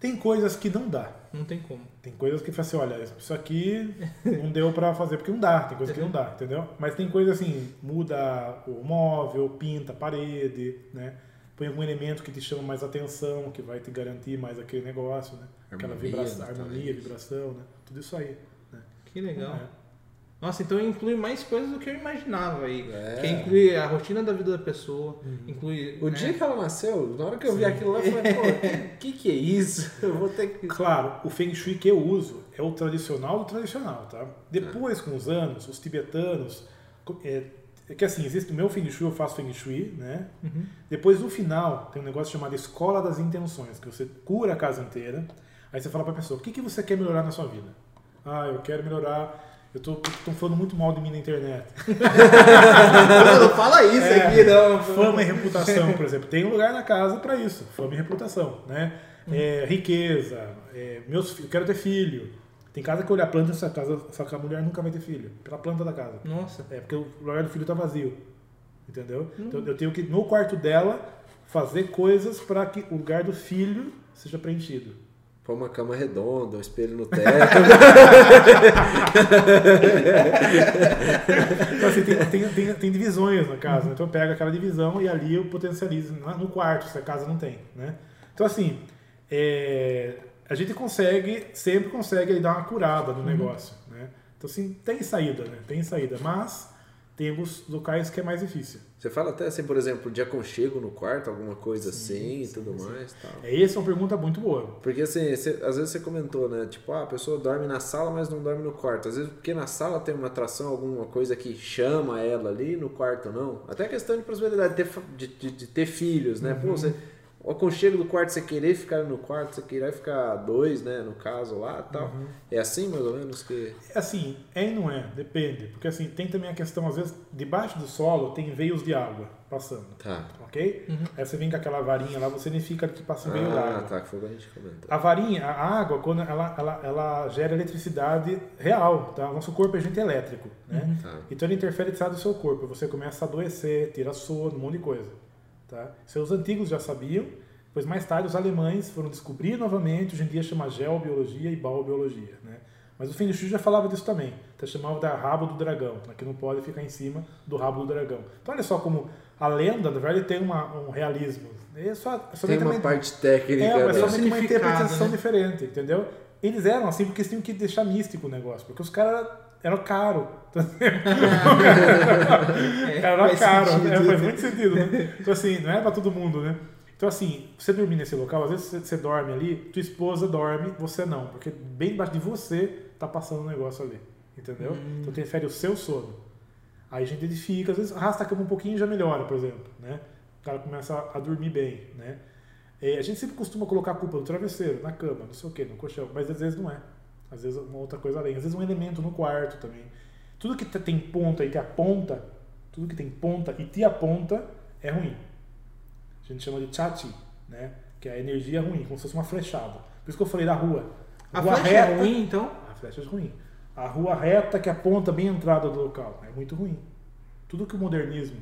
Tem coisas que não dá. não tem como. Tem coisas que fala assim, olha, isso aqui não deu pra fazer porque não dá, tem coisa que não dá, entendeu? Mas tem coisa assim, muda o móvel, pinta a parede, né? Põe algum elemento que te chama mais atenção, que vai te garantir mais aquele negócio, né? Aquela Harmonia, vibração, harmonia, vibração, né? Tudo isso aí. Né? Que legal. É. Nossa, então inclui mais coisas do que eu imaginava aí. É. Que inclui a rotina da vida da pessoa, inclui. O né? dia que ela nasceu, na hora que eu vi aquilo lá, eu falei, pô, <laughs> que, que que é isso? <laughs> Eu vou ter que. Claro, o Feng Shui que eu uso é o tradicional do tradicional, tá? Depois, com os anos, os tibetanos... É, é que assim, existe o meu Feng Shui, eu faço Feng Shui, né? Depois, no final, tem um negócio chamado Escola das Intenções, que você cura a casa inteira. Aí você fala pra pessoa, o que, que você quer melhorar na sua vida? Ah, eu quero melhorar... Eu tô, tô falando muito mal de mim na internet. <laughs> Não fala isso É, aqui, não. Fama e reputação, por exemplo. Tem um lugar na casa para isso. Fama e reputação, né? É, riqueza. é, meus, eu quero ter filho. Tem casa que olha a planta dessa casa, só que a mulher nunca vai ter filho. Pela planta da casa. Nossa. É porque o lugar do filho tá vazio. Entendeu? Então eu tenho que, no quarto dela, fazer coisas para que o lugar do filho seja preenchido. Pôr uma cama redonda, um espelho no teto. <laughs> Então, assim, tem, tem, tem, tem divisões na casa, né? então eu pego aquela divisão e ali eu potencializo na- no quarto, se a casa não tem, né? Então assim, é, a gente consegue, sempre consegue aí dar uma curada no negócio, né? Então assim, tem saída, né? Tem saída, mas tem alguns locais que é mais difícil. Você fala até assim, por exemplo, de aconchego no quarto, alguma coisa assim e tudo mais tal. É, essa é uma pergunta muito boa. Porque assim, você- às vezes você comentou, né? Tipo, ah, a pessoa dorme na sala, mas não dorme no quarto. Às vezes porque na sala tem uma atração, alguma coisa que chama ela ali, no quarto não. Até questão de possibilidade de ter, de, de- de ter filhos, né? Pô, você, o aconchego do quarto, você querer ficar no quarto, você querer ficar dois, né? No caso lá tal. É assim mais ou menos que. É assim, é e não é, depende. Porque assim, tem também a questão, às vezes, debaixo do solo tem veios de água passando. Tá. Ok? Aí você vem com aquela varinha lá, você identifica que passa um veio Ah, d'água. tá, que foi o que a gente comentou. A varinha, a água, quando ela, ela, ela gera eletricidade real, tá? O nosso corpo é agente elétrico, né? Tá. Então ele interfere do seu corpo. Você começa a adoecer, tira sono, um monte de coisa, tá? Seus antigos já sabiam, pois mais tarde os alemães foram descobrir novamente, hoje em dia chama geobiologia e biobiologia, né? Mas o Feng Shui já falava disso também. Então chamava da rabo do dragão, né? que não pode ficar em cima do rabo do dragão. Então olha só como a lenda, na verdade, tem uma, um realismo. É só, é Tem uma parte técnica, é, mas né? somente uma Significado, interpretação né? diferente, entendeu? Eles eram assim porque eles tinham que deixar místico o negócio, porque os caras eram caro. <laughs> era faz caro, sentido. é, faz muito sentido, né? Então assim, não é pra todo mundo, né? Então assim, você dormir nesse local, às vezes você, dorme ali, tua esposa dorme, você não, porque bem debaixo de você tá passando um negócio ali, entendeu? Hum. Então interfere o seu sono. Aí a gente edifica, às vezes arrasta a cama um pouquinho e já melhora, por exemplo, né? O cara começa a, dormir bem, né? É, a gente sempre costuma colocar a culpa no travesseiro, na cama, não sei o que, no colchão, mas às vezes não é. Às vezes é uma outra coisa além. Às vezes um elemento no quarto também. Tudo que te- tem ponta e te aponta, tudo que tem ponta e te aponta é ruim. A gente chama de chati, né? Que é a energia ruim, como se fosse uma flechada. Por isso que eu falei da rua. A rua flecha é ruim, então? a flecha é ruim. A rua reta que aponta bem a entrada do local é muito ruim. Tudo que o modernismo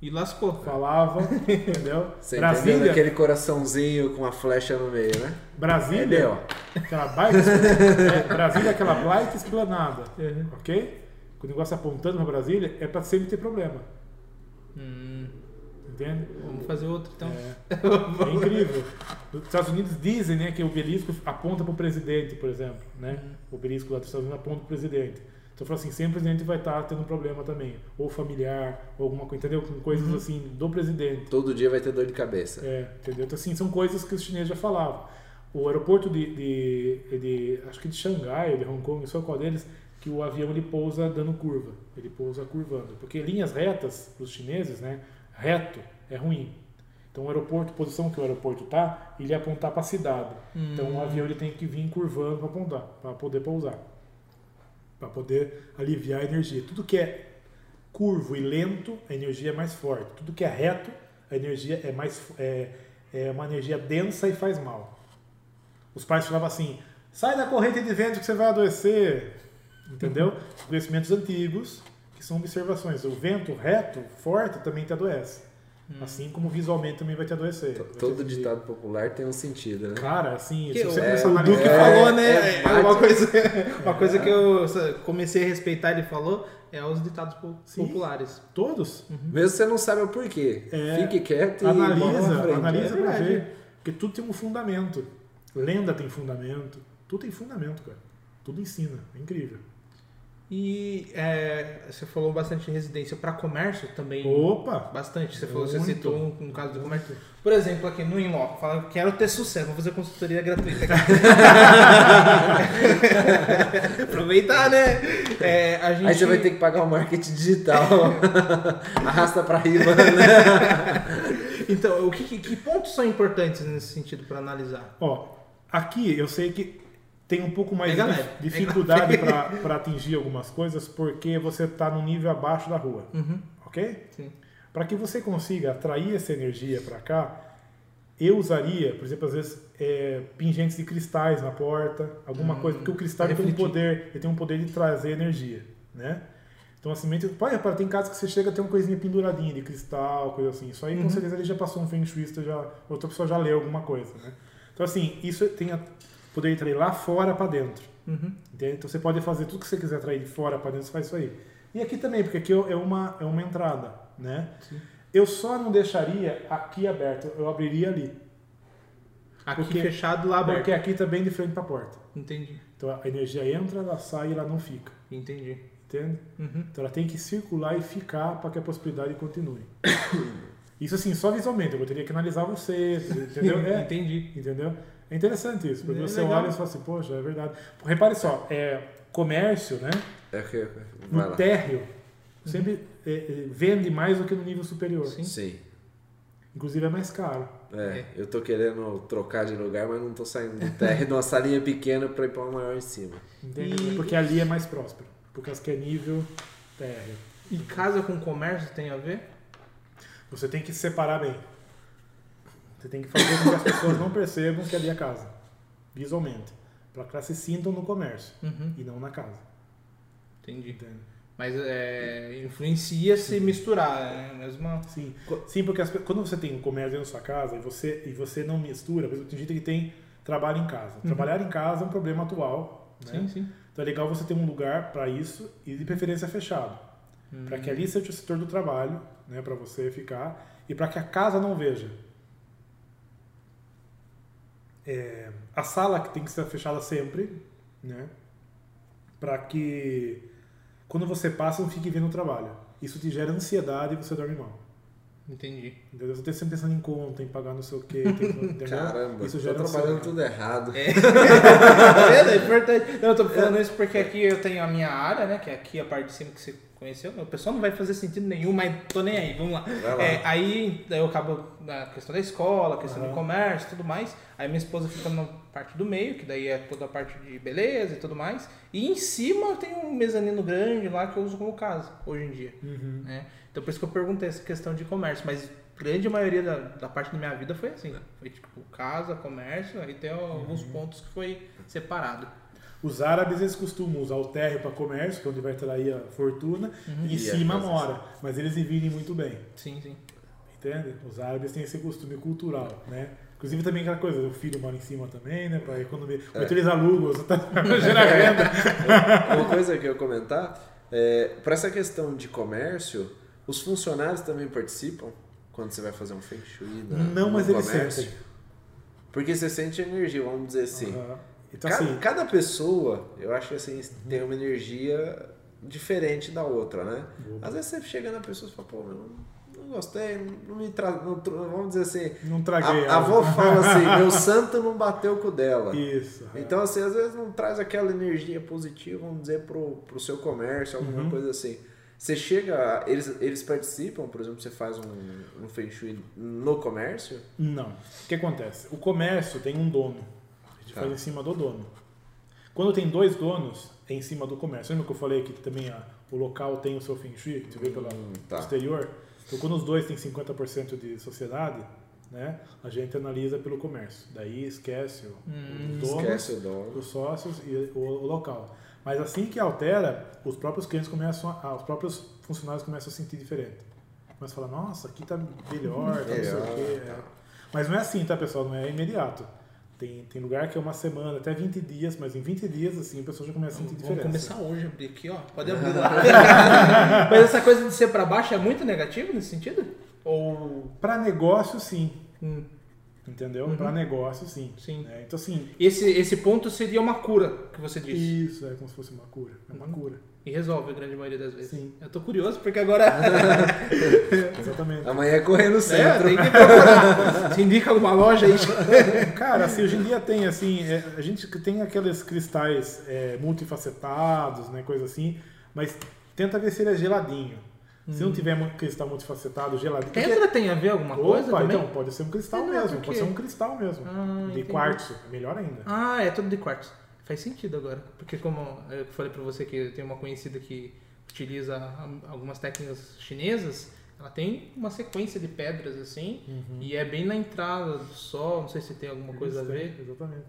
E lascou. falava, <laughs> entendeu? Você entendeu Brasília, aquele coraçãozinho com uma flecha no meio, né? Brasília, É, ó. aquela baita, <laughs> é, Brasília, é aquela baita esplanada, Uhum. ok? Com o negócio apontando para Brasília é para sempre ter problema, Hum, entende? vamos fazer outro então. É, <laughs> é incrível. Os Estados Unidos dizem, né, que o obelisco aponta para o presidente, por exemplo, né? O obelisco lá dos Estados Unidos aponta para o presidente. Então, fala assim, sempre o presidente vai estar tendo um problema também, ou familiar, ou alguma coisa, entendeu? Com coisas assim do presidente. Todo dia vai ter dor de cabeça. É, entendeu? Então, assim, são coisas que os chineses já falavam. O aeroporto de, de, de- acho que de Xangai, ou de Hong Kong, não sei qual deles, que o avião ele pousa dando curva, ele pousa curvando. Porque linhas retas, para os chineses, né, reto é ruim. Então, o aeroporto, posição que o aeroporto está, ele ia apontar para a cidade. Então, o avião ele tem que vir curvando para apontar, para poder pousar. Para poder aliviar a energia. Tudo que é curvo e lento, a energia é mais forte. Tudo que é reto, a energia é mais é, é uma energia densa e faz mal. Os pais falavam assim: sai da corrente de vento que você vai adoecer. Entendeu? <laughs> Conhecimentos antigos, que são observações. O vento reto, forte, também te adoece. Assim como visualmente também vai te adoecer. Vai te Todo ditado popular tem um sentido, né? Cara, assim, Que se você a o analisar... Duque É, falou, né? é, É, uma bate- coisa, <laughs> uma coisa que eu comecei a respeitar, ele falou, é os ditados po- Sim. populares. Todos. Mesmo você não sabe o porquê. É, Fique quieto e Analisa, frente. analisa É pra ver. Porque tudo tem um fundamento. Lenda tem fundamento. Tudo tem fundamento, cara. Tudo ensina. É incrível. E é, você falou bastante de residência para comércio também. Opa! Bastante. Você falou, você citou um, um caso do comércio. Por exemplo, aqui no Inloco, fala quero ter sucesso, vou fazer consultoria gratuita. <laughs> Aproveitar, né? É, a gente... Aí você vai ter que pagar o marketing digital. <laughs> Arrasta pra riba, né? <laughs> Então, o que, que- que pontos são importantes nesse sentido para analisar? Ó, aqui eu sei que tem um pouco mais Pega de pega dificuldade para atingir algumas coisas porque você está no nível abaixo da rua, Uhum, ok? Para que você consiga atrair essa energia para cá, eu usaria, por exemplo, às vezes é, pingentes de cristais na porta, alguma Hum, coisa, porque o cristal tem um poder, ele tem um poder de trazer energia, né? Então assim, pode reparar, tem casos que você chega a ter uma coisinha penduradinha de cristal, coisa assim. Isso aí Uhum. com certeza ele já passou um feng shuista, já outra pessoa já leu alguma coisa, né? Então assim, isso tem a poder de atrair lá fora para dentro. Uhum. Então você pode fazer tudo que você quiser atrair de fora para dentro, você faz isso aí. E aqui também, porque aqui é uma, é uma entrada, né? Eu só não deixaria aqui aberto, eu abriria ali. Aqui Porque- fechado, lá aberto. Porque aqui tá bem de frente para a porta. Entendi, Então a energia entra, ela sai e ela não fica. entendi. Entende? Uhum. Então ela tem que circular e ficar para que a possibilidade continue. <coughs> Isso assim, só visualmente, eu teria que analisar você, entendeu? É, Entendi. entendeu? É interessante isso, porque É você legal. olha e fala assim, poxa, é verdade. Repare só, é, comércio, né? É que- Vai No lá. térreo, sempre é, é, vende mais do que no nível superior. Sim. Sim. Inclusive é mais caro. É, eu tô querendo trocar de lugar, mas não tô saindo do térreo de uma salinha pequena pra ir pra uma maior em cima. Entende? E- Porque ali é mais próspero. Por causa que é nível térreo. E casa com comércio tem a ver? Você tem que separar bem. Você tem que fazer com que as pessoas não percebam que ali é casa. Visualmente. Para que elas se sintam no comércio Uhum. e não na casa. Entendi. Entende? Mas é, influencia se misturar, é a mesma. Sim, sim porque as quando você tem um comércio dentro da sua casa e você, e você não mistura, por exemplo, tem gente que tem trabalho em casa. Trabalhar em casa é um problema atual. Né? Sim, sim. Então é legal você ter um lugar para isso e de preferência fechado. Para que ali seja o setor do trabalho, né, para você ficar e para que a casa não veja. É, a sala que tem que ser fechada sempre, né? Para que quando você passa não fique vendo o trabalho. Isso te gera ansiedade e você dorme mal. Entendi. Entendeu? Você sempre pensando em conta, em pagar não sei o quê. Tem? Caramba, Isso tô gera trabalhando ansiedade. tudo errado. <laughs> Vendo? É importante. Não, eu tô falando isso porque aqui eu tenho a minha área, né? Que é aqui a parte de cima que você conheceu. O pessoal não vai fazer sentido nenhum, mas tô nem aí. Vamos lá. Lá. É, aí eu acabo na questão da escola, questão do Aham. comércio e tudo mais. Aí minha esposa fica na parte do meio, que daí é toda a parte de beleza e tudo mais. E em cima tem um mezanino grande lá que eu uso como casa, hoje em dia. Uhum. né? Então por isso que eu perguntei essa questão de comércio, mas grande maioria da, da parte da minha vida foi assim. Foi tipo casa, comércio, aí tem alguns Uhum. pontos que foi separado. Os árabes eles costumam usar o térreo para comércio, que é onde vai trair a fortuna, e em E a cima mora. Mas eles dividem muito bem. Sim, sim. Entende? Os árabes têm esse costume cultural, né? Inclusive também aquela coisa, o filho mora em cima também, né? Pra economia. Ou então eles alugam, você tá gerar renda. Uma coisa que eu ia comentar, é, para essa questão de comércio, os funcionários também participam quando você vai fazer um feng shui na, Não, no mas eles sentem. Porque você sente energia, vamos dizer assim. Aham. Então Ca- assim, cada, pessoa, eu acho que assim, tem uma energia diferente da outra, né? Às vezes você chega na pessoa e fala, pô, meu, não gostei, não, me tra... não vamos dizer assim, não traguei. a, a avó fala assim, <laughs> meu santo não bateu com o dela. Isso. Então, assim, às vezes não traz aquela energia positiva, vamos dizer, pro, pro seu comércio, alguma Uhum. coisa assim. Você chega, eles, eles participam, por exemplo, você faz um, um Feng Shui no comércio? Não. O que acontece? O comércio tem um dono. Tá. faz em cima do dono. Quando tem dois donos, é em cima do comércio. Lembra que eu falei que também a- o local tem o seu Feng Shui, que você vê pelo Hum, tá. exterior? Então, quando os dois têm 50% de sociedade, né, a gente analisa pelo comércio. Daí esquece o, Hum, os donos, Esquece o dono. os sócios e o, o local. Mas assim que altera, os próprios clientes começam a, os próprios funcionários começam a sentir diferente. Começam a falar, nossa, aqui tá melhor, tá não sei o Melhor, quê. tá. é. Mas não é assim, tá, pessoal? Não é imediato. Tem, tem lugar que é uma semana, até 20 dias, mas em 20 dias, assim, a pessoa já começa a sentir Vamos diferença. começar hoje a abrir aqui, ó. Pode abrir lá. <laughs> Mas essa coisa de ser pra baixo é muito negativo nesse sentido? Ou. Para negócio, sim. Hum, Entendeu? Uhum. Para negócio, sim. sim. É, então, assim, Esse, esse ponto seria uma cura, que você disse. isso é como se fosse uma cura. É uma Uhum. cura. E resolve a grande maioria das vezes. Sim. Eu tô curioso, porque agora. <laughs> Exatamente. Amanhã é correr no é, tem que procurar. <laughs> Se indica alguma loja aí. <laughs> Cara, assim, hoje em dia tem, assim, é, a gente que tem aqueles cristais é, multifacetados, né, coisa assim, mas tenta ver se ele é geladinho. Se não tiver mu- cristal multifacetado, geladinho... porque- Pedra tem a ver alguma coisa Opa, também? então, pode ser um cristal Não, mesmo, porque- pode ser um cristal mesmo, Ah, de entendi. quartzo, é melhor ainda. Ah, é tudo de quartzo. Faz sentido agora. Porque como eu falei pra você que eu tenho uma conhecida que utiliza algumas técnicas chinesas, ela tem uma sequência de pedras assim, e é bem na entrada do sol, não sei se tem alguma coisa a ver. Exatamente.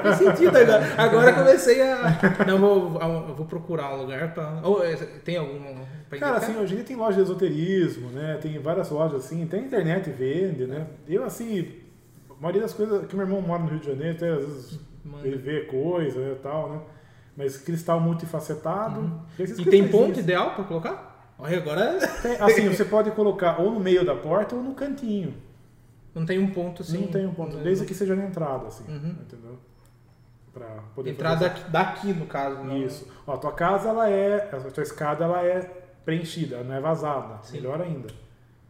Faz sentido agora. Agora eu comecei a. Não, eu vou, eu vou procurar um lugar pra. Ou é, tem alguma. Pra Cara, assim, hoje em dia tem loja de esoterismo, né? Tem várias lojas assim, tem internet vende, né? Eu, assim, a maioria das coisas que meu irmão mora no Rio de Janeiro, até às vezes Manda. ele vê coisa e tal, né? Mas cristal multifacetado. Uhum. E tem ponto existem. ideal pra colocar? Olha, agora Tem- assim, você pode colocar ou no meio da porta ou no cantinho. não tem um ponto assim. não tem um ponto, desde que seja na entrada, assim, Uhum. entendeu? Pra poder Entrada daqui, daqui, no caso. não- Isso. Ó, a tua casa, ela é. A tua escada, ela é preenchida, não é vazada. Sim. Melhor ainda.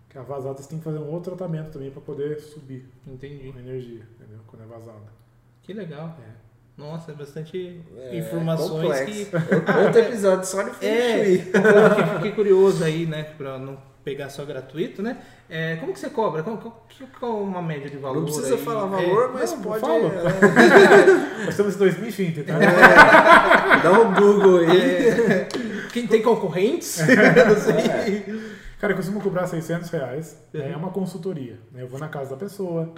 Porque a vazada você tem que fazer um outro tratamento também para poder subir Entendi. a energia, entendeu? Quando é vazada. Que legal. É. Nossa, é bastante É, informações complexo. que. <laughs> Outro episódio só de Feng É, Shui. <laughs> fiquei- curioso aí, né? Pra não pegar só gratuito, né? É, como que você cobra? Qual, qual, qual é uma média de valor? Não precisa aí? falar É, valor, mas não, pode. é, <laughs> Nós estamos em 2020, tá? dá um Google aí. é, quem tem concorrentes? não sei. Cara, eu costumo cobrar 600 reais. né? Uhum. É uma consultoria. né? Eu vou na casa da pessoa,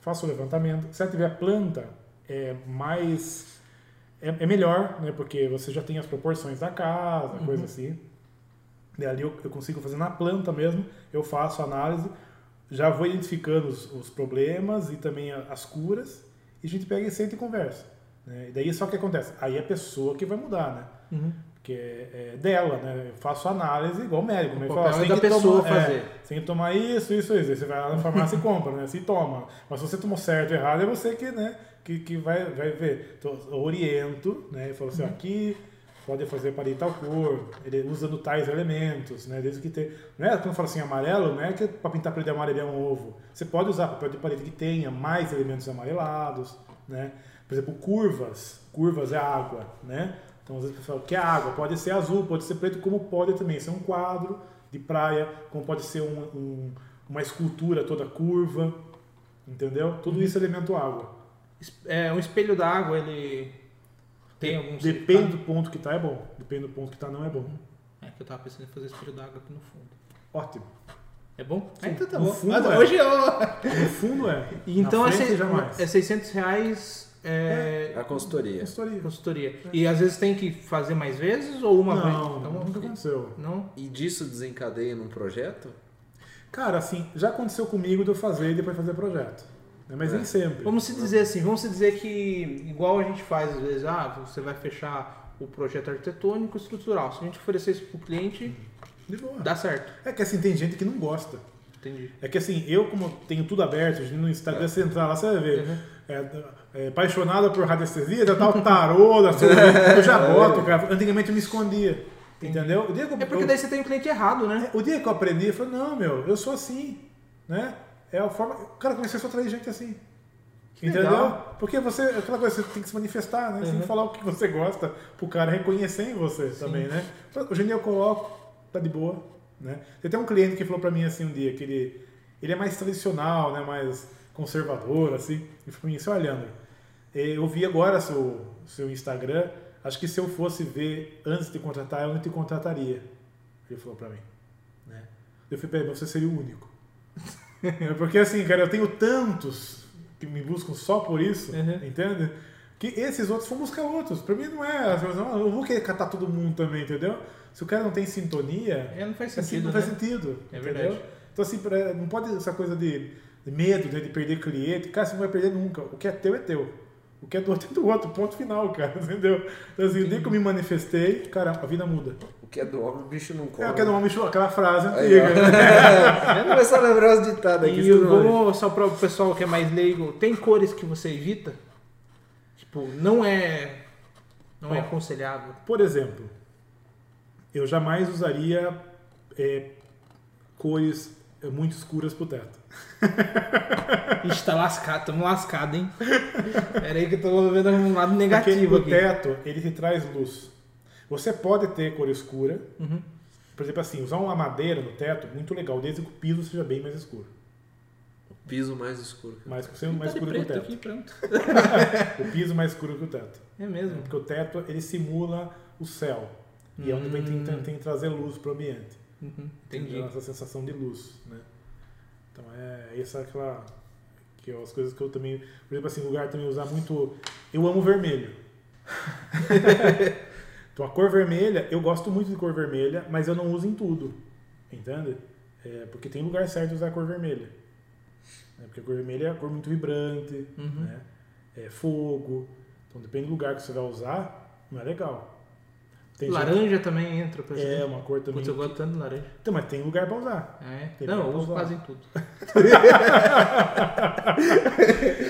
faço o levantamento. Se ela tiver planta, é mais. É, é melhor, né? Porque você já tem as proporções da casa, Uhum. coisa assim. E ali eu, eu consigo fazer na planta mesmo. Eu faço a análise, já vou identificando os, os problemas e também as curas. E a gente pega e senta e conversa. Né? E daí só o que acontece? Aí é a pessoa que vai mudar, né? Uhum. Porque é é dela, né? Eu faço análise igual médico. O né? papel Fala, é "Você da que pessoa tomar- é, fazer." você tem que tomar isso, isso, isso. Aí você vai lá na farmácia e compra, né? Se toma. Mas se você tomou certo ou errado, é você que, né? Que, que vai, vai ver. Então, eu oriento, né? Eu falo assim, ó, aqui pode fazer para tal cor, ele usando tais elementos, né? Desde que tem. Não é quando fala assim amarelo, não é que é para pintar para ele amarelar um ovo. Você pode usar papel de parede que tenha mais elementos amarelados, né? Por exemplo, curvas. Curvas é água, né? Então, às vezes, o pessoal quer água, pode ser azul, pode ser preto, como pode também ser um quadro de praia, como pode ser um- um- uma escultura toda curva, entendeu? Tudo isso é elemento água. É, um espelho d'água, ele tem algum Depende do ponto que tá, é bom. Depende do ponto que tá, não é bom. É que eu tava pensando em fazer espelho d'água aqui no fundo. Ótimo. É bom? Sim, Ah, então tá no bom. fundo Mas é. hoje eu... No fundo é. <laughs> Então Na é, frente se- já mais. é 600 reais é, A consultoria. Consultoria. consultoria. E às vezes tem que fazer mais vezes ou uma vez? Não, Então, nunca aconteceu. Não? E disso desencadeia num projeto? Cara, assim, já aconteceu comigo de eu fazer e depois fazer projeto. Né? Mas É. nem sempre. Vamos se dizer assim, vamos se dizer que igual a gente faz às vezes, ah, você vai fechar o projeto arquitetônico estrutural. Se a gente oferecer isso pro cliente, De boa. dá certo. É que assim, tem gente que não gosta. Entendi. É que assim, eu como tenho tudo aberto, no Instagram você entrar lá, você vai ver. Uhum. É, é, apaixonado por radiestesia, já tá o tarô, da sua- eu já <laughs> boto, cara. Antigamente eu me escondia. Entendeu? O dia que eu, É porque eu- daí você tem o cliente errado, né? o dia que eu aprendi, eu falei, não, meu, eu sou assim. Né? É a forma. Cara, comecei a só atrair gente assim. Que Entendeu? legal. Porque você, aquela coisa, você tem que se manifestar, né? Você tem Uhum. que falar o que você gosta pro cara reconhecer em você também, né? Hoje em dia eu coloco, tá de boa, né? Tem até um cliente que falou pra mim assim um dia que ele, ele é mais tradicional, né? Mais conservador, assim. E falou pra mim assim, olha, Leandro, eu vi agora seu, seu Instagram, acho que se eu fosse ver antes de contratar, eu não te contrataria. Ele falou pra mim, né? Eu falei, peraí, você seria o único. <laughs> Porque assim, cara, eu tenho tantos que me buscam só por isso, Uhum. entende? Que esses outros vão buscar outros. Pra mim não é. assim, não, Eu vou querer catar todo mundo também, entendeu? Se o cara não tem sintonia, É, não faz assim, sentido. não faz né? sentido. É entendeu? verdade. Então, assim, não pode essa coisa de, medo de, de perder cliente. Cara, você não vai perder nunca. O que é teu é teu. O que é do outro é do outro. Ponto final, <laughs> cara. Entendeu? Então, assim, desde que eu me manifestei, cara, a vida muda. O que é do homem, o bicho não come. É, eu quero um homem chu- aquela frase Aí, antiga. <laughs> Vamos começar a lembrar os ditados aqui. E vamos só para o pessoal que é mais leigo, tem cores que você evita? Tipo, não é não é Ó. aconselhável. Por exemplo, eu jamais usaria é, cores é, muito escuras pro teto. <laughs> Ixi, tá lascado, tamo lascado, hein? Pera aí que eu tô vendo um lado Porque negativo o aqui. teto, ele te traz luz. Você pode ter cor escura, Uhum. por exemplo assim, usar uma madeira no teto, muito legal, desde que o piso seja bem mais escuro. Piso mais escuro. Mais, sendo mais Tá de escuro que o teto. aqui, pronto. <laughs> O piso mais escuro que o teto. É mesmo. Porque o teto, ele simula o céu. E é onde também tem, tem, tem que trazer luz pro ambiente. Uhum, entendi. Essa sensação de luz, né? Então é essa é aquela que é as coisas que eu também, por exemplo assim, lugar também usar muito, eu amo vermelho. <laughs> então a cor vermelha, eu gosto muito de cor vermelha, mas eu não uso em tudo, entende? É, porque tem lugar certo de usar a cor vermelha. né? Porque a cor vermelha é uma cor muito vibrante, Uhum. né? É fogo. Então depende do lugar que você vai usar, não é legal. Tem gente- Laranja também entra, por é uma cor também. Putz, eu gosto tanto de laranja. Então, mas tem lugar pra usar. É. Tem Não, eu pra uso quase em tudo. <laughs>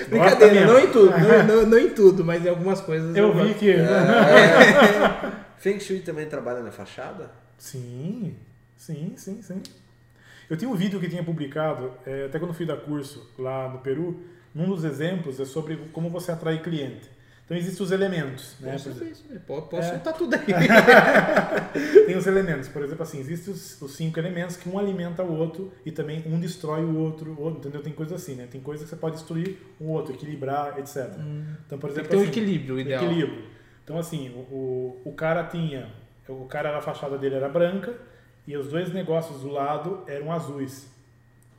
Brincadeira, mesmo. não em tudo, não, <laughs> não- não em tudo, mas em algumas coisas Eu vi gosto. que. <laughs> Feng Shui também trabalha na fachada? Sim, sim, sim, sim. Eu tinha um vídeo que tinha publicado, é, até quando fui dar curso lá no Peru, um dos exemplos é sobre como você atrair cliente. Então existem os elementos, né? Posso isso, né? Posso, É. soltar tudo aí. <laughs> Tem os elementos, por exemplo, assim, existem os, os cinco elementos que um alimenta o outro e também um destrói o outro, outro, entendeu? Tem coisa assim, né? Tem coisa que você pode destruir o outro, equilibrar, etc. Então, por Tem exemplo, que ter um assim, equilíbrio ideal. Equilíbrio. Então, assim, o, o, o cara tinha. O cara, a fachada dele era branca e os dois negócios do lado eram azuis.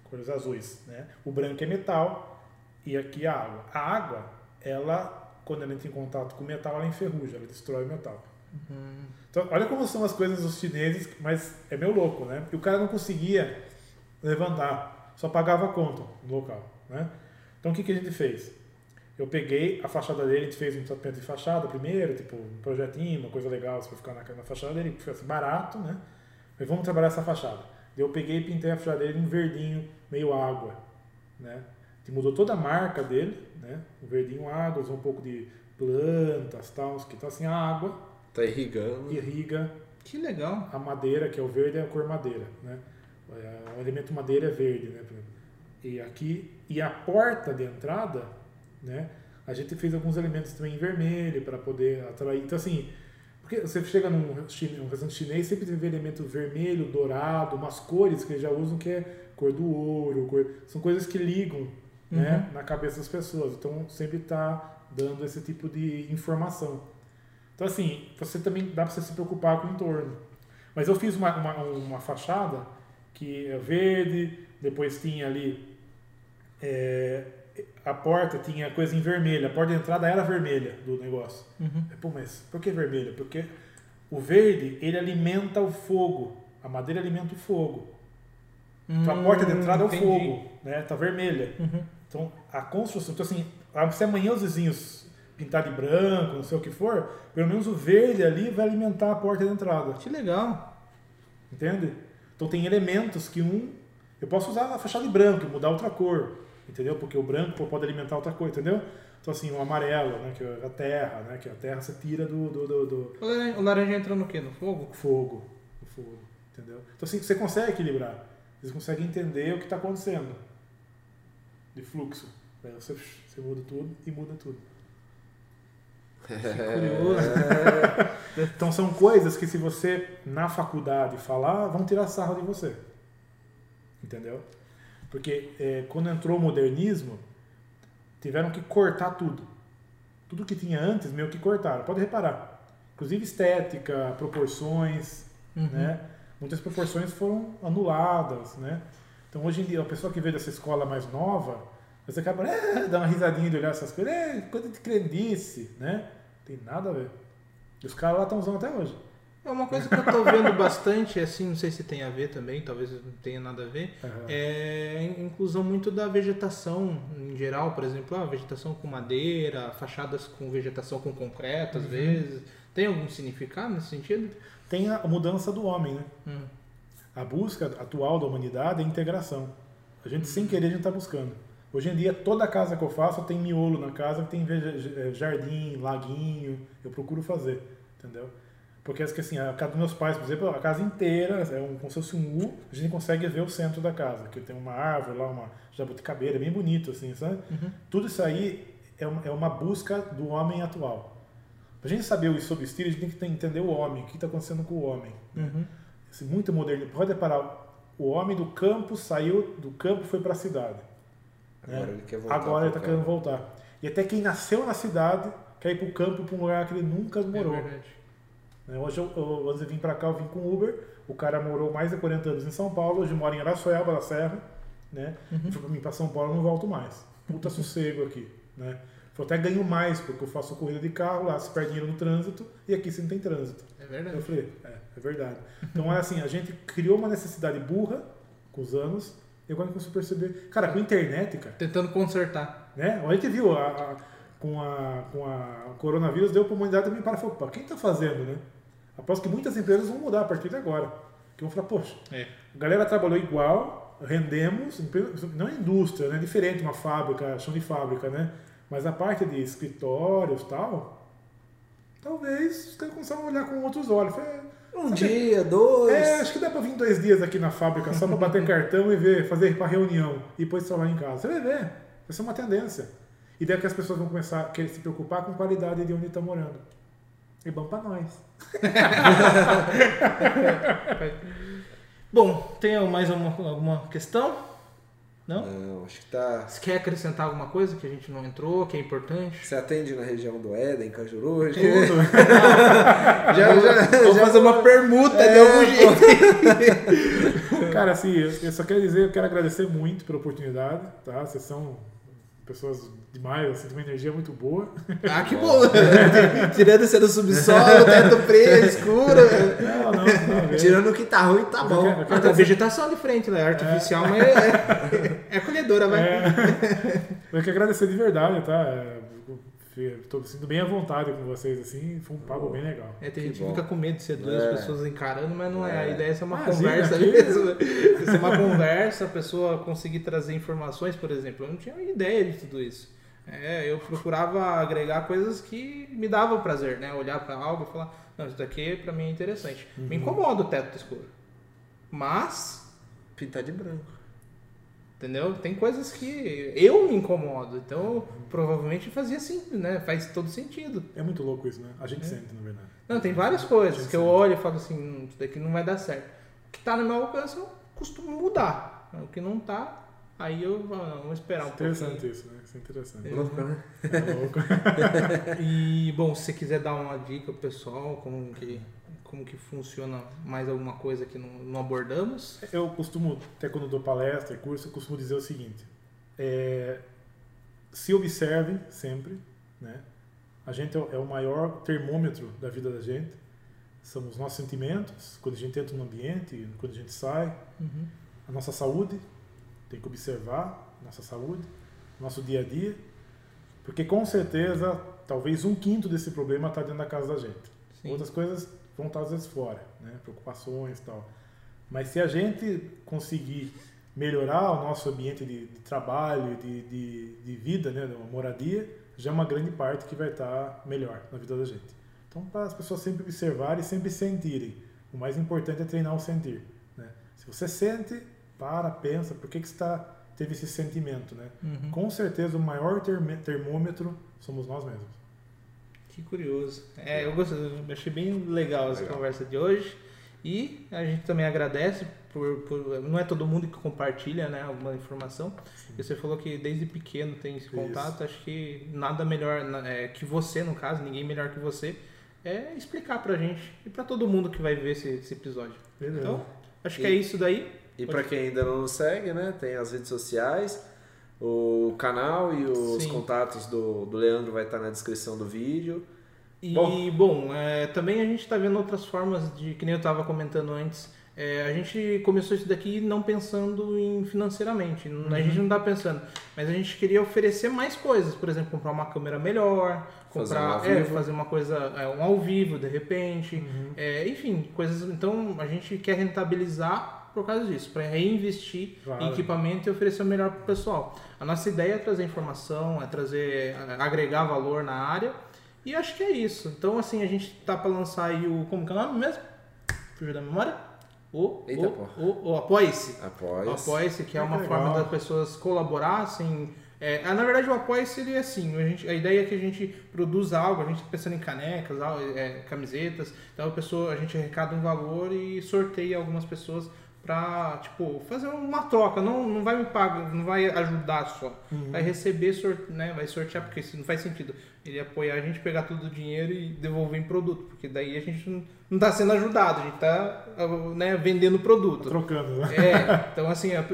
Cores azuis, né? O branco é metal e aqui a água. A água, ela, quando ela entra em contato com o metal, ela enferruja, ela destrói o metal. Então, olha como são as coisas dos chineses, mas é meio louco, né? E o cara não conseguia levantar, só pagava a conta no local, né? Então, o que, que a gente fez? Eu peguei a fachada dele, a gente fez um tratamento de fachada primeiro, tipo um projetinho, uma coisa legal para ficar na, na fachada dele, que fosse barato, né? Mas vamos trabalhar essa fachada. Eu peguei e pintei a fachada dele em verdinho, meio água, né? Gente mudou toda a marca dele, né? O verdinho água, usou um pouco de plantas, tal, que então assim a água Tá irrigando. irriga Que legal. a madeira, que é o verde, é a cor madeira, né? É, O elemento madeira é verde, né? E aqui e a porta de entrada, né? A gente fez alguns elementos também em vermelho para poder atrair. Então assim, porque você chega num chine- um restaurante chinês, sempre tem elemento vermelho, dourado, umas cores que eles já usam que é cor do ouro, cor- são coisas que ligam, né, na cabeça das pessoas. Então sempre está dando esse tipo de informação. Então, assim, você também dá para você se preocupar com o entorno. Mas eu fiz uma, uma, uma fachada que é verde, depois tinha ali é, a porta, tinha coisa em vermelho, a porta de entrada era vermelha do negócio. Uhum. Pô, mas por que vermelha? Porque o verde, ele alimenta o fogo, a madeira alimenta o fogo. Então, a porta de entrada é o entendi. fogo, né? Tá vermelha. Uhum. Então, a construção, então assim, se amanhã os vizinhos pintar de branco, não sei o que for, pelo menos o verde ali vai alimentar a porta de entrada, Que legal. entende? Então tem elementos que um, eu posso usar a fachada de branco e mudar outra cor, entendeu? Porque o branco pode alimentar outra cor, entendeu? Então assim, o amarelo, né, que é a terra, né, que a terra você tira do, do, do, do O laranja, o laranja entra no quê? No fogo? fogo, do fogo, entendeu? Então assim, você consegue equilibrar, você consegue entender o que está acontecendo de fluxo. Você, você muda tudo e muda tudo. Curioso. <laughs> Então são coisas que se você na faculdade falar, vão tirar sarro de você. Entendeu? Porque é, quando entrou o modernismo, tiveram que cortar tudo. Tudo que tinha antes, meio que cortaram. Pode reparar. Inclusive estética, proporções, Uhum. né? Muitas proporções foram anuladas, né? Então hoje em dia, a pessoa que veio dessa escola mais nova, Você acaba, é, dá uma risadinha de olhar essas coisas, é, coisa de crendice, né? Tem nada a ver. E os caras lá estão usando até hoje. É uma coisa que eu tô vendo bastante, assim, não sei se tem a ver também, talvez não tenha nada a ver, Uhum. é a inclusão muito da vegetação em geral, por exemplo, a vegetação com madeira, fachadas com vegetação com concreto, às Uhum. vezes. Tem algum significado nesse sentido? Tem a mudança do homem, né? Hum. A busca atual da humanidade é integração. A gente, sem querer, a gente está buscando. Hoje em dia, toda casa que eu faço tem miolo na casa, tem jardim, laguinho. Eu procuro fazer, entendeu? Porque acho que assim, a casa dos meus pais, por exemplo, a casa inteira é um, como se fosse um U, a gente consegue ver o centro da casa, que tem uma árvore lá, uma jabuticabeira, bem bonito, assim, sabe? Tudo isso aí é uma, é uma busca do homem atual. Pra gente saber isso sobre estilo, a gente tem que entender o homem, o que está acontecendo com o homem. Uhum. Muito moderno. Pode reparar, o homem do campo saiu do campo e foi para a cidade. né? Agora ele quer voltar. Agora ele está querendo voltar. E até quem nasceu na cidade quer ir para o campo, para um lugar que ele nunca morou. É verdade. Né? Hoje, eu, eu, antes de vir para cá, eu vim com Uber. O cara morou mais de 40 anos em São Paulo, hoje mora em Araçoiaba da Serra. Né? E falou para mim, para São Paulo eu não volto mais. Puta sossego aqui. Né? Falou, até ganho mais, porque eu faço corrida de carro, lá se perde dinheiro no trânsito, e aqui você não tem trânsito. É Eu verdade. falei, é, é verdade. Então é assim, a gente criou uma necessidade burra com os anos, e agora começou a perceber. Cara, com a internet, cara, Tentando consertar. né? A gente viu a, a- com, a, com a coronavírus, deu para a humanidade também para falar, quem está fazendo, né? Aposto que muitas empresas vão mudar a partir de agora. Que vão falar, poxa, É. a galera trabalhou igual, rendemos, não é indústria, né? É diferente uma fábrica, chão de fábrica, né? Mas a parte de escritórios e tal, talvez os caras começaram a olhar com outros olhos. Falei, Um dia, dois. é, acho que dá pra vir dois dias aqui na fábrica só pra bater <laughs> cartão e ver, fazer pra reunião e depois trabalhar em casa. Você vai ver, vai ser uma tendência. E daí que as pessoas vão começar a querer se preocupar com a qualidade de onde estão morando. E bom pra nós. <laughs> Bom, tem mais uma, alguma questão? Não? Não, acho que tá. Você quer acrescentar alguma coisa que a gente não entrou, que é importante? Você atende na região do Éden, Cajuru? Tudo. <laughs> já, <laughs> já, Vamos já fazer uma permuta de É, algum pô. jeito. <laughs> Cara, assim, eu eu só quero dizer, eu quero agradecer muito pela oportunidade, tá? Vocês são pessoas demais, assim, de uma energia muito boa. <laughs> Ah, que bom! <laughs> Tirando esse do subsolo, teto preto, escuro. Não, não, não. é- Tirando o que tá ruim, tá bom. tem vegetação ali frente, né? Artificial, mas é, é acolhedora, vai. É. <laughs> Eu quero agradecer de verdade, tá? É, Tô me sentindo bem à vontade com vocês, assim. Foi um papo bem legal. É, tem Que gente que fica com medo de ser duas É. pessoas encarando, mas não é. A É. ideia é ser uma Imagina, conversa aqui- mesmo. <laughs> Ser uma conversa, a pessoa conseguir trazer informações, por exemplo. Eu não tinha ideia de tudo isso. É, eu procurava agregar coisas que me davam prazer, né? Olhar pra algo e falar, não, isso daqui pra mim é interessante. Me incomoda o teto escuro. Mas, Pintar de branco. Entendeu? Tem coisas que eu me incomodo. Então, provavelmente fazia sim, né? Faz todo sentido. É muito louco isso, né? A gente sente, na verdade. Não, tem várias coisas que eu olho e falo assim, "Hum, isso daqui não vai dar certo. O que tá no meu alcance eu costumo mudar. O que não tá, aí eu vamos esperar um Interessante pouquinho. isso, né? Isso é interessante. Louco, né? É louco. <laughs> E, bom, se você quiser dar uma dica pro pessoal, como que, como que funciona mais alguma coisa que não, não abordamos. Eu costumo, até quando dou palestra e curso, eu costumo dizer o seguinte: é, se observem sempre, né? A gente é o- é maior termômetro da vida da gente. São os nossos sentimentos, quando a gente entra no ambiente, quando a gente sai, a nossa saúde, tem que observar nossa saúde, nosso dia a dia, porque com certeza, talvez um quinto desse problema está dentro da casa da gente. Sim. Outras coisas vão estar às vezes fora, né? preocupações e tal. Mas se a gente conseguir melhorar o nosso ambiente de, de trabalho, de, de, de vida, né? moradia, já é uma grande parte que vai estar melhor na vida da gente. Então, para as pessoas sempre observarem e sempre sentirem. O mais importante é treinar o sentir. Né? Se você sente, para, pensa, por que, que você tá, teve esse sentimento? Né? Uhum. Com certeza, o maior termômetro somos nós mesmos. Que curioso. É, eu, gostei, eu achei bem legal essa Legal. conversa de hoje. E a gente também agradece por, por- Não é todo mundo que compartilha né, alguma informação. E você falou que desde pequeno tem esse Isso. contato. Acho que nada melhor é, que você, no caso, ninguém melhor que você, é explicar pra gente e pra todo mundo que vai ver esse, esse episódio. Beleza. Então, acho que E- é isso daí. E pra quem ainda não nos segue, né? Tem as redes sociais. O canal e os Sim. contatos do, do Leandro vai estar na descrição do vídeo. E, Bom. bom, é, também a gente está vendo outras formas de, que nem eu estava comentando antes, é, a gente começou isso daqui não pensando em financeiramente, não- a gente não está pensando, mas a gente queria oferecer mais coisas, por exemplo, comprar uma câmera melhor, Fazer comprar, um ao é, fazer uma coisa, é, um ao vivo de repente, é, enfim, coisas. Então a gente quer rentabilizar por causa disso, para reinvestir Claro. em equipamento e oferecer o melhor para o pessoal. A nossa ideia é trazer informação, é trazer, é, agregar valor na área. E acho que é isso. Então, assim, a gente tá para lançar aí o. Como que é o nome mesmo? Fugiu da memória? O, Eita, o, o, o Apoie-se. Apoie-se, que é Ah, uma que forma legal. das pessoas colaborassem. É, ah, na verdade, o Apoie-se ele é assim: a, gente, a ideia é que a gente produz algo, a gente está pensando em canecas, é, camisetas. Então, a, pessoa, a gente arrecada um valor e sorteia algumas pessoas para tipo, fazer uma troca. Não, não vai me pagar, não vai ajudar só. Vai receber, sor, né, vai sortear, porque isso não faz sentido. Ele apoiar a gente, pegar todo o dinheiro e devolver em produto, porque daí a gente não, não está sendo ajudado, a gente está né, vendendo produto. Trocando, né? É, <laughs> então assim, a,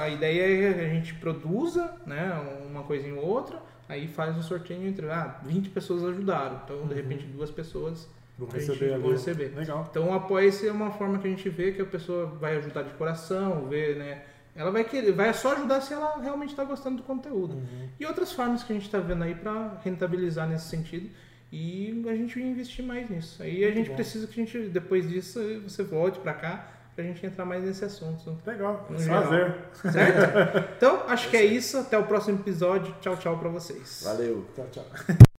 a ideia é que a gente produza, né, uma coisinha ou outra, aí faz um sorteio entre, ah, 20 pessoas ajudaram, então de repente duas pessoas Vou a receber ali. receber. Legal. Então o apoio-se é uma forma que a gente vê que a pessoa vai ajudar de coração, vê, né? Ela vai querer, vai só ajudar se ela realmente está gostando do conteúdo. Uhum. E outras formas que a gente está vendo aí para rentabilizar nesse sentido e a gente investir mais nisso. Aí a Muito gente bom. precisa que a gente, depois disso, você volte para cá para a gente entrar mais nesse assunto. Legal. Prazer. Certo? Então, acho que é isso. Até o próximo episódio. Tchau, tchau para vocês. Valeu. Tchau, tchau. <laughs>